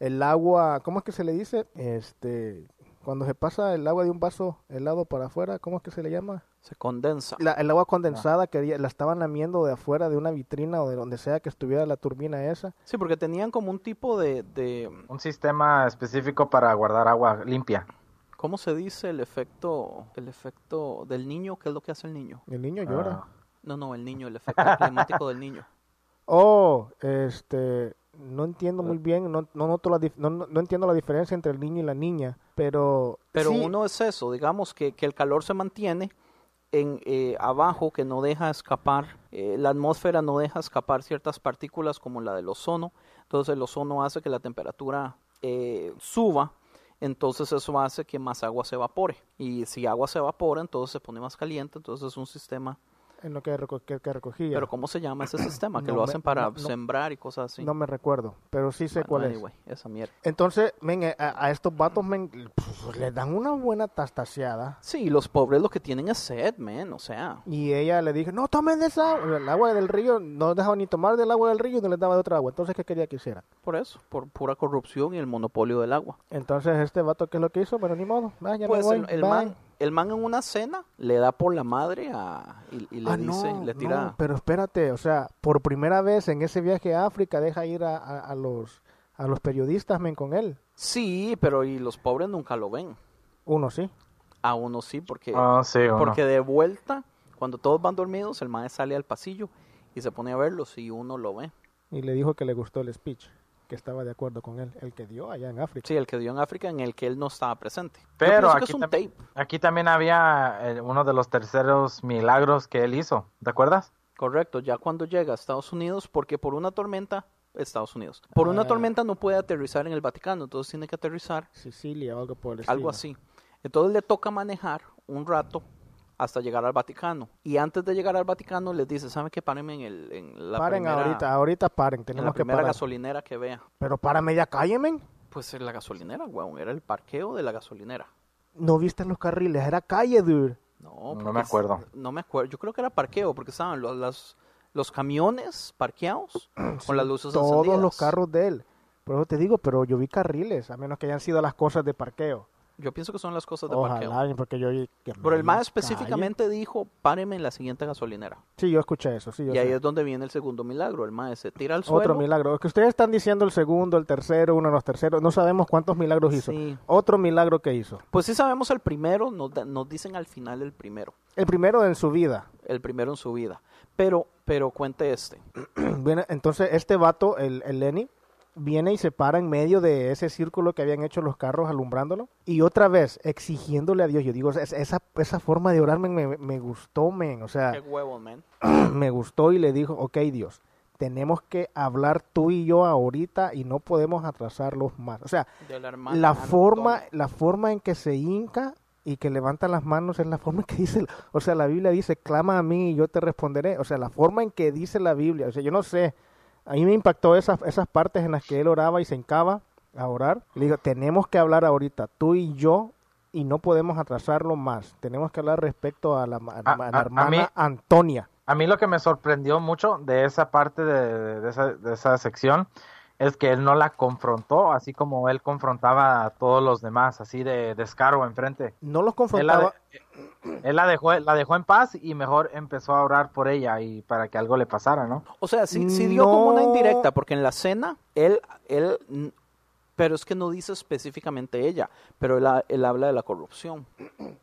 S4: el agua, ¿cómo es que se le dice? Este, cuando se pasa el agua de un vaso helado para afuera, ¿cómo es que se le llama?
S3: Se condensa.
S4: La, el agua condensada quería, la estaban lamiendo de afuera de una vitrina o de donde sea que estuviera la turbina esa.
S3: Sí, porque tenían como un tipo de, de
S5: Un sistema específico para guardar agua limpia.
S3: ¿cómo se dice el efecto, el efecto del niño? ¿Qué es lo que hace el niño?
S4: El niño llora.
S5: Ah.
S3: No, no, el niño, el efecto climático del niño.
S4: Oh, este, no entiendo muy bien, no, no, noto la dif- no, no- no entiendo la diferencia entre el niño y la niña, pero...
S3: Pero
S4: sí,
S3: uno es eso, digamos que, que el calor se mantiene en eh, abajo, que no deja escapar, eh, la atmósfera no deja escapar ciertas partículas como la del ozono, entonces el ozono hace que la temperatura eh, suba, entonces eso hace que más agua se evapore, y si agua se evapora, entonces se pone más caliente, entonces es un sistema,
S4: En lo que, reco- que, que recogía.
S3: pero ¿cómo se llama ese sistema? Que
S4: No
S3: lo
S4: me-
S3: hacen para
S4: no-
S3: sembrar y cosas así.
S4: No me recuerdo, pero sí sé
S3: Bueno,
S4: cuál
S3: anyway, esa mierda.
S4: es. Entonces, men, eh, a, a estos vatos, men, pf, pues dan una buena tastaseada.
S3: Sí, los pobres lo que tienen es sed, man, o sea.
S4: Y ella le dijo, no tomen de esa agua. El agua del río, no dejaba ni tomar del agua del río y no les daba de otra agua. Entonces, ¿qué quería que hiciera?
S3: Por eso, por pura corrupción y el monopolio del agua.
S4: Entonces, este vato, ¿qué es lo que hizo? Bueno, ni modo. Va, ya me
S3: Pues
S4: voy,
S3: el, el man, el man en una cena le da por la madre a, y, y le
S4: Ah,
S3: dice,
S4: no,
S3: le tira...
S4: no, pero espérate, o sea, por primera vez en ese viaje a África deja ir a, a- a los a los periodistas men con él.
S3: Sí, pero y los pobres nunca lo ven.
S4: Uno sí.
S3: A uno sí, porque,
S5: Ah, sí,
S3: porque de vuelta, cuando todos van dormidos, el man sale al pasillo y se pone a verlos y uno lo ve.
S4: Y le dijo que le gustó el speech, que estaba de acuerdo con él, el que dio allá en África.
S3: Sí, el que dio en África en el que él no estaba presente.
S5: Pero aquí,
S3: es un
S5: tam-
S3: tape.
S5: aquí también había eh, uno de los terceros milagros que él hizo, ¿te acuerdas?
S3: Correcto, ya cuando llega a Estados Unidos, porque por una tormenta, Estados Unidos, por una
S4: Ah.
S3: tormenta no puede aterrizar en el Vaticano, entonces tiene que aterrizar
S4: Sicilia o algo por el
S3: algo
S4: estilo.
S3: así. Entonces le toca manejar un rato hasta llegar al Vaticano. Y antes de llegar al Vaticano les dice, ¿saben qué? Párenme en, el, en la
S4: paren
S3: primera,
S4: ahorita, ahorita paren,
S3: en la
S4: tenemos que
S3: primera
S4: parar.
S3: gasolinera que vea.
S4: Pero párame ya, cállenme.
S3: Pues en la gasolinera, weón, era el parqueo de la gasolinera.
S4: No viste los carriles, era calle, dude.
S3: No,
S5: No me acuerdo.
S3: No me acuerdo. Yo creo que era parqueo, porque estaban los, los camiones parqueados con las luces
S4: Todos
S3: encendidas.
S4: los carros de él. Por eso te digo, pero yo vi carriles, a menos que hayan sido las cosas de parqueo.
S3: Yo pienso que son las cosas de parqueo.
S4: Ojalá, porque yo
S3: Pero el MAE específicamente dijo, páreme en la siguiente gasolinera.
S4: Sí, yo escuché eso, sí, yo
S3: y ahí es donde viene el segundo milagro. El MAE se tira al suelo.
S4: Otro milagro. Es que ustedes están diciendo el segundo, el tercero, uno de los terceros. No sabemos cuántos milagros hizo.
S3: Sí.
S4: Otro milagro que hizo.
S3: Pues sí sabemos el primero, nos, nos dicen al final el primero.
S4: El primero en su vida.
S3: El primero en su vida. Pero, pero cuente este.
S4: Entonces, este vato, el, el Lenny, viene y se para en medio de ese círculo que habían hecho los carros alumbrándolo. Y otra vez, exigiéndole a Dios. Yo digo, es- esa, esa forma de orar me, me gustó, men. O sea,
S3: Qué huevo, man.
S4: me gustó y le dijo, ok Dios, tenemos que hablar tú y yo ahorita y no podemos atrasarlos más. O sea,
S3: la hermana
S4: la
S3: Antonia.
S4: forma, la forma en que se hinca y que levanta las manos es la forma en que dice, o sea, la Biblia dice, clama a mí y yo te responderé. O sea, la forma en que dice la Biblia, o sea, yo no sé, a mí me impactó esas, esas partes en las que él oraba y se hincaba a orar. Le digo, tenemos que hablar ahorita, tú y yo, y no podemos atrasarlo más. Tenemos que hablar respecto a la, a-
S5: A-
S4: a la
S5: a- a
S4: hermana
S5: mí-
S4: Antonia.
S5: A mí lo que me sorprendió mucho de esa parte de, de esa, de esa sección es que él no la confrontó, así como él confrontaba a todos los demás, así de descaro enfrente.
S4: No los
S5: Él la,
S4: confrontaba.
S5: de- él la dejó, la dejó en paz y mejor empezó a orar por ella y para que algo le pasara, ¿no?
S3: O sea, sí, sí dio como una indirecta, porque en la cena, él, él, pero es que no dice específicamente ella, pero él, él habla de la corrupción,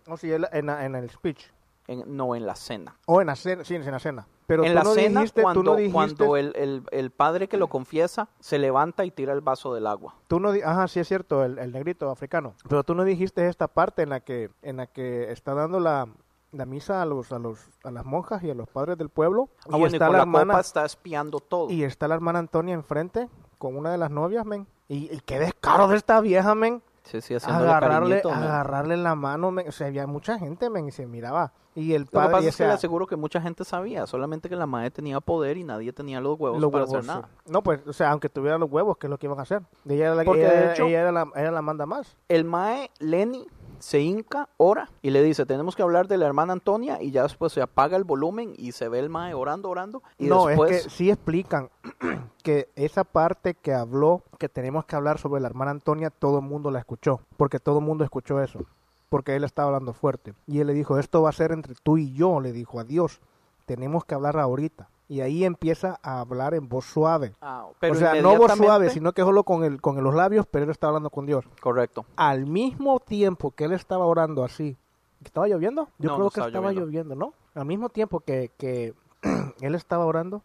S4: O sí, él- en, en el speech.
S3: En- no en la cena.
S4: O en la cena, sí, en la cena. Pero
S3: en la
S4: no
S3: cena,
S4: dijiste,
S3: cuando,
S4: tú no dijiste,
S3: cuando el, el, el padre que lo confiesa se levanta y tira el vaso del agua.
S4: tú no ajá, sí es cierto, el, el negrito africano. Pero tú no dijiste esta parte en la que, en la que está dando la, la misa a los, a los, a las monjas y a los padres del pueblo.
S3: Ah, bueno, y con la copa está espiando todo.
S4: y está la hermana Antonia enfrente con una de las novias, men. Y, y qué descaro de esta vieja, men.
S3: Sí, sí, haciéndole
S4: Agarrarle,
S3: cariñito,
S4: agarrarle la mano, men. O sea, había mucha gente, men, y se miraba. Y el
S3: Lo que
S4: padre,
S3: pasa es que le aseguro que mucha gente sabía, solamente que la madre tenía poder y nadie tenía los huevos
S4: los
S3: para
S4: huevos,
S3: hacer nada.
S4: sí. No, pues, o sea, aunque tuviera los huevos, ¿qué es lo que iban a hacer? Ella era la,
S3: Porque,
S4: ella,
S3: de hecho-
S4: ella era la, ella la manda más.
S3: El mae Lenny se hinca, ora y le dice, tenemos que hablar de la hermana Antonia y ya después se apaga el volumen y se ve el mae orando, orando y
S4: no,
S3: después...
S4: es que sí explican que esa parte que habló, que tenemos que hablar sobre la hermana Antonia, todo el mundo la escuchó, porque todo el mundo escuchó eso, porque él estaba hablando fuerte. Y él le dijo, esto va a ser entre tú y yo, le dijo a Dios, tenemos que hablar ahorita. Y ahí empieza a hablar en voz suave.
S3: Ah, pero
S4: o sea, no voz suave, sino que solo con, el, con los labios, pero él estaba hablando con Dios.
S3: Correcto.
S4: Al mismo tiempo que él estaba orando así, ¿estaba lloviendo? Yo
S3: No,
S4: creo
S3: no
S4: que
S3: estaba lloviendo.
S4: lloviendo, ¿no? Al mismo tiempo que, que él estaba orando,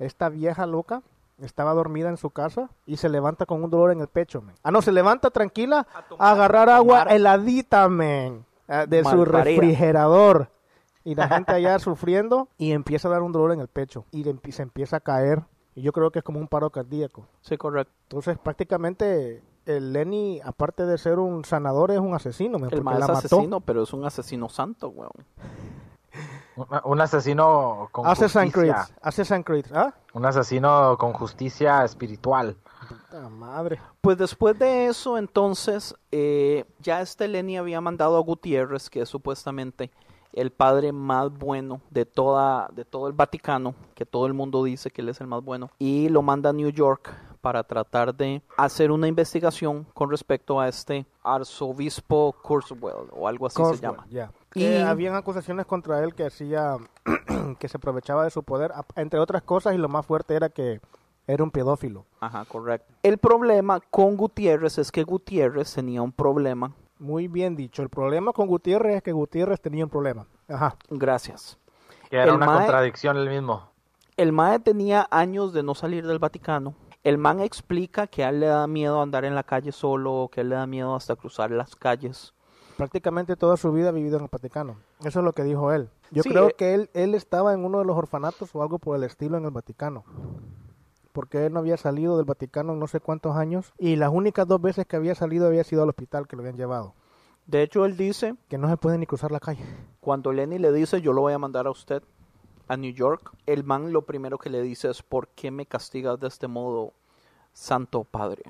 S4: esta vieja loca estaba dormida en su casa y se levanta con un dolor en el pecho, men. Ah, no, se levanta tranquila a, agarrar agua heladita, men, ah, de su refrigerador. Y la gente allá sufriendo y empieza a dar un dolor en el pecho y se empieza a caer. Y yo creo que es como un paro cardíaco.
S3: Sí, correcto.
S4: Entonces, prácticamente, el Lenny, aparte de ser un sanador, es un asesino,
S3: El
S4: la mató.
S3: asesino, pero es un asesino santo, weón.
S5: Un, un asesino con
S4: Hace San
S5: justicia.
S4: Creed, hace San Creed, ¿ah?
S5: Un asesino con justicia espiritual.
S4: Puta madre.
S3: Pues después de eso, entonces, eh, ya este Lenny había mandado a Gutiérrez, que es supuestamente el padre más bueno de toda de todo el Vaticano, que todo el mundo dice que él es el más bueno, y lo manda a New York para tratar de hacer una investigación con respecto a este arzobispo Kurzweil o algo así se llama. Y-
S4: Que habían acusaciones contra él que hacía que se aprovechaba de su poder, entre otras cosas, y lo más fuerte era que era un pedófilo.
S3: Ajá, correcto. El problema con Gutiérrez es que Gutiérrez tenía un problema.
S4: Muy bien dicho. El problema con Gutiérrez es que Gutiérrez tenía un problema. Ajá.
S3: Gracias.
S5: Que era
S3: El
S5: una
S3: mae-
S5: contradicción el mismo.
S3: El MAE tenía años de no salir del Vaticano. El man explica que a él le da miedo andar en la calle solo, que a él le da miedo hasta cruzar las calles.
S4: Prácticamente toda su vida ha vivido en el Vaticano. Eso es lo que dijo él. Yo
S3: Sí,
S4: creo
S3: eh.
S4: que él, él estaba en uno de los orfanatos o algo por el estilo en el Vaticano. Porque él no había salido del Vaticano en no sé cuántos años. Y las únicas dos veces que había salido había sido al hospital que lo habían llevado.
S3: De hecho, él dice
S4: Que no se puede ni cruzar la calle.
S3: Cuando Lenny le dice yo lo voy a mandar a usted a New York, el man lo primero que le dice es ¿por qué me castigas de este modo, Santo Padre?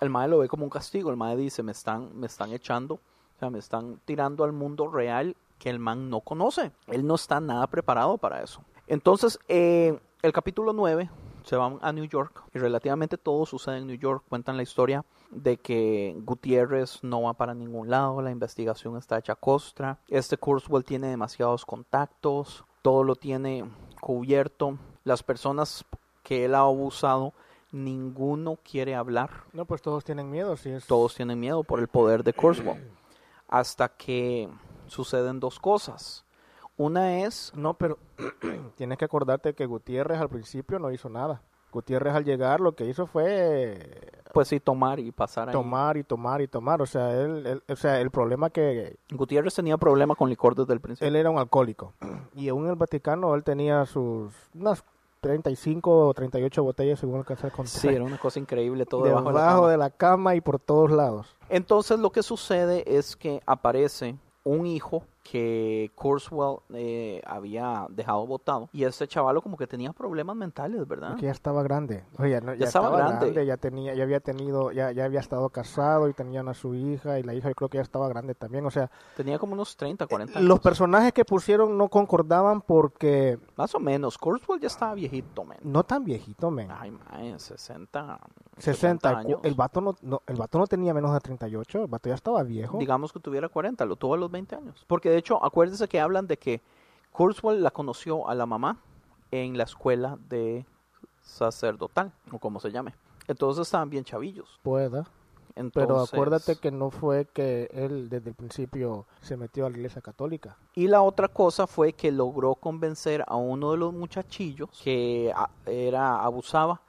S3: El mae lo ve como un castigo, el mae dice me están, me están echando, o sea, me están tirando al mundo real que el man no conoce. Él no está nada preparado para eso. Entonces, eh, el capítulo 9 se van a New York y relativamente todo sucede en New York. Cuentan la historia de que Gutiérrez no va para ningún lado, la investigación está hecha a costra. Este Kurzweil tiene demasiados contactos, todo lo tiene cubierto. Las personas que él ha abusado, ninguno quiere hablar.
S4: No, pues todos tienen miedo. Si es...
S3: Todos tienen miedo por el poder de Kurzweil. Hasta que suceden dos cosas. Una es
S4: No, pero tienes que acordarte que Gutiérrez al principio no hizo nada. Gutiérrez al llegar lo que hizo fue
S3: pues sí tomar y pasar ahí.
S4: tomar y tomar y tomar. O sea, él, él- o sea, el problema que
S3: Gutiérrez tenía problema con licor desde el principio.
S4: él era un alcohólico. Y aún en el Vaticano él tenía sus unas 35 o 38 botellas según alcanzar contar.
S3: Sí, era una cosa increíble todo debajo,
S4: debajo,
S3: de la cama.
S4: de la cama y por todos lados.
S3: Entonces lo que sucede es que aparece un hijo que Kurzweil eh, había dejado botado y este chavalo como que tenía problemas mentales, ¿verdad?
S4: Que ya estaba grande. Oye, ya, no- ya
S3: estaba grande.
S4: ya tenía, ya había tenido, ya, ya había estado casado y tenían a su hija y la hija yo creo que ya estaba grande también. O sea,
S3: Tenía como unos 30, 40 años.
S4: los personajes que pusieron no concordaban porque
S3: Más o menos. Kurzweil ya estaba viejito, men.
S4: no tan viejito, men.
S3: Ay, man, 60,
S4: 60
S3: años.
S4: el vato no, no, el vato no tenía menos de 38, el vato ya estaba viejo.
S3: Digamos que tuviera 40, lo tuvo a los 20 años. Porque de hecho, acuérdese que hablan de que Kurzweil la conoció a la mamá en la escuela de sacerdotal, o como se llame. Entonces estaban bien chavillos.
S4: Pueda.
S3: Entonces,
S4: Pero acuérdate que no fue que él desde el principio se metió a la iglesia católica.
S3: Y la otra cosa fue que logró convencer a uno de los muchachillos que a- era abusaba,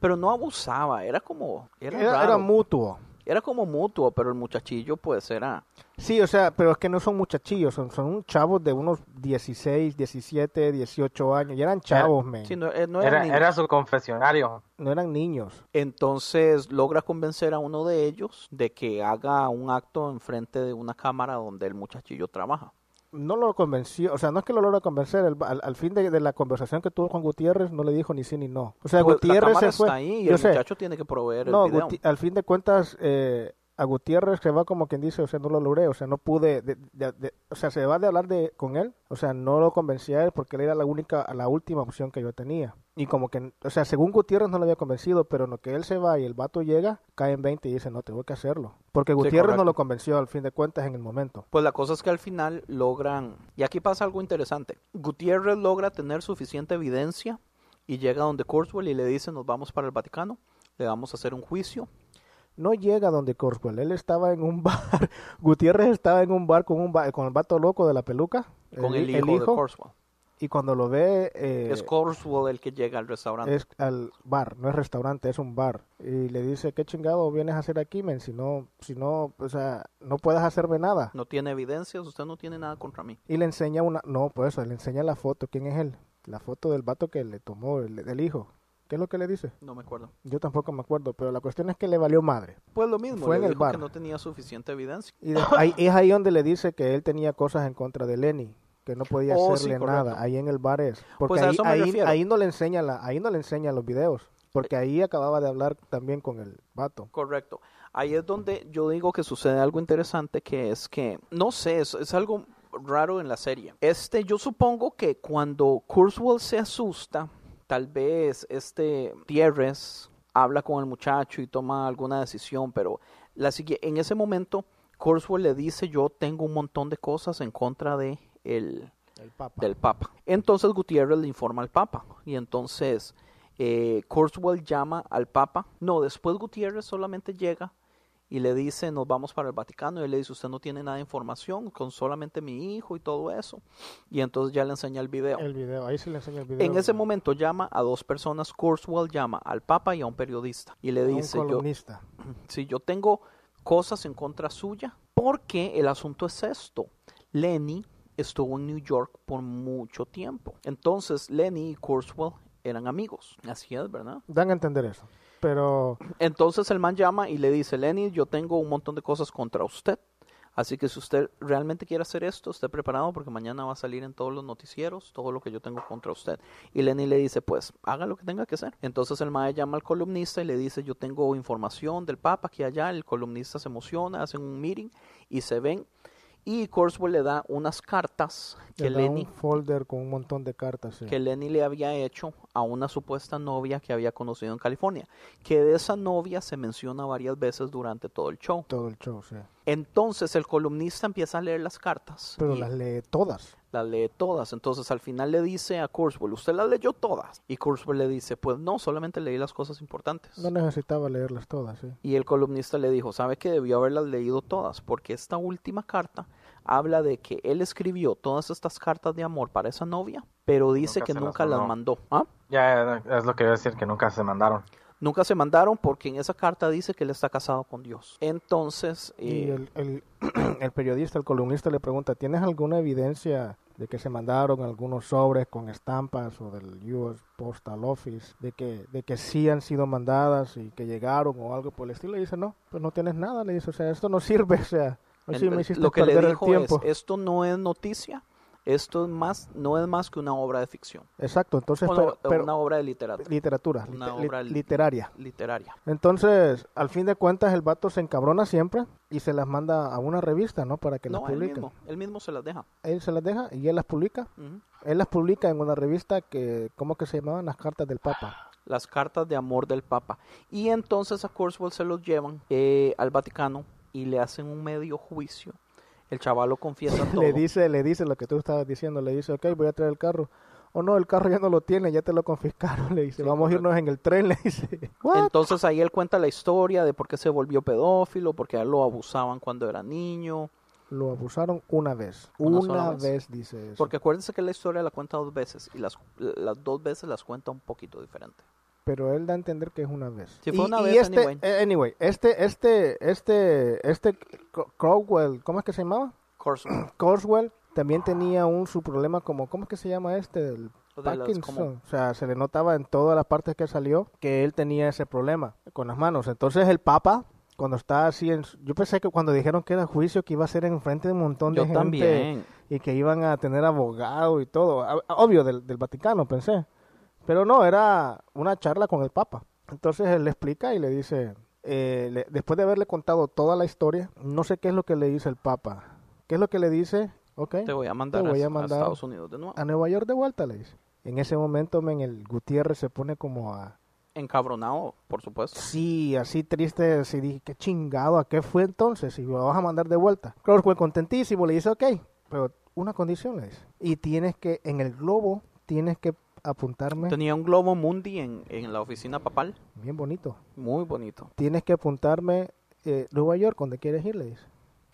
S3: pero no abusaba, era como era,
S4: Era,
S3: raro.
S4: era mutuo.
S3: Era como mutuo, pero el muchachillo pues era
S4: Sí, o sea, pero es que no son muchachillos, son, son chavos de unos 16, 17, 18 años. Y eran chavos, men.
S3: sí, no, eh, no eran
S5: Era,
S3: niños.
S5: era su confesionario.
S4: No eran niños.
S3: Entonces logra convencer a uno de ellos de que haga un acto enfrente de una cámara donde el muchachillo trabaja.
S4: No lo convenció, o sea, no es que lo logra convencer. el- al, al fin de, de la conversación que tuvo con Gutiérrez, no le dijo ni sí ni no. O sea,
S3: Pues,
S4: Gutiérrez se fue.
S3: está ahí y
S4: yo
S3: el
S4: sé.
S3: muchacho tiene que proveer
S4: No,
S3: el video.
S4: Guti- al fin de cuentas, eh, a Gutiérrez se va como quien dice, o sea, no lo logré, o sea, no pude, de- de- de- o sea, se va de hablar de con él, o sea, no lo convencí a él porque él era la única, la última opción que yo tenía. Y como que, o sea, según Gutiérrez no lo había convencido, pero en lo que él se va y el vato llega, cae en 20 y dice, no, tengo que hacerlo. Porque
S3: Sí,
S4: Gutiérrez no lo convenció al fin de cuentas en el momento.
S3: Pues la cosa es que al final logran, y aquí pasa algo interesante, Gutiérrez logra tener suficiente evidencia y llega donde Kurzweil y le dice nos vamos para el Vaticano, le vamos a hacer un juicio.
S4: No llega donde Corswell, él estaba en un bar, Gutiérrez estaba en un bar con un va- con el vato loco de la peluca,
S3: Con el hijo de Kurzweil.
S4: y cuando lo ve eh,
S3: es Kurzweil el que llega al restaurante.
S4: es al bar, no es restaurante, es un bar. Y le dice, ¿qué chingado vienes a hacer aquí, men? Si no, si no, o sea, no puedes hacerme nada.
S3: No tiene evidencias, usted no tiene nada contra mí.
S4: Y le enseña una, no, pues eso, le enseña la foto. ¿Quién es él? La foto del vato que le tomó, el, del hijo. ¿Qué es lo que le dice?
S3: No me acuerdo.
S4: Yo tampoco me acuerdo, pero la cuestión es que le valió madre.
S3: Pues lo mismo,
S4: Fue
S3: le
S4: en el bar.
S3: que no tenía suficiente evidencia.
S4: Y de- ahí, es ahí donde le dice que él tenía cosas en contra de Lenny, que no podía
S3: Oh,
S4: hacerle
S3: sí,
S4: nada. Ahí en el bar es. Porque
S3: Pues
S4: ahí, no le enseña la, ahí no le enseña los videos. Porque ahí acababa de hablar también con el vato.
S3: Correcto. Ahí es donde yo digo que sucede algo interesante, que es que, no sé, es, es algo raro en la serie. Este, yo supongo que cuando Kurzweil se asusta, tal vez este Tierres habla con el muchacho y toma alguna decisión, pero la, en ese momento Kurzweil le dice, yo tengo un montón de cosas en contra de el,
S4: El Papa.
S3: del Papa. Entonces Gutiérrez le informa al Papa y entonces eh, Kurzweil llama al Papa. No, después Gutiérrez solamente llega y le dice, nos vamos para el Vaticano. Y él le dice, usted no tiene nada de información, con solamente mi hijo y todo eso. Y entonces ya le enseña el video.
S4: El video, ahí se le enseña el video.
S3: En ese momento llama a dos personas, Kurzweil llama al Papa y a un periodista. Y le
S4: A un
S3: dice, yo,
S4: columnista.
S3: si yo tengo cosas en contra suya, porque el asunto es esto. Lenny estuvo en New York por mucho tiempo. Entonces Lenny y Kurzweil eran amigos. Así es, ¿verdad?
S4: Dan a entender eso. Pero
S3: Entonces el man llama y le dice, Lenny, yo tengo un montón de cosas contra usted. Así que si usted realmente quiere hacer esto, esté preparado porque mañana va a salir en todos los noticieros todo lo que yo tengo contra usted. Y Lenny le dice, pues haga lo que tenga que hacer. Entonces el mae llama al columnista y le dice, yo tengo información del Papa aquí allá. El columnista se emociona, hacen un meeting y se ven. Y Kurzweil le da unas cartas que
S4: le da
S3: Lenny
S4: un folder con un montón de cartas. sí.
S3: que Lenny le había hecho a una supuesta novia que había conocido en California. Que de esa novia se menciona varias veces durante todo el show.
S4: Todo el show, sí.
S3: Entonces el columnista empieza a leer las cartas.
S4: Pero
S3: y
S4: las lee todas.
S3: Las lee todas. Entonces al final le dice a Kurzweil, ¿usted las leyó todas? Y Kurzweil le dice, pues no, solamente leí las cosas importantes.
S4: No necesitaba leerlas todas, sí.
S3: Y el columnista le dijo, ¿sabe que debió haberlas leído todas? Porque esta última carta habla de que él escribió todas estas cartas de amor para esa novia, pero dice
S5: Nunca
S3: que
S5: las
S3: nunca las
S5: mandó.
S3: mandó. ¿Ah?
S5: Ya es lo que iba a decir, que nunca se mandaron.
S3: Nunca se mandaron porque en esa carta dice que él está casado con Dios. Entonces,
S4: Y
S3: eh,
S4: el, el, el periodista, el columnista le pregunta, ¿tienes alguna evidencia de que se mandaron algunos sobres con estampas o del US Postal Office, de que, de que sí han sido mandadas y que llegaron o algo por el estilo? Y dice, no, pues no tienes nada. Le dice, o sea, esto no sirve, o sea, sí me
S3: lo que le dijo es, esto no es noticia, esto es más, no es más que una obra de ficción.
S4: Exacto, entonces,
S3: Una-
S4: pero, pero-
S3: una obra de literatura.
S4: literatura,
S3: Una obra li-
S4: literaria.
S3: literaria.
S4: Entonces, al fin de cuentas, el vato se encabrona siempre y se las manda a una revista, ¿no? Para que
S3: No,
S4: las
S3: él
S4: publiquen.
S3: mismo, él mismo se las deja.
S4: Él se las deja y él las publica. Él las publica en una revista que, ¿cómo que se llamaban? Las cartas del Papa.
S3: Las cartas de amor del Papa. Y entonces a Kurzweil se los llevan eh, al Vaticano y le hacen un medio juicio. El chavalo confiesa todo.
S4: Le dice, le dice lo que tú estabas diciendo, le dice, ok, voy a traer el carro. O no, el carro ya no lo tiene, ya te lo confiscaron. Le dice, vamos a irnos en el tren, le dice. "What?".
S3: Entonces ahí él cuenta la historia de por qué se volvió pedófilo, porque a él lo abusaban cuando era niño.
S4: Lo abusaron una vez.
S3: Una
S4: Una,
S3: sola
S4: vez.
S3: vez.
S4: dice eso.
S3: Porque acuérdense que la historia la cuenta dos veces y las, las dos veces las cuenta un poquito diferente.
S4: Pero él da a entender que es una vez.
S3: Sí, fue
S4: Y-
S3: una
S4: y
S3: vez,
S4: este,
S3: anyway.
S4: eh, anyway, este, este, este, este Cro- Crowell, ¿cómo es que se llamaba?
S3: Kurzweil.
S4: Corswell también tenía un su problema como, ¿cómo es que se llama este? El Parkinson. O sea, se le notaba en todas las partes que salió que él tenía ese problema con las manos. Entonces el Papa, cuando está así, en, yo pensé que cuando dijeron que era juicio que iba a ser en frente de un montón de
S3: Yo
S4: gente
S3: también.
S4: y que iban a tener abogado y todo. Obvio, del, del Vaticano, pensé. Pero no, era una charla con el Papa. Entonces él le explica y le dice, eh, le- después de haberle contado toda la historia, no sé qué es lo que le dice el Papa. ¿Qué es lo que le dice? Ok.
S3: Te voy a mandar,
S4: te voy
S3: a,
S4: a
S3: a
S4: mandar
S3: Estados Unidos de nuevo.
S4: a Nueva York de vuelta, le dice. En ese momento, men, el Gutiérrez se pone como a...
S3: Encabronado, por supuesto.
S4: Sí, así triste, así dije, qué chingado, ¿a qué fue entonces? Y lo vas a mandar de vuelta. Claro, fue contentísimo, le dice, ok, pero una condición le dice. Y tienes que, en el globo, tienes que apuntarme,
S3: Tenía un globo mundi en, en la oficina papal.
S4: bien bonito,
S3: Muy bonito.
S4: tienes que apuntarme eh, Nueva York, donde quieres ir, le dice,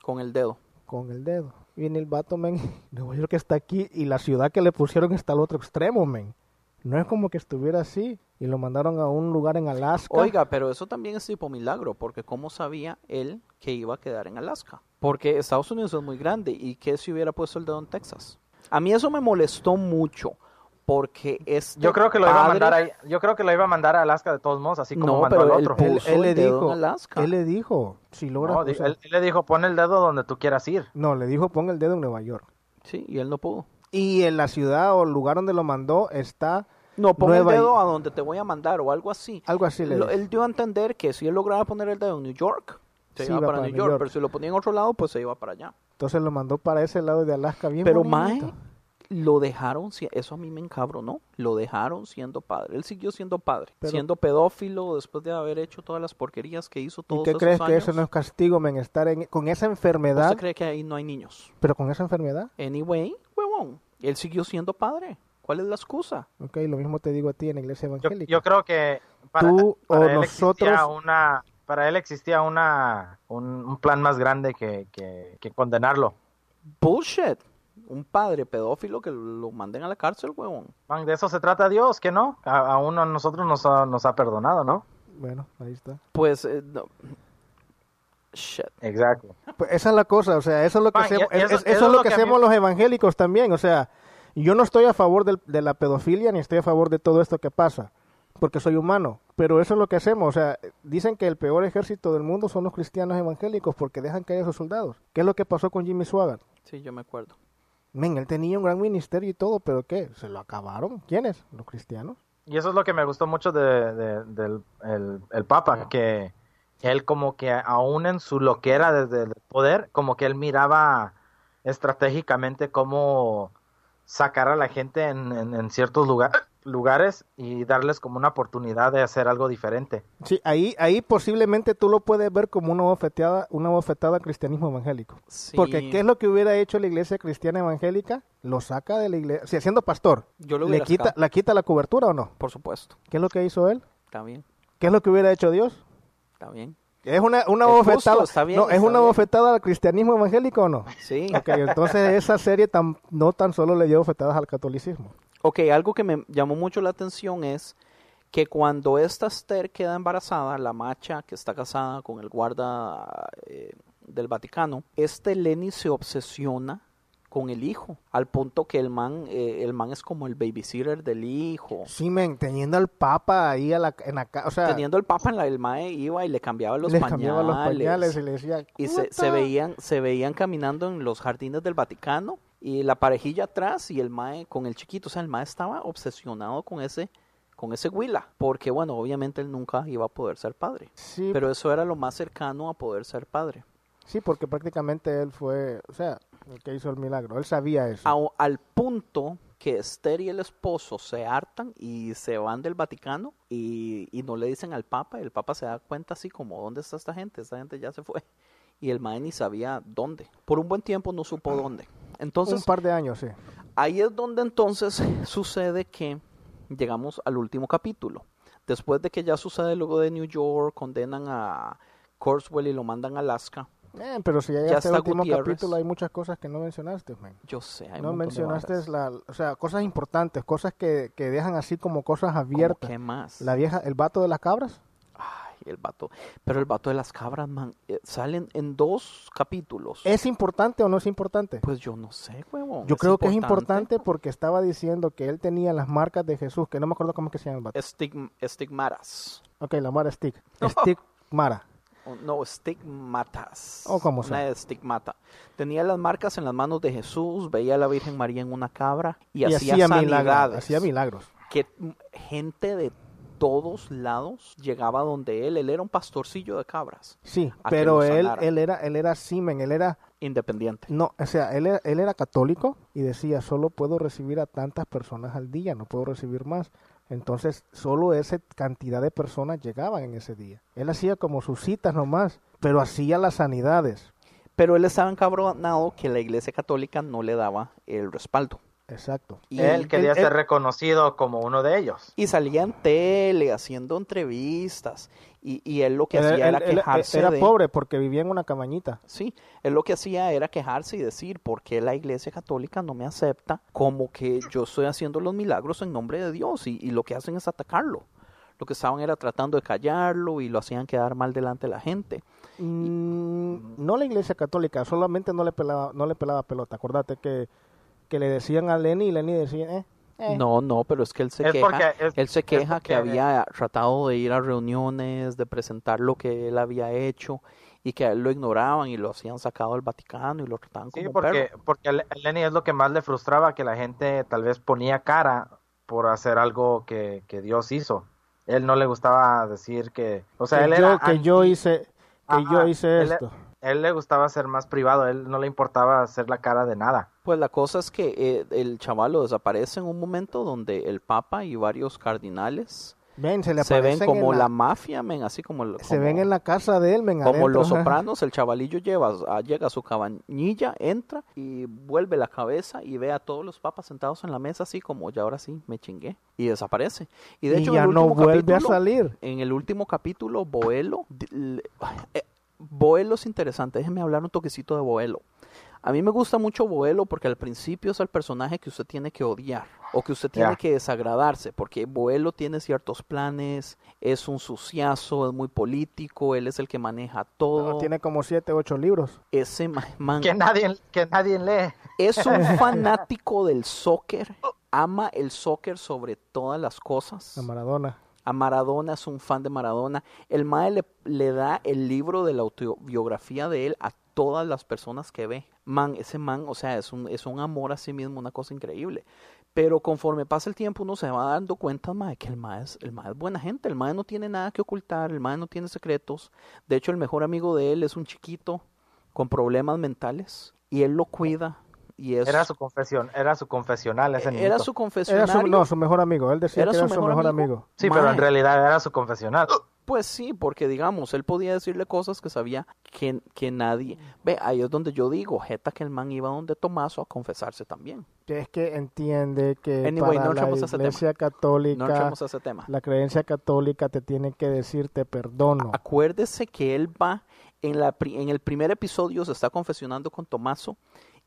S3: Con el dedo.
S4: con el dedo. Viene el vato, men, Nueva York está aquí y la ciudad que le pusieron está al otro extremo, men. No es como que estuviera así y lo mandaron a un lugar en Alaska.
S3: Oiga, pero eso también es tipo milagro, porque ¿cómo sabía él que iba a quedar en Alaska? Porque Estados Unidos es muy grande y que si hubiera puesto el dedo en Texas. A mí eso me molestó mucho, porque este
S5: Yo creo que lo iba a mandar ahí, yo creo que lo iba a mandar a Alaska de todos modos, así como
S3: No,
S5: mandó
S3: pero
S5: al
S3: él
S5: otro.
S4: él,
S3: puso
S4: él le dijo,
S3: en Alaska.
S4: él le dijo, si logras,
S5: No, él, él le dijo, pon el dedo donde tú quieras ir.
S4: no, le dijo pon el dedo en Nueva York.
S3: Sí, y él no pudo.
S4: Y en la ciudad o el lugar donde lo mandó está
S3: No, pon
S4: Nueva
S3: el
S4: y-
S3: dedo a donde te voy a mandar o algo así.
S4: Algo así le
S3: él dio a entender que si él lograba poner el dedo en New York, se
S4: Sí,
S3: iba
S4: iba
S3: para,
S4: para
S3: New
S4: New
S3: York,
S4: York.
S3: pero si lo ponía en otro lado, pues se iba para allá.
S4: Entonces lo mandó para ese lado de Alaska bien
S3: Pero
S4: bonito.
S3: Mae lo dejaron, si- eso a mí me encabronó, lo dejaron siendo padre. Él siguió siendo padre,
S4: Pero-
S3: siendo pedófilo después de haber hecho todas las porquerías que hizo
S4: ¿Y
S3: todos
S4: qué
S3: esos
S4: crees que
S3: años.
S4: eso no es castigo, men? Estar en- con esa enfermedad,
S3: ¿Usted cree que ahí no hay niños?
S4: pero con esa enfermedad.
S3: Anyway, huevón, él siguió siendo padre. ¿Cuál es la excusa?
S4: Ok, lo mismo te digo a ti en la iglesia
S5: Yo,
S4: evangélica.
S5: yo creo que para,
S4: Tú
S5: para
S4: o
S5: él existía
S4: nosotros-
S5: una para él existía una un, un plan más grande que, que, que condenarlo.
S3: Bullshit. Un padre pedófilo que lo manden a la cárcel, huevón.
S5: Man, de eso se trata Dios, que no, a, a uno a nosotros nos ha, nos ha perdonado, ¿no?
S4: Bueno, ahí está.
S3: Pues, eh, no. Shit.
S5: Exacto.
S4: Pues esa es la cosa, o sea, eso es lo que
S5: Man,
S4: hacemos,
S5: eso-
S4: es- es-
S5: eso
S4: eso es lo que
S5: mí-
S4: hacemos los evangélicos también, o sea, yo no estoy a favor del- de la pedofilia ni estoy a favor de todo esto que pasa, porque soy humano, pero eso es lo que hacemos, o sea, dicen que el peor ejército del mundo son los cristianos evangélicos porque dejan caer a sus soldados. ¿Qué es lo que pasó con Jimmy Swaggart?
S3: Sí, yo me acuerdo.
S4: Men, él tenía un gran ministerio y todo, pero ¿qué? ¿Se lo acabaron? ¿Quiénes? ¿Los cristianos?
S5: Y eso es lo que me gustó mucho de, de- del el, el Papa, que él como que aún en su loquera desde el poder, como que él miraba estratégicamente cómo sacar a la gente en, en- en ciertos lugar- lugares y darles como una oportunidad de hacer algo diferente.
S4: Sí, ahí, ahí posiblemente tú lo puedes ver como una bofeteada, una bofetada al cristianismo evangélico.
S3: Sí.
S4: Porque ¿qué es lo que hubiera hecho la iglesia cristiana evangélica? Lo saca de la iglesia, o sea, siendo pastor.
S3: Yo lo
S4: ¿Le quita,
S3: sacado.
S4: ¿La quita la cobertura o no?
S3: Por supuesto.
S4: ¿Qué es lo que hizo él?
S3: Está bien.
S4: ¿Qué es lo que hubiera hecho Dios?
S3: Está bien.
S4: ¿Es una, una
S3: Es justo,
S4: bofetada?
S3: está bien,
S4: no, ¿Es una
S3: bien.
S4: bofetada al cristianismo evangélico o no?
S3: Sí.
S4: Ok, entonces esa serie tan, no tan solo le dio bofetadas al catolicismo.
S3: Ok, algo que me llamó mucho la atención es que cuando esta Esther queda embarazada, la macha que está casada con el guarda eh, del Vaticano, este Lenny se obsesiona con el hijo, al punto que el man, eh, el man es como el babysitter del hijo.
S4: Sí, men, teniendo al papa ahí a la, en la o sea,
S3: Teniendo el papa en la, el mae iba y le cambiaba los
S4: les
S3: pañales.
S4: cambiaba los pañales y le decía,
S3: y se, se veían se veían caminando en los jardines del Vaticano y la parejilla atrás y el mae con el chiquito, o sea, el mae estaba obsesionado con ese con ese Willa, porque bueno, obviamente él nunca iba a poder ser padre.
S4: Sí.
S3: Pero eso era lo más cercano a poder ser padre.
S4: Sí, porque prácticamente él fue, o sea, el que hizo el milagro. Él sabía eso.
S3: Al punto que Esther y el esposo se hartan y se van del Vaticano y, y no le dicen al Papa, el Papa se da cuenta así como, ¿dónde está esta gente? Esta gente ya se fue. Y el mae ni sabía dónde. Por un buen tiempo no supo dónde. Entonces,
S4: Un par de años, sí.
S3: ahí es donde entonces sucede que llegamos al último capítulo. Después de que ya sucede luego de New York, condenan a Corswell y lo mandan a Alaska.
S4: Eh, pero si ya llegaste al último
S3: Gutiérrez.
S4: capítulo hay muchas cosas que no mencionaste, man.
S3: Yo sé, hay
S4: No mencionaste la, o sea, cosas importantes, cosas que, que dejan así como cosas abiertas.
S3: qué más?
S4: La vieja, el vato de las cabras.
S3: El vato. Pero el vato de las cabras, man, eh, salen en dos capítulos.
S4: ¿Es importante o no es importante?
S3: Pues yo no sé, huevón.
S4: Yo creo que es importante porque estaba diciendo que él tenía las marcas de Jesús, que no me acuerdo cómo es que se llama el vato.
S3: Estig- estigmatas.
S4: Ok, la Mara Stick. Stick Mara.
S3: Oh, No, estigmatas.
S4: Oh, como
S3: Una
S4: sea.
S3: estigmata. Tenía las marcas en las manos de Jesús, veía a la Virgen María en una cabra y,
S4: Y
S3: hacía,
S4: hacía milagros, hacía milagros.
S3: Que gente de todos lados llegaba donde él. Él era un pastorcillo de cabras.
S4: Sí, pero él,
S3: sanara.
S4: él era, él era Simen, él era,
S3: Independiente.
S4: no, o sea, él era, él era católico y decía, solo puedo recibir a tantas personas al día, no puedo recibir más. Entonces, solo esa cantidad de personas llegaban en ese día. Él hacía como sus citas nomás, pero hacía las sanidades.
S3: Pero él estaba encabronado que la iglesia católica no le daba el respaldo.
S4: Exacto.
S3: Y
S5: él quería
S3: él-
S5: ser
S3: él-
S5: reconocido como uno de ellos.
S3: Y salía en tele haciendo entrevistas. Y, y él lo que
S4: Él-
S3: hacía
S4: él-
S3: era
S4: él-
S3: quejarse
S4: era
S3: de...
S4: pobre porque vivía en una cabañita.
S3: Sí, él lo que hacía era quejarse y decir, ¿por qué la iglesia católica no me acepta como que yo estoy haciendo los milagros en nombre de Dios? Y, y lo que hacen es atacarlo. Lo que estaban era tratando de callarlo y lo hacían quedar mal delante de la gente.
S4: Mm, no la iglesia católica, solamente no le pelaba, no le pelaba pelota. Acordate que, que le decían a Lenny y Lenny decía, eh, eh.
S3: No, no, pero es que él se
S5: Es
S3: queja,
S5: porque- es-
S3: él se queja que había tratado de ir a reuniones, de presentar lo que él había hecho y que a él lo ignoraban y lo hacían sacado del Vaticano y lo trataban
S5: Sí,
S3: como
S5: porque,
S3: perro.
S5: porque a Le- a Lenny es lo que más le frustraba, que la gente tal vez ponía cara por hacer algo que, que Dios hizo. Él no le gustaba decir que, o sea,
S4: que
S5: él
S4: yo,
S5: era
S4: que yo hice, que
S5: Ajá,
S4: yo hice
S5: él-
S4: esto.
S5: él le gustaba ser más privado, él no le importaba hacer la cara de nada.
S3: Pues la cosa es que eh, el chavalo desaparece en un momento donde el papa y varios cardinales
S4: Ven, se le
S3: se ven como la, mafia, men, así como,
S4: se ven en la casa de él, men,
S3: como
S4: adentro,
S3: los sopranos, el chavalillo lleva, a- llega a su cabañilla, entra y vuelve la cabeza y ve a todos los papas sentados en la mesa así como ya ahora sí me chingué y desaparece. Y de
S4: Y
S3: hecho
S4: ya
S3: en el
S4: no
S3: último
S4: vuelve a
S3: capítulo-
S4: salir.
S3: En el último capítulo Boelo eh, Boelo es interesante, déjeme hablar un toquecito de Boelo. A mí me gusta mucho Boelo porque al principio es el personaje que usted tiene que odiar o que usted tiene que desagradarse, porque Boelo tiene ciertos planes, es un suciazo, es muy político, él es el que maneja todo.
S4: Tiene como siete, ocho libros.
S3: Ese ma- man
S5: Que nadie, que nadie lee.
S3: es un fanático del soccer, ama el soccer sobre todas las cosas.
S4: A Maradona.
S3: A Maradona es un fan de Maradona. El Mae le, da el libro de la autobiografía de él a todas las personas que ve. Man, ese man, o sea, es un, es un amor a sí mismo, una cosa increíble. Pero conforme pasa el tiempo, uno se va dando cuenta, mae, que el mae, es, el mae es buena gente. El mae no tiene nada que ocultar, el mae no tiene secretos. De hecho, el mejor amigo de él es un chiquito con problemas mentales y él lo cuida. Y es,
S5: Era su confesión, era su confesional ese
S3: era
S5: niñito.
S3: su
S4: Era su, no, su mejor amigo. Él decía
S3: ¿Era
S4: que
S3: su
S4: era su
S3: mejor
S4: mejor
S3: amigo?
S4: amigo.
S5: Sí, pero en realidad era su confesional.
S3: Pues sí, porque digamos, él podía decirle cosas que sabía que, que nadie... Ve, ahí es donde yo digo, jeta que el man iba donde Tomaso a confesarse también.
S4: Que es que entiende que
S3: Anyway,
S4: para
S3: no
S4: la
S3: entremos a ese tema.
S4: iglesia
S3: No
S4: católica,
S3: a ese tema.
S4: la creencia católica te tiene que decir te perdono.
S3: Acuérdese que él va, en, la, pri- en el primer episodio se está confesionando con Tomaso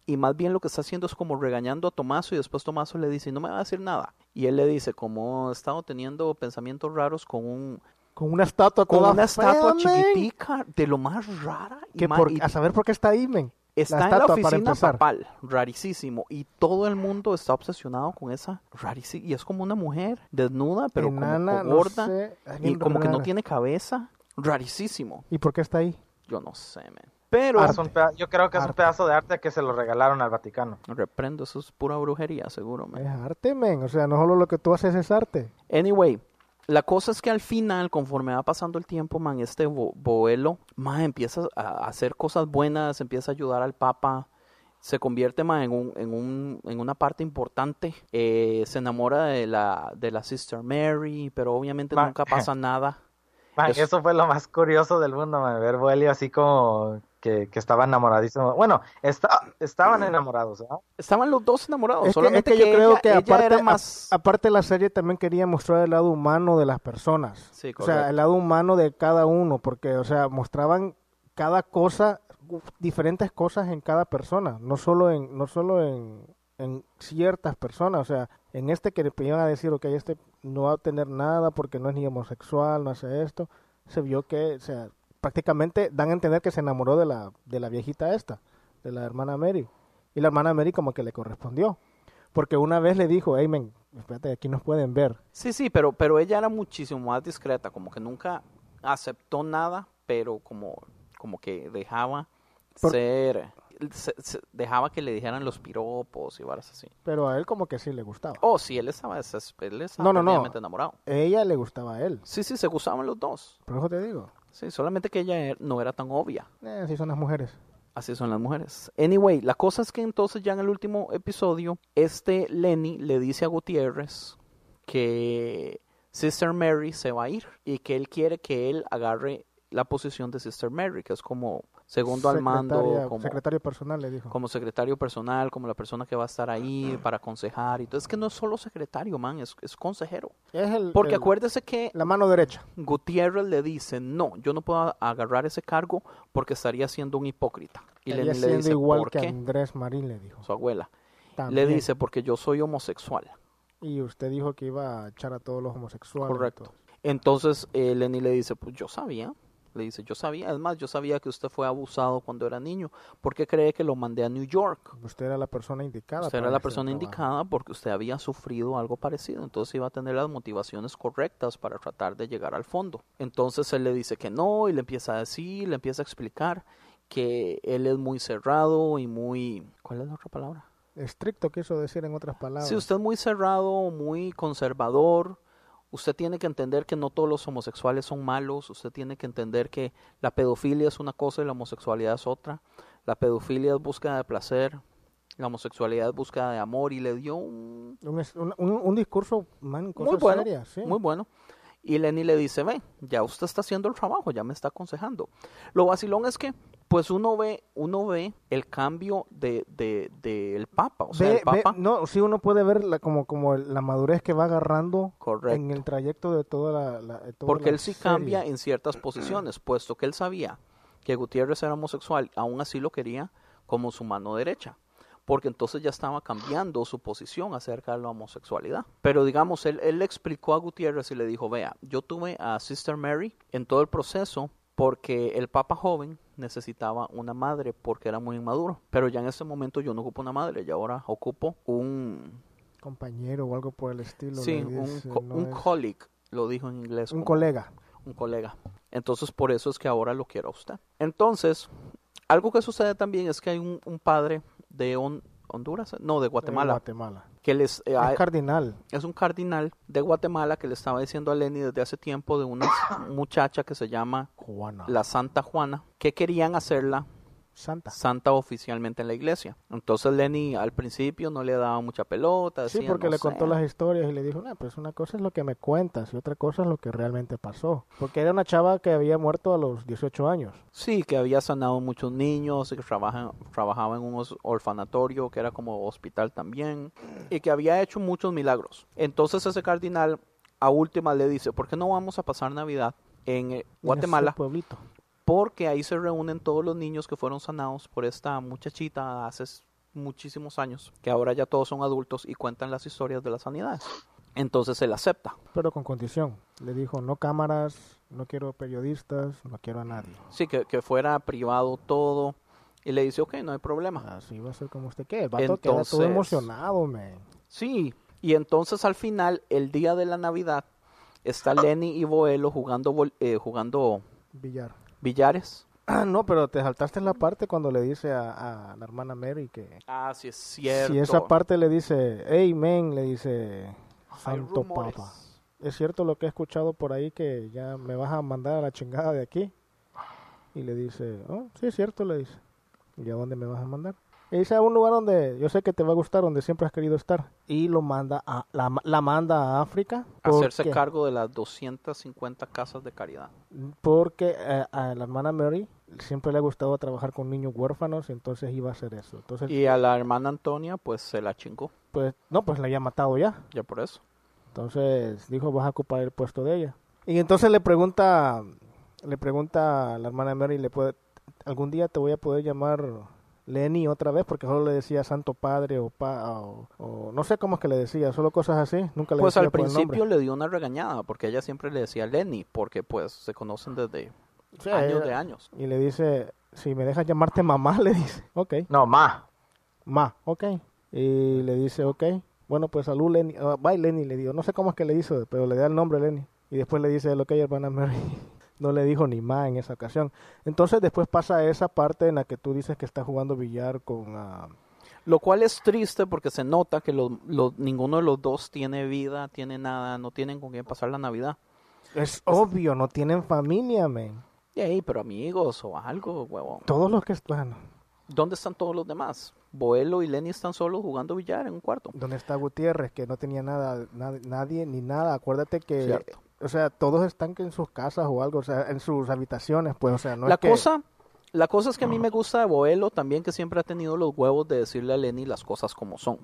S3: y más bien lo que está haciendo es como regañando a Tomaso y después Tomaso le dice, no me va a decir nada. Y él le dice, como he estado teniendo pensamientos raros con un...
S4: Con una estatua
S3: Con una estatua
S4: men.
S3: chiquitica, de lo más rara. y
S4: Que
S3: ma-
S4: por-
S3: y-
S4: a saber por qué está ahí, men.
S3: Está
S4: la
S3: en la oficina papal, rarísimo, y todo el mundo está obsesionado con esa rarísima, y es como una mujer desnuda, pero
S4: Enana,
S3: como gorda,
S4: sé,
S3: y como que no tiene cabeza, rarísimo.
S4: ¿Y por qué está ahí?
S3: Yo no sé, man. Pero
S5: es un peda- yo creo que es un pedazo de arte que se lo regalaron al Vaticano.
S3: reprendo, eso es pura brujería, seguro, man.
S4: Es arte, men. O sea, no solo lo que tú haces es arte.
S3: Anyway, la cosa es que al final, conforme va pasando el tiempo, man, este bo- Boelo, man, empieza a hacer cosas buenas, empieza a ayudar al Papa, se convierte man, en, un, en, un, en una parte importante, eh, se enamora de la, de la Sister Mary, pero obviamente
S5: Man.
S3: nunca pasa nada.
S5: Man,
S3: Es-
S5: Eso fue lo más curioso del mundo, man, ver Boelio así como que, que estaba enamoradísimo. Bueno, está, estaban enamorados, ¿verdad?
S3: Estaban los dos enamorados,
S4: Es que,
S3: solamente
S4: es que yo creo que aparte,
S3: era
S4: a-
S3: más...
S4: aparte la serie también quería mostrar el lado humano de las personas.
S3: Sí,
S4: o sea, el lado humano de cada uno, porque, o sea, mostraban cada cosa, diferentes cosas en cada persona, no solo en, no solo en, en ciertas personas, o sea, en este que le iban a decir, ok, este no va a tener nada porque no es ni homosexual, no hace esto, se vio que, o sea, prácticamente dan a entender que se enamoró de la, de la viejita esta, de la hermana Mary, y la hermana Mary como que le correspondió. Porque una vez le dijo, hey, men, espérate, aquí nos pueden ver.
S3: Sí, sí, pero, pero ella era muchísimo más discreta, como que nunca aceptó nada, pero como, como que dejaba
S4: Por-
S3: ser, se- se- dejaba que le dijeran los piropos y varas así.
S4: Pero a él como que sí le gustaba.
S3: Oh, sí, él estaba, él estaba
S4: No, no, no.
S3: enamorado.
S4: Ella le gustaba a él.
S3: Sí, sí, se gustaban los dos.
S4: Por eso te digo.
S3: Sí, solamente que ella er- no era tan obvia.
S4: Eh, así son las mujeres.
S3: Así son las mujeres. Anyway, la cosa es que entonces ya en el último episodio, este Lenny le dice a Gutiérrez que Sister Mary se va a ir y que él quiere que él agarre la posición de Sister Mary, que es como segundo al mando, como,
S4: Secretario personal le dijo.
S3: como secretario personal, como la persona que va a estar ahí para aconsejar. Y todo. Es que no es solo secretario, man, es, es consejero.
S4: Es el,
S3: Porque
S4: el-
S3: acuérdese que
S4: la mano derecha.
S3: Gutiérrez le dice, no, yo no puedo agarrar ese cargo porque estaría siendo un hipócrita. Y
S4: Ella
S3: le
S4: siendo
S3: dice,
S4: igual
S3: ¿por
S4: que
S3: qué?
S4: Andrés Marín le dijo.
S3: Su abuela.
S4: También.
S3: Le dice, porque yo soy homosexual.
S4: Y usted dijo que iba a echar a todos los homosexuales.
S3: Correcto. Entonces eh, Lenny le dice, pues yo sabía. Le dice, yo sabía. Es más, yo sabía que usted fue abusado cuando era niño. ¿Por qué cree que lo mandé a New York?
S4: Usted era la persona indicada.
S3: Usted era la persona
S4: trabajo.
S3: indicada porque usted había sufrido algo parecido, entonces iba a tener las motivaciones correctas para tratar de llegar al fondo. Entonces él le dice que no y le empieza a decir, le empieza a explicar que él es muy cerrado y muy... ¿Cuál es la otra palabra?
S4: Estricto quiso decir en otras palabras.
S3: Si usted es muy cerrado, muy conservador, usted tiene que entender que no todos los homosexuales son malos, usted tiene que entender que la pedofilia es una cosa y la homosexualidad es otra. La pedofilia es búsqueda de placer, la homosexualidad es búsqueda de amor y le dio un,
S4: Un, discurso, man,
S3: muy bueno,
S4: serias, sí.
S3: muy bueno. Y Lenny le dice, ve, ya usted está haciendo el trabajo, ya me está aconsejando. Lo vacilón es que, pues uno ve, uno ve el cambio de, de, del Papa. O sea,
S4: Ve-
S3: el Papa,
S4: ve- no, sí uno puede ver la, como, como la madurez que va agarrando
S3: Correcto.
S4: en el trayecto de toda la... la- de toda
S3: porque
S4: la
S3: él sí
S4: serie.
S3: cambia en ciertas posiciones, puesto que él sabía que Gutiérrez era homosexual, aún así lo quería como su mano derecha, porque entonces ya estaba cambiando su posición acerca de la homosexualidad. Pero digamos, él, él le explicó a Gutiérrez y le dijo, vea, yo tuve a Sister Mary en todo el proceso porque el Papa joven necesitaba una madre porque era muy inmaduro, pero ya en ese momento yo no ocupo una madre, y ahora ocupo un...
S4: Compañero o algo por el estilo.
S3: Sí, un, co-
S4: no
S3: un
S4: es-
S3: colleague, lo dijo en inglés.
S4: Un
S3: como-
S4: colega.
S3: Un colega. Entonces, por eso es que ahora lo quiero a usted. Entonces, algo que sucede también es que hay un, un padre de Hon- Honduras, no, de Guatemala,
S4: Guatemala.
S3: Que les... eh,
S4: Es cardinal.
S3: es un cardinal de Guatemala que le estaba diciendo a Lenny desde hace tiempo de una muchacha que se llama
S4: Juana.
S3: la Santa Juana, que querían hacerla
S4: Santa.
S3: santa oficialmente en la iglesia. Entonces Lenny al principio no le daba mucha pelota.
S4: Sí, porque
S3: "No
S4: le
S3: sé".
S4: contó las historias y le dijo, no, pues una cosa es lo que me cuentas y otra cosa es lo que realmente pasó. Porque era una chava que había muerto a los 18 años.
S3: Sí, que había sanado muchos niños, y que trabaja, trabajaba en un orfanatorio que era como hospital también, y que había hecho muchos milagros. Entonces ese cardinal a última le dice, ¿por qué no vamos a pasar Navidad en eh,
S4: En
S3: Guatemala?
S4: pueblito.
S3: Porque ahí se reúnen todos los niños que fueron sanados por esta muchachita hace muchísimos años, que ahora ya todos son adultos y cuentan las historias de las sanidades. Entonces él acepta.
S4: Pero con condición. Le dijo, no cámaras, no quiero periodistas, no quiero a nadie.
S3: Sí, que, que fuera privado todo. Y le dice, ok, no hay problema.
S4: Así va a ser como usted. El vato queda todo
S3: Entonces-
S4: emocionado, man.
S3: Sí, y entonces al final, el día de la Navidad, está Lenny y Boelo jugando, eh, jugando
S4: Villar.
S3: Billares.
S4: Ah, no, pero te saltaste la parte cuando le dice a, a la hermana Mary que...
S3: Ah, sí es cierto.
S4: Si esa parte le dice, hey, men, le dice, Santo. Papa. Es cierto lo que he escuchado por ahí que ya me vas a mandar a la chingada de aquí. Y le dice, oh, sí es cierto, le dice. ¿Y a dónde me vas a mandar? Y dice a un lugar donde yo sé que te va a gustar, donde siempre has querido estar. Y lo manda a, la, la manda a África.
S3: Hacerse cargo de las 250 casas de caridad.
S4: Porque eh, a la hermana Mary siempre le ha gustado trabajar con niños huérfanos, entonces iba a hacer eso. Entonces,
S3: Y a la hermana Antonia, pues se la chingó.
S4: pues, no, pues la había matado ya.
S3: Ya por eso.
S4: Entonces dijo, vas a ocupar el puesto de ella. Y entonces le pregunta, le pregunta a la hermana Mary, le puede, algún día te voy a poder llamar Lenny otra vez, porque solo le decía Santo Padre o, pa, o, o no sé cómo es que le decía, solo cosas así, nunca le
S3: Pues
S4: decía
S3: al principio le dio una regañada, porque ella siempre le decía Lenny, porque pues se conocen desde
S4: Sí,
S3: años
S4: ella-
S3: de años.
S4: Y le dice, si me dejas llamarte mamá, le dice, ok.
S5: No, ma.
S4: Ma, ok. Y le dice, ok. Bueno, pues salud, Lenny. Ah, bye, Lenny, le digo. No sé cómo es que le hizo, pero le da el nombre, Lenny. Y después le dice, ok, hermana Mary. No le dijo ni ma en esa ocasión. Entonces después pasa esa parte en la que tú dices que está jugando billar con... ah,
S3: Lo cual es triste porque se nota que lo- lo- ninguno de los dos tiene vida, tiene nada, no tienen con quién pasar la Navidad.
S4: Es obvio, no tienen familia, men.
S3: Y ahí, pero amigos o algo, huevón.
S4: Todos los que... Bueno,
S3: ¿Dónde están todos los demás? Boelo y Lenny están solos jugando billar en un cuarto.
S4: ¿dónde está Gutiérrez? Que no tenía nada, na- nadie ni nada. Acuérdate que...
S3: Cierto.
S4: O sea, todos están en sus casas o algo, o sea, en sus habitaciones, pues, o sea, no
S3: la
S4: es que...
S3: cosa, la cosa es que a mí me gusta de Boelo también que siempre ha tenido los huevos de decirle a Lenny las cosas como son.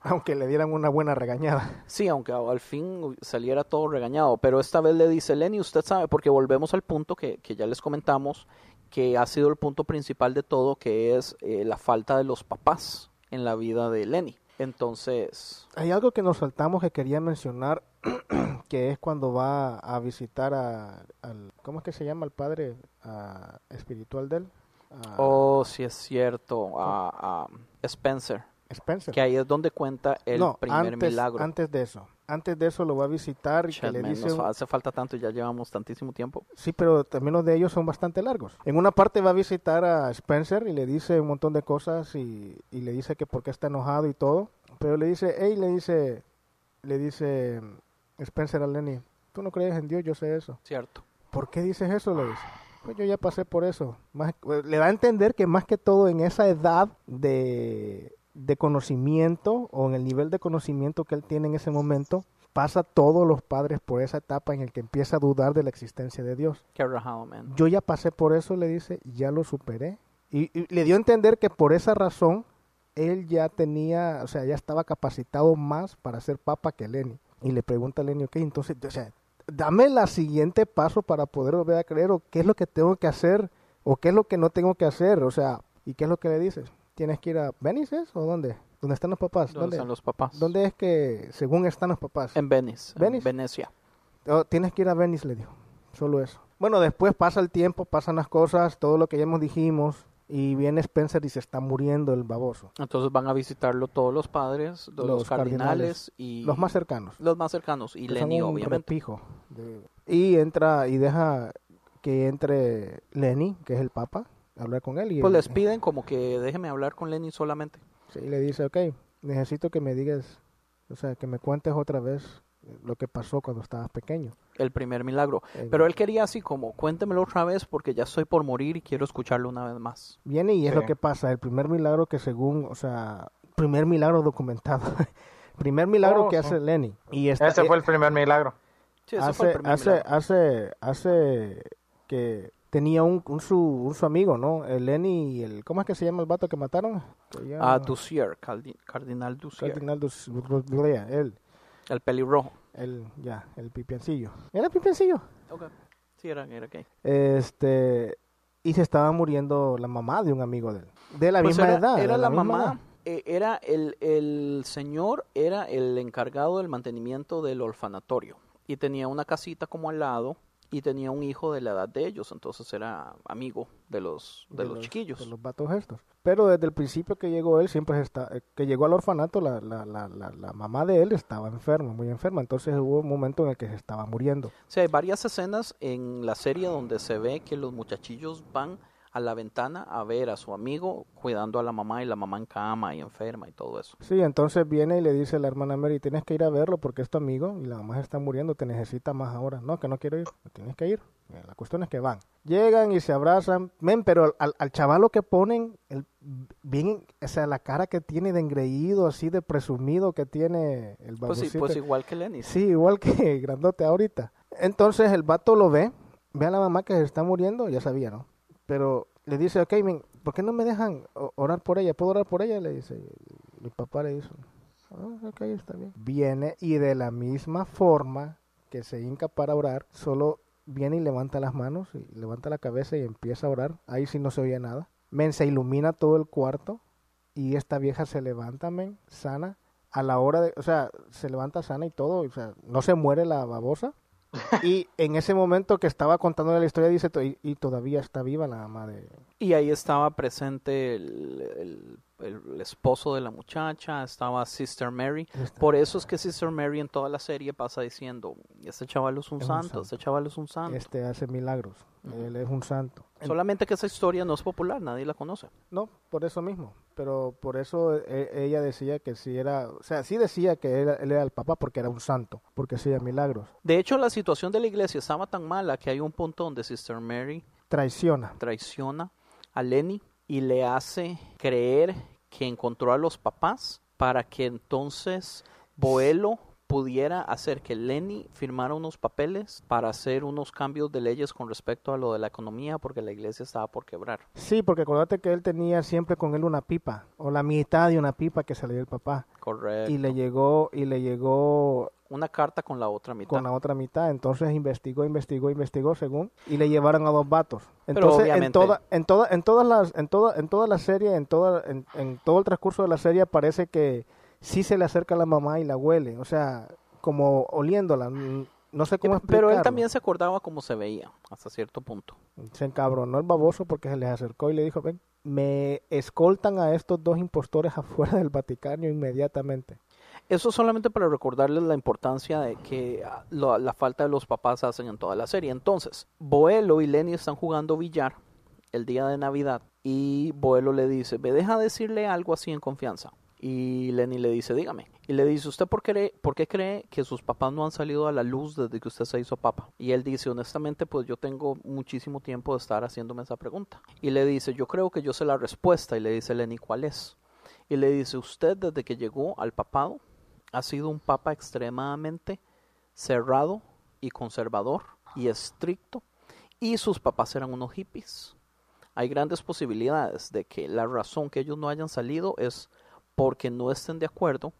S4: Aunque le dieran una buena regañada.
S3: Sí, aunque al fin saliera todo regañado, pero esta vez le dice Lenny, usted sabe, porque volvemos al punto que, que ya les comentamos, que ha sido el punto principal de todo, que es eh, la falta de los papás en la vida de Lenny. Entonces,
S4: Hay algo que nos saltamos que quería mencionar, que es cuando va a visitar a, al, ¿cómo es que se llama el padre ah, espiritual de él? A
S3: oh, sí es cierto, a, a Spencer,
S4: Spencer.
S3: que ahí es donde cuenta el
S4: no,
S3: primer
S4: antes,
S3: milagro.
S4: antes de eso. antes de eso lo va a visitar y que le dice...
S3: nos hace falta tanto, ya llevamos tantísimo tiempo.
S4: Sí, pero también los de ellos son bastante largos. En una parte va a visitar a Spencer y le dice un montón de cosas y, y le dice que por qué está enojado y todo. Pero le dice, hey, le dice, le dice Spencer a Lenny, tú no crees en Dios, yo sé eso.
S3: Cierto.
S4: ¿Por qué dices eso? Le dice. Pues yo ya pasé por eso. Más, eh, le da a entender que más que todo en esa edad de, de conocimiento o en el nivel de conocimiento que él tiene en ese momento, pasa todos los padres por esa etapa en el que empieza a dudar de la existencia de Dios.
S3: Qué rajado, man.
S4: Yo ya pasé por eso, le dice, ya lo superé. Y, y le dio a entender que por esa razón él ya tenía, o sea, ya estaba capacitado más para ser papa que Lenny. Y le pregunta a Lenny, ok, entonces, o sea, dame la siguiente paso para poder volver a creer, o qué es lo que tengo que hacer, o qué es lo que no tengo que hacer, o sea, ¿y qué es lo que le dices? ¿Tienes que ir a Venice o dónde? ¿Dónde están los papás?
S3: ¿Dónde están los papás?
S4: ¿Dónde es que, según están los papás?
S3: En Venice. en
S4: Venice.
S3: Venecia.
S4: Oh, tienes que ir a Venice, le dijo. Solo eso. Bueno, después pasa el tiempo, pasan las cosas, todo lo que ya hemos dijimos, y viene Spencer y se está muriendo el baboso.
S3: Entonces van a visitarlo todos los padres, los,
S4: Los
S3: cardinales,
S4: cardinales,
S3: y
S4: los más cercanos.
S3: Los más cercanos y Lenny,
S4: un
S3: obviamente.
S4: de- Y entra y deja que entre Lenny, que es el papa, a hablar con él. Y
S3: Pues
S4: él-
S3: les piden como que déjeme hablar con Lenny solamente.
S4: Sí, le dice, ok, necesito que me digas, o sea, que me cuentes otra vez lo que pasó cuando estabas pequeño.
S3: El primer milagro.
S4: El-
S3: Pero él quería así como, cuéntemelo otra vez porque ya estoy por morir y quiero escucharlo una vez más.
S4: Viene y es
S3: Sí.
S4: lo que pasa, el primer milagro que según, o sea, primer milagro documentado, primer milagro
S5: Oh,
S4: que
S5: sí.
S4: hace Lenny. Y esta-
S5: Ese fue el primer milagro.
S3: Sí, ese
S4: hace,
S3: fue el primer
S4: hace,
S3: milagro.
S4: hace, hace que tenía un, un su, un su amigo, ¿no? El Lenny y el, ¿cómo es que se llama el vato que mataron?
S3: Ah, Dussier, Caldi- Cardinal Dussier.
S4: Cardinal Dus- Blea, él,
S3: El pelirrojo.
S4: el, ya, el pipiancillo. ¿Era pipiancillo?
S3: Ok. Sí, era, era gay.
S4: Este, y se estaba muriendo la mamá de un amigo de él. De la
S3: Pues
S4: misma
S3: era,
S4: edad.
S3: Era la, mamá.
S4: edad.
S3: eh, era el, el señor, era el encargado del mantenimiento del orfanatorio. Y tenía una casita como al lado. Y tenía un hijo de la edad de ellos. Entonces era amigo de los, de, los, chiquillos.
S4: de los vatos estos. Pero desde el principio que llegó él, siempre está, eh, que llegó al orfanato, la, la, la, la, la mamá de él estaba enferma, muy enferma. Entonces hubo un momento en el que se estaba muriendo.
S3: O sea, hay varias escenas en la serie donde se ve que los muchachillos van a la ventana a ver a su amigo cuidando a la mamá y la mamá en cama y enferma y todo eso.
S4: Sí, entonces viene y le dice a la hermana Mary, tienes que ir a verlo porque es tu amigo y la mamá se está muriendo, te necesita más ahora. No, que no quiero ir, tienes que ir. La cuestión es que van. Llegan y se abrazan. Men, pero al, al chavalo que ponen, el, bien, o sea, la cara que tiene de engreído, así de presumido que tiene el
S3: Pues, sí, pues igual que Lenny.
S4: Sí, igual que grandote ahorita. Entonces el vato lo ve, ve a la mamá que se está muriendo, ya sabía, ¿no? Pero le dice, ok, men, ¿por qué no me dejan orar por ella? ¿Puedo orar por ella? Le dice, mi papá le dice, "Ah, ok, está bien. Viene y de la misma forma que se hinca para orar, solo viene y levanta las manos, y levanta la cabeza y empieza a orar. Ahí sí no se oye nada. Men, se ilumina todo el cuarto y esta vieja se levanta, men, sana. A la hora de, o sea, se levanta sana y todo, o sea, no se muere la babosa. Y en ese momento que estaba contándole la historia, dice, "To- y, y todavía está viva la mamá de...
S3: Y ahí estaba presente el- el esposo de la muchacha, estaba Sister Mary. Por eso es que Sister Mary en toda la serie pasa diciendo, este chaval es un,
S4: Es un
S3: santo,
S4: santo.
S3: este chaval es un santo.
S4: Este hace milagros, él es un santo.
S3: Solamente que esa historia no es popular, nadie la conoce.
S4: No, por eso mismo. Pero por eso eh, ella decía que sí era, o sea, sí decía que era- él era el papá porque era un santo, porque hacía milagros.
S3: De hecho, la situación de la iglesia estaba tan mala que hay un punto donde Sister Mary
S4: Traiciona.
S3: traiciona a Lenny y le hace creer que encontró a los papás para que entonces Boelo pudiera hacer que Lenny firmara unos papeles para hacer unos cambios de leyes con respecto a lo de la economía porque la iglesia estaba por quebrar.
S4: Sí, porque acuérdate que él tenía siempre con él una pipa, o la mitad de una pipa que se le dio el papá.
S3: Correcto.
S4: Y le llegó, y le llegó
S3: Una carta con la otra mitad.
S4: con la otra mitad. Entonces investigó, investigó, investigó según, y le llevaron a dos vatos.
S3: Pero
S4: Entonces, en toda, en toda, en todas las, en toda, en toda la serie, en toda, en, en todo el transcurso de la serie parece que sí se le acerca a la mamá y la huele, o sea, como oliéndola. No sé cómo explicarlo.
S3: Pero él también se acordaba cómo se veía hasta cierto punto.
S4: Se encabronó el baboso porque se les acercó y le dijo, ven, me escoltan a estos dos impostores afuera del Vaticano inmediatamente.
S3: Eso solamente para recordarles la importancia de que ah, la falta de los papás hacen en toda la serie. Entonces, Boelo y Lenny están jugando billar el día de Navidad y Boelo le dice, me deja decirle algo así en confianza. Y Lenny le dice, dígame. Y le dice, ¿usted por qué, por qué cree que sus papás no han salido a la luz desde que usted se hizo papa? Y él dice, honestamente, pues yo tengo muchísimo tiempo de estar haciéndome esa pregunta. Y le dice, yo creo que yo sé la respuesta. Y le dice Lenny, ¿cuál es? Y le dice, usted desde que llegó al papado ha sido un papa extremadamente cerrado y conservador y estricto. Y sus papás eran unos hippies. Hay grandes posibilidades de que la razón que ellos no hayan salido es porque no estén de acuerdo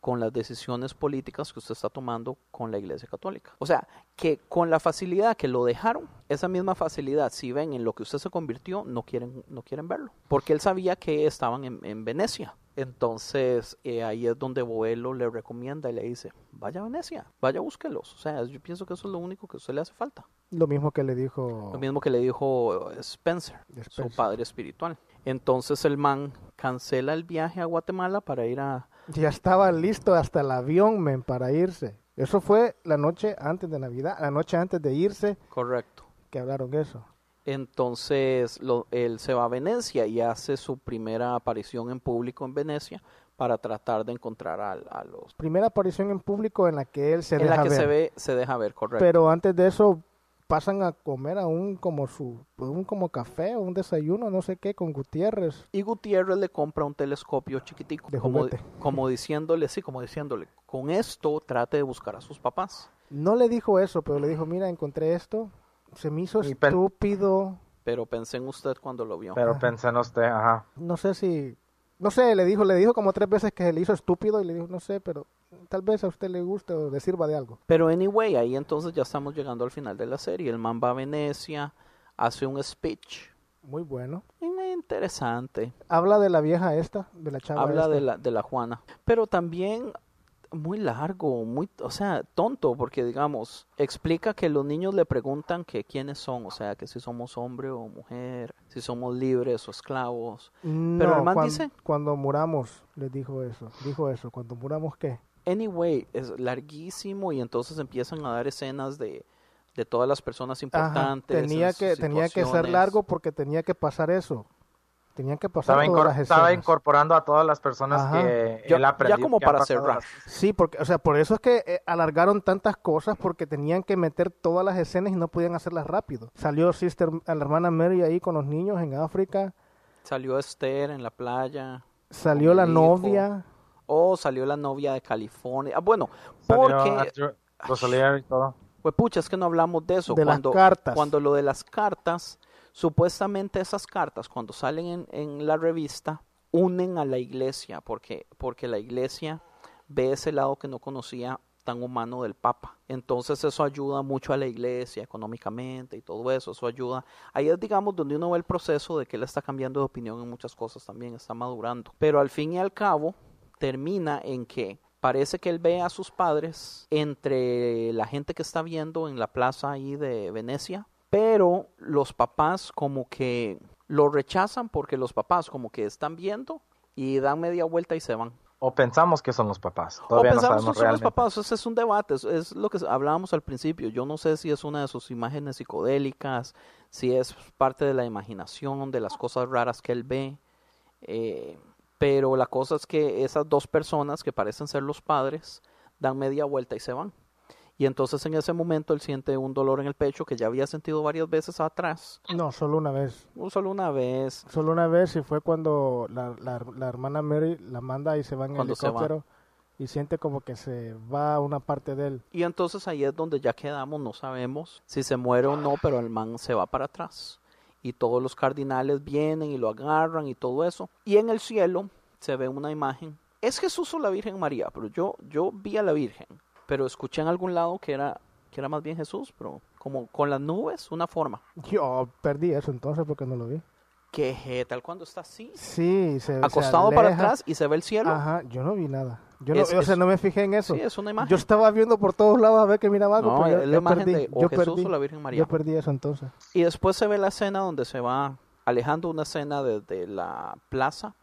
S3: con las decisiones políticas que usted está tomando con la Iglesia Católica. O sea, que con la facilidad que lo dejaron, esa misma facilidad, si ven en lo que usted se convirtió, no quieren, no quieren verlo. Porque él sabía que estaban en, en Venecia. Entonces, eh, ahí es donde Boelo le recomienda y le dice, vaya a Venecia, vaya, búsquelos. O sea, yo pienso que eso es lo único que a usted le hace falta.
S4: Lo mismo que le dijo...
S3: Lo mismo que le dijo eh, Spencer, su padre espiritual. Entonces el man cancela el viaje a Guatemala para ir a...
S4: Ya estaba listo hasta el avión, men, para irse. Eso fue la noche antes de Navidad, la noche antes de irse.
S3: Correcto.
S4: Que hablaron eso.
S3: Entonces lo, él se va a Venecia y hace su primera aparición en público en Venecia para tratar de encontrar a, a los...
S4: Primera aparición en público en la que él se
S3: en
S4: deja
S3: la que
S4: ver.
S3: se ve, se deja ver, correcto.
S4: Pero antes de eso pasan a comer a un como su un como café o un desayuno, no sé qué, con Gutiérrez.
S3: Y Gutiérrez le compra un telescopio chiquitico,
S4: De
S3: como, como diciéndole, sí, como diciéndole, con esto trate de buscar a sus papás.
S4: No le dijo eso, pero le dijo, mira, encontré esto, se me hizo estúpido.
S3: Pero pensé en usted cuando lo vio.
S5: Pero pensé en usted, ajá.
S4: No sé si, no sé, le dijo, le dijo como tres veces que se le hizo estúpido y le dijo, no sé, pero tal vez a usted le guste o le sirva de algo.
S3: Pero anyway, ahí entonces ya estamos llegando al final de la serie. El man va a Venecia, hace un speech
S4: Muy bueno.
S3: interesante.
S4: Habla de la vieja esta, de la chava
S3: Habla
S4: esta.
S3: de la, de la Juana. Pero también muy largo, muy, o sea, tonto, porque digamos, explica que los niños le preguntan que quiénes son, o sea, que si somos hombre o mujer, si somos libres o esclavos. Pero el man
S4: cuan-
S3: dice,
S4: Cuando muramos, les dijo eso. Dijo eso, cuando muramos, ¿qué?
S3: anyway, es larguísimo y entonces empiezan a dar escenas de, de todas las personas
S4: Ajá,
S3: importantes.
S4: tenía
S3: en
S4: que tenía que ser largo porque tenía que pasar eso. Tenían que pasar
S5: Estaba,
S4: todas las
S5: estaba incorporando a todas las personas
S4: Ajá.
S5: que
S3: Ya-
S5: él aprendió.
S3: ya como para cerrar.
S5: las-
S4: Sí, porque, o sea, por eso es que eh, alargaron tantas cosas porque tenían que meter todas las escenas y no podían hacerlas rápido. Salió Sister, a la hermana Mary ahí con los niños en África.
S3: Salió Esther en la playa.
S4: Salió la novia.
S3: Oh, salió la novia de California. Ah, bueno,
S5: Salió
S3: porque...
S5: Rosalier y todo.
S3: Pues pucha, es que no hablamos de eso.
S4: De las
S3: cuando,
S4: cartas.
S3: Cuando lo de las cartas, supuestamente esas cartas, cuando salen en, la revista, unen a la iglesia, porque, porque la iglesia ve ese lado que no conocía tan humano del Papa. Entonces eso ayuda mucho a la iglesia económicamente y todo eso, eso ayuda. Ahí es, digamos, donde uno ve el proceso de que él está cambiando de opinión en muchas cosas también, está madurando. Pero al fin y al cabo, termina en que parece que él ve a sus padres entre la gente que está viendo en la plaza ahí de Venecia, pero los papás como que lo rechazan porque los papás como que están viendo y dan media vuelta y se van.
S5: O pensamos que son los papás.
S3: O
S5: Todavía no
S3: pensamos
S5: sabemos
S3: que son los papás, ese es un debate, es, es lo que hablábamos al principio. Yo no sé si es una de sus imágenes psicodélicas, si es parte de la imaginación, de las cosas raras que él ve. eh, pero la cosa es que esas dos personas que parecen ser los padres dan media vuelta y se van. Y entonces en ese momento él siente un dolor en el pecho que ya había sentido varias veces atrás.
S4: No, solo una vez.
S3: No solo una vez.
S4: Solo una vez y fue cuando la, la, la hermana Mary la manda y se va en
S3: Cuando va.
S4: helicóptero y siente como que se va una parte de él.
S3: Y entonces ahí es donde ya quedamos, no sabemos si se muere o no, pero el man se va para atrás. Y todos los cardinales vienen y lo agarran y todo eso. Y en el cielo se ve una imagen. Es Jesús o la Virgen María, pero yo, yo vi a la Virgen. Pero escuché en algún lado que era, que era más bien Jesús, pero como con las nubes, una forma.
S4: Yo perdí eso entonces porque no lo vi.
S3: ¿Qué tal cuando está así?
S4: Sí, se se
S3: Acostado para atrás y se ve el cielo.
S4: Ajá, yo no vi nada. Yo no, o sea,
S3: es-
S4: no me fijé en eso.
S3: Sí, es una imagen.
S4: Yo estaba viendo por todos lados a ver que miraba algo,
S3: No,
S4: pero yo,
S3: la
S4: yo
S3: imagen
S4: perdí.
S3: de o
S4: yo
S3: Jesús
S4: perdí.
S3: o la Virgen María.
S4: Yo perdí eso entonces.
S3: Y después se ve la escena donde se va alejando una escena desde la plaza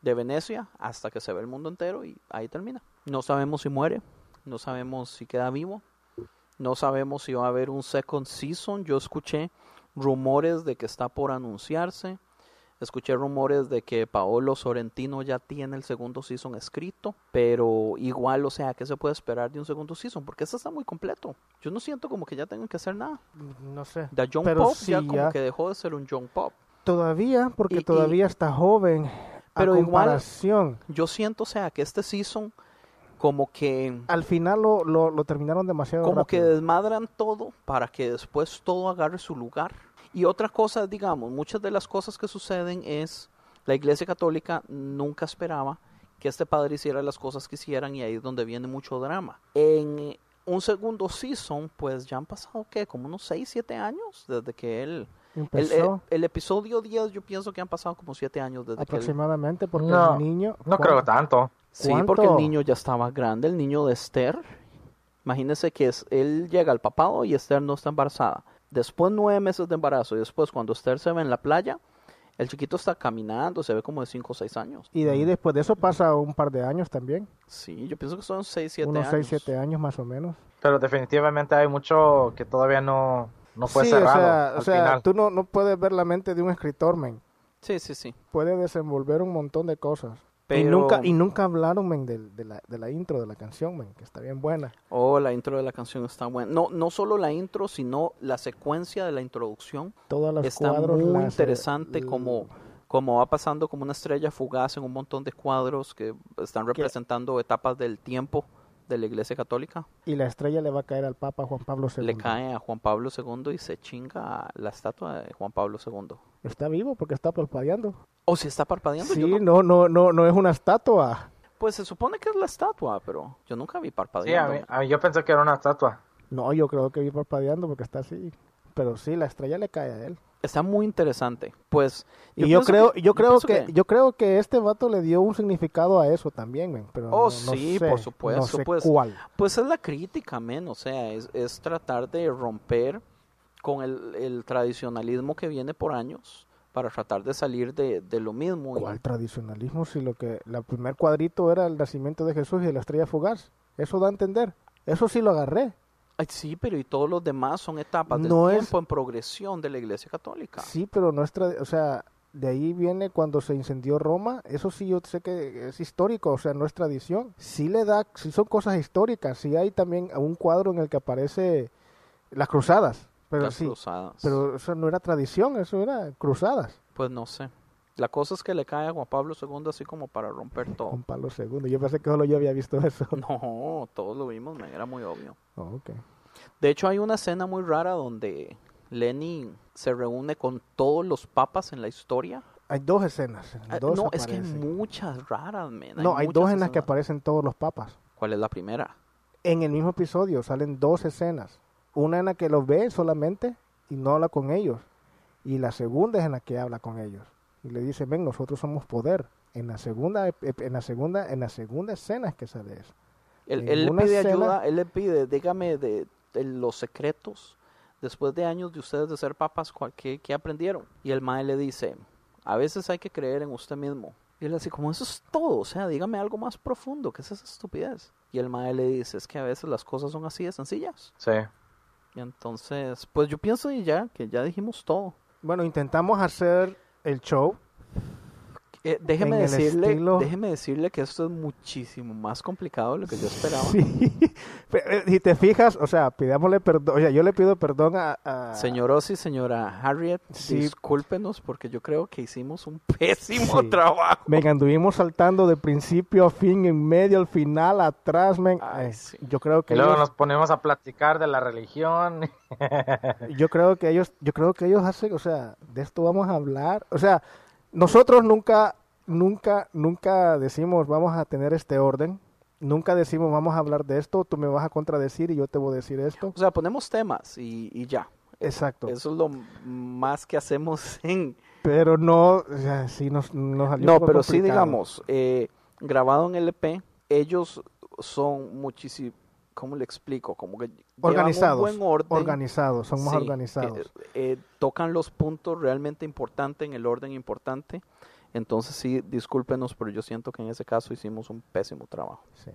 S3: de Venecia hasta que se ve el mundo entero y ahí termina. No sabemos si muere, no sabemos si queda vivo, no sabemos si va a haber un second season. Yo escuché rumores de que está por anunciarse. Escuché rumores de que Paolo Sorrentino ya tiene el segundo season escrito, pero igual, o sea, ¿qué se puede esperar de un segundo season? Porque este está muy completo. Yo no siento como que ya tengan que hacer nada.
S4: No sé.
S3: The John
S4: Pero
S3: Pop ya como que dejó de ser un John Pop.
S4: Todavía, porque
S3: Y- y-
S4: todavía está joven.
S3: Pero
S4: a
S3: igual, yo siento, o sea, que este season como que
S4: Al final lo, lo, lo terminaron demasiado
S3: como que desmadran todo para que después todo agarre su lugar. Y otra cosa, digamos, muchas de las cosas que suceden es la Iglesia Católica nunca esperaba que este padre hiciera las cosas que hicieran y ahí es donde viene mucho drama. En un segundo season, pues ya han pasado, ¿qué? Como unos 6, 7 años desde que él... El, el-
S4: Empezó.
S3: el episodio 10 yo pienso que han pasado como 7 años desde que él...
S4: Aproximadamente, porque
S5: No,
S4: el niño...
S5: no creo tanto.
S3: Sí,
S4: ¿Cuánto?
S3: porque el niño ya estaba grande, el niño de Esther. Imagínese que es, él llega al papado y Esther no está embarazada. Después nueve meses de embarazo y después cuando Esther se ve en la playa, el chiquito está caminando, se ve como de 5 o 6 años.
S4: Y de ahí después de eso pasa un par de años también.
S3: Sí, yo pienso que son 6, 7
S4: Unos
S3: años.
S4: 6, 7 años más o menos.
S5: Pero definitivamente hay mucho que todavía no, no fue
S4: sí,
S5: cerrado
S4: o sea,
S5: al
S4: o sea
S5: final.
S4: tú no, no puedes ver la mente de un escritor, men.
S3: Sí, sí, sí.
S4: Puede desenvolver un montón de cosas. Y,
S3: Pero-
S4: nunca, y nunca hablaron, men, del- de, la, de la intro de la canción, men, que está bien buena.
S3: Oh, la intro de la canción está buena. No, no solo la intro, sino la secuencia de la introducción.
S4: Todos los
S3: está
S4: cuadros,
S3: muy
S4: las, eh,
S3: interesante como, como va pasando como una estrella fugaz en un montón de cuadros que están representando etapas del tiempo de la Iglesia Católica.
S4: Y la estrella le va a caer al Papa Juan Pablo II.
S3: Le cae a Juan Pablo II y se chinga la estatua de Juan Pablo II.
S4: Está vivo porque está parpadeando.
S3: ¿O si está parpadeando? Yo
S4: Sí,
S3: no-
S4: no, no, no, no es una estatua.
S3: Pues se supone que es la estatua, pero yo nunca vi
S5: Sí, a
S3: parpadeando.
S5: mí- a mí- yo pensé que era una estatua.
S4: No, yo creo que vi parpadeando porque está así. Pero sí, la estrella le cae a él.
S3: Está muy interesante. Pues
S4: Y yo, creo,
S3: que-
S4: yo creo que, yo creo que este vato le dio un significado a eso también, men, pero
S3: Oh,
S4: no- no
S3: sí,
S4: sé,
S3: por supuesto.
S4: No sé
S3: pues,
S4: cuál.
S3: pues es la crítica, men. O sea, es, es tratar de romper con el, el tradicionalismo que viene por años para tratar de salir de, de lo mismo. y-
S4: ¿Cuál tradicionalismo? Si lo que, el primer cuadrito era el nacimiento de Jesús y la estrella fugaz. Eso da a entender. Eso sí lo agarré.
S3: Sí, pero y todos los demás son etapas del
S4: No es-
S3: tiempo en progresión de la Iglesia Católica.
S4: Sí, pero no es tra- o sea, de ahí viene cuando se incendió Roma, eso sí yo sé que es histórico, o sea, no es tradición. Sí le da, sí son cosas históricas, sí hay también un cuadro en el que aparece las cruzadas, pero
S3: Las
S4: sí,
S3: cruzadas.
S4: pero eso no era tradición, eso era cruzadas.
S3: Pues no sé. La cosa es que le cae a Juan Pablo II así como para romper todo.
S4: Juan Pablo II, yo pensé que solo yo había visto eso.
S3: No, todos lo vimos, men, era muy obvio.
S4: Oh, ok.
S3: De hecho, hay una escena muy rara donde Lenin se reúne con todos los papas en la historia.
S4: Hay dos escenas, en
S3: Ah,
S4: dos
S3: no, es que hay
S4: aparecen.
S3: muchas raras, men.
S4: No, hay dos en las que
S3: escenas.
S4: aparecen todos los papas.
S3: ¿Cuál es la primera?
S4: En el mismo episodio salen dos escenas. Una en la que los ve solamente y no habla con ellos. Y la segunda es en la que habla con ellos. Y le dice, ven, nosotros somos poder. En la segunda, en la segunda, en la segunda escena es que sale eso.
S3: Él, le pide
S4: escena-
S3: ayuda, él le pide, dígame de, de los secretos, después de años de ustedes de ser papas, ¿cuál- ¿qué, qué aprendieron? Y el mae le dice, a veces hay que creer en usted mismo. Y él así, como eso es todo, o sea, dígame algo más profundo, ¿qué es esa estupidez? Y el mae le dice, es que a veces las cosas son así de sencillas.
S5: Sí.
S3: Y entonces, pues yo pienso y ya, que ya dijimos todo.
S4: Bueno, intentamos hacer el show.
S3: Eh, déjeme decirle,
S4: estilo-
S3: déjeme decirle que esto es muchísimo más complicado de lo que yo esperaba.
S4: Sí. Pero, Si te fijas, o sea, pidámosle perdón. O sea, yo le pido perdón a... a-
S3: Señor Ozzy, señora Harriet,
S4: Sí.
S3: discúlpenos porque yo creo que hicimos un pésimo
S4: Sí.
S3: trabajo.
S4: Men, anduvimos saltando de principio a fin, en medio, al final, atrás, men. Eh, Yo creo que
S5: Y luego
S4: ellos-
S5: nos ponemos a platicar de la religión.
S4: yo creo que ellos, yo creo que ellos hacen, o sea, de esto vamos a hablar, o sea, nosotros nunca, nunca, nunca decimos vamos a tener este orden, nunca decimos vamos a hablar de esto, tú me vas a contradecir y yo te voy a decir esto.
S3: O sea, ponemos temas y, y ya.
S4: Exacto.
S3: Eso es lo más que hacemos en...
S4: Pero no, o sea, sí nos, nos salió
S3: No, pero sí digamos, eh, grabado en LP, ellos son muchísimo, ¿cómo le explico? Como que
S4: Organizados,
S3: un buen orden.
S4: organizados, son más
S3: Sí,
S4: organizados.
S3: que, eh, tocan los puntos realmente importantes en el orden importante. Entonces sí, discúlpenos, pero yo siento que en ese caso hicimos un pésimo trabajo.
S4: Sí.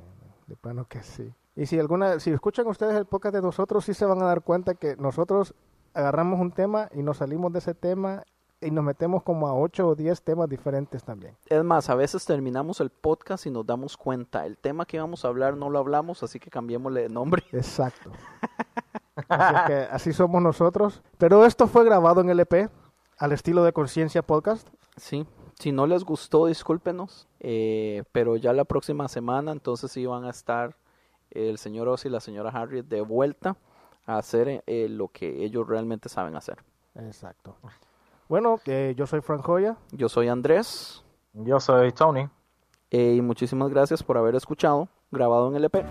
S4: De plano que sí. Y si alguna, si escuchan ustedes el podcast de nosotros, sí se van a dar cuenta que nosotros agarramos un tema y nos salimos de ese tema y nos metemos como a 8 o 10 temas diferentes también.
S3: Es más, a veces terminamos el podcast y nos damos cuenta, el tema que íbamos a hablar no lo hablamos, así que cambiémosle de nombre.
S4: Exacto. así, que así somos nosotros. Pero esto fue grabado en LP, al estilo de Conciencia Podcast.
S3: Sí, si no les gustó, discúlpenos, eh, pero ya la próxima semana entonces sí van a estar el señor Oz y la señora Harriet de vuelta a hacer eh, lo que ellos realmente saben hacer.
S4: Exacto. Bueno, eh, yo soy Frank Joya.
S3: Yo soy Andrés.
S5: Yo soy Tony.
S3: Eh, y muchísimas gracias por haber escuchado, grabado en LP.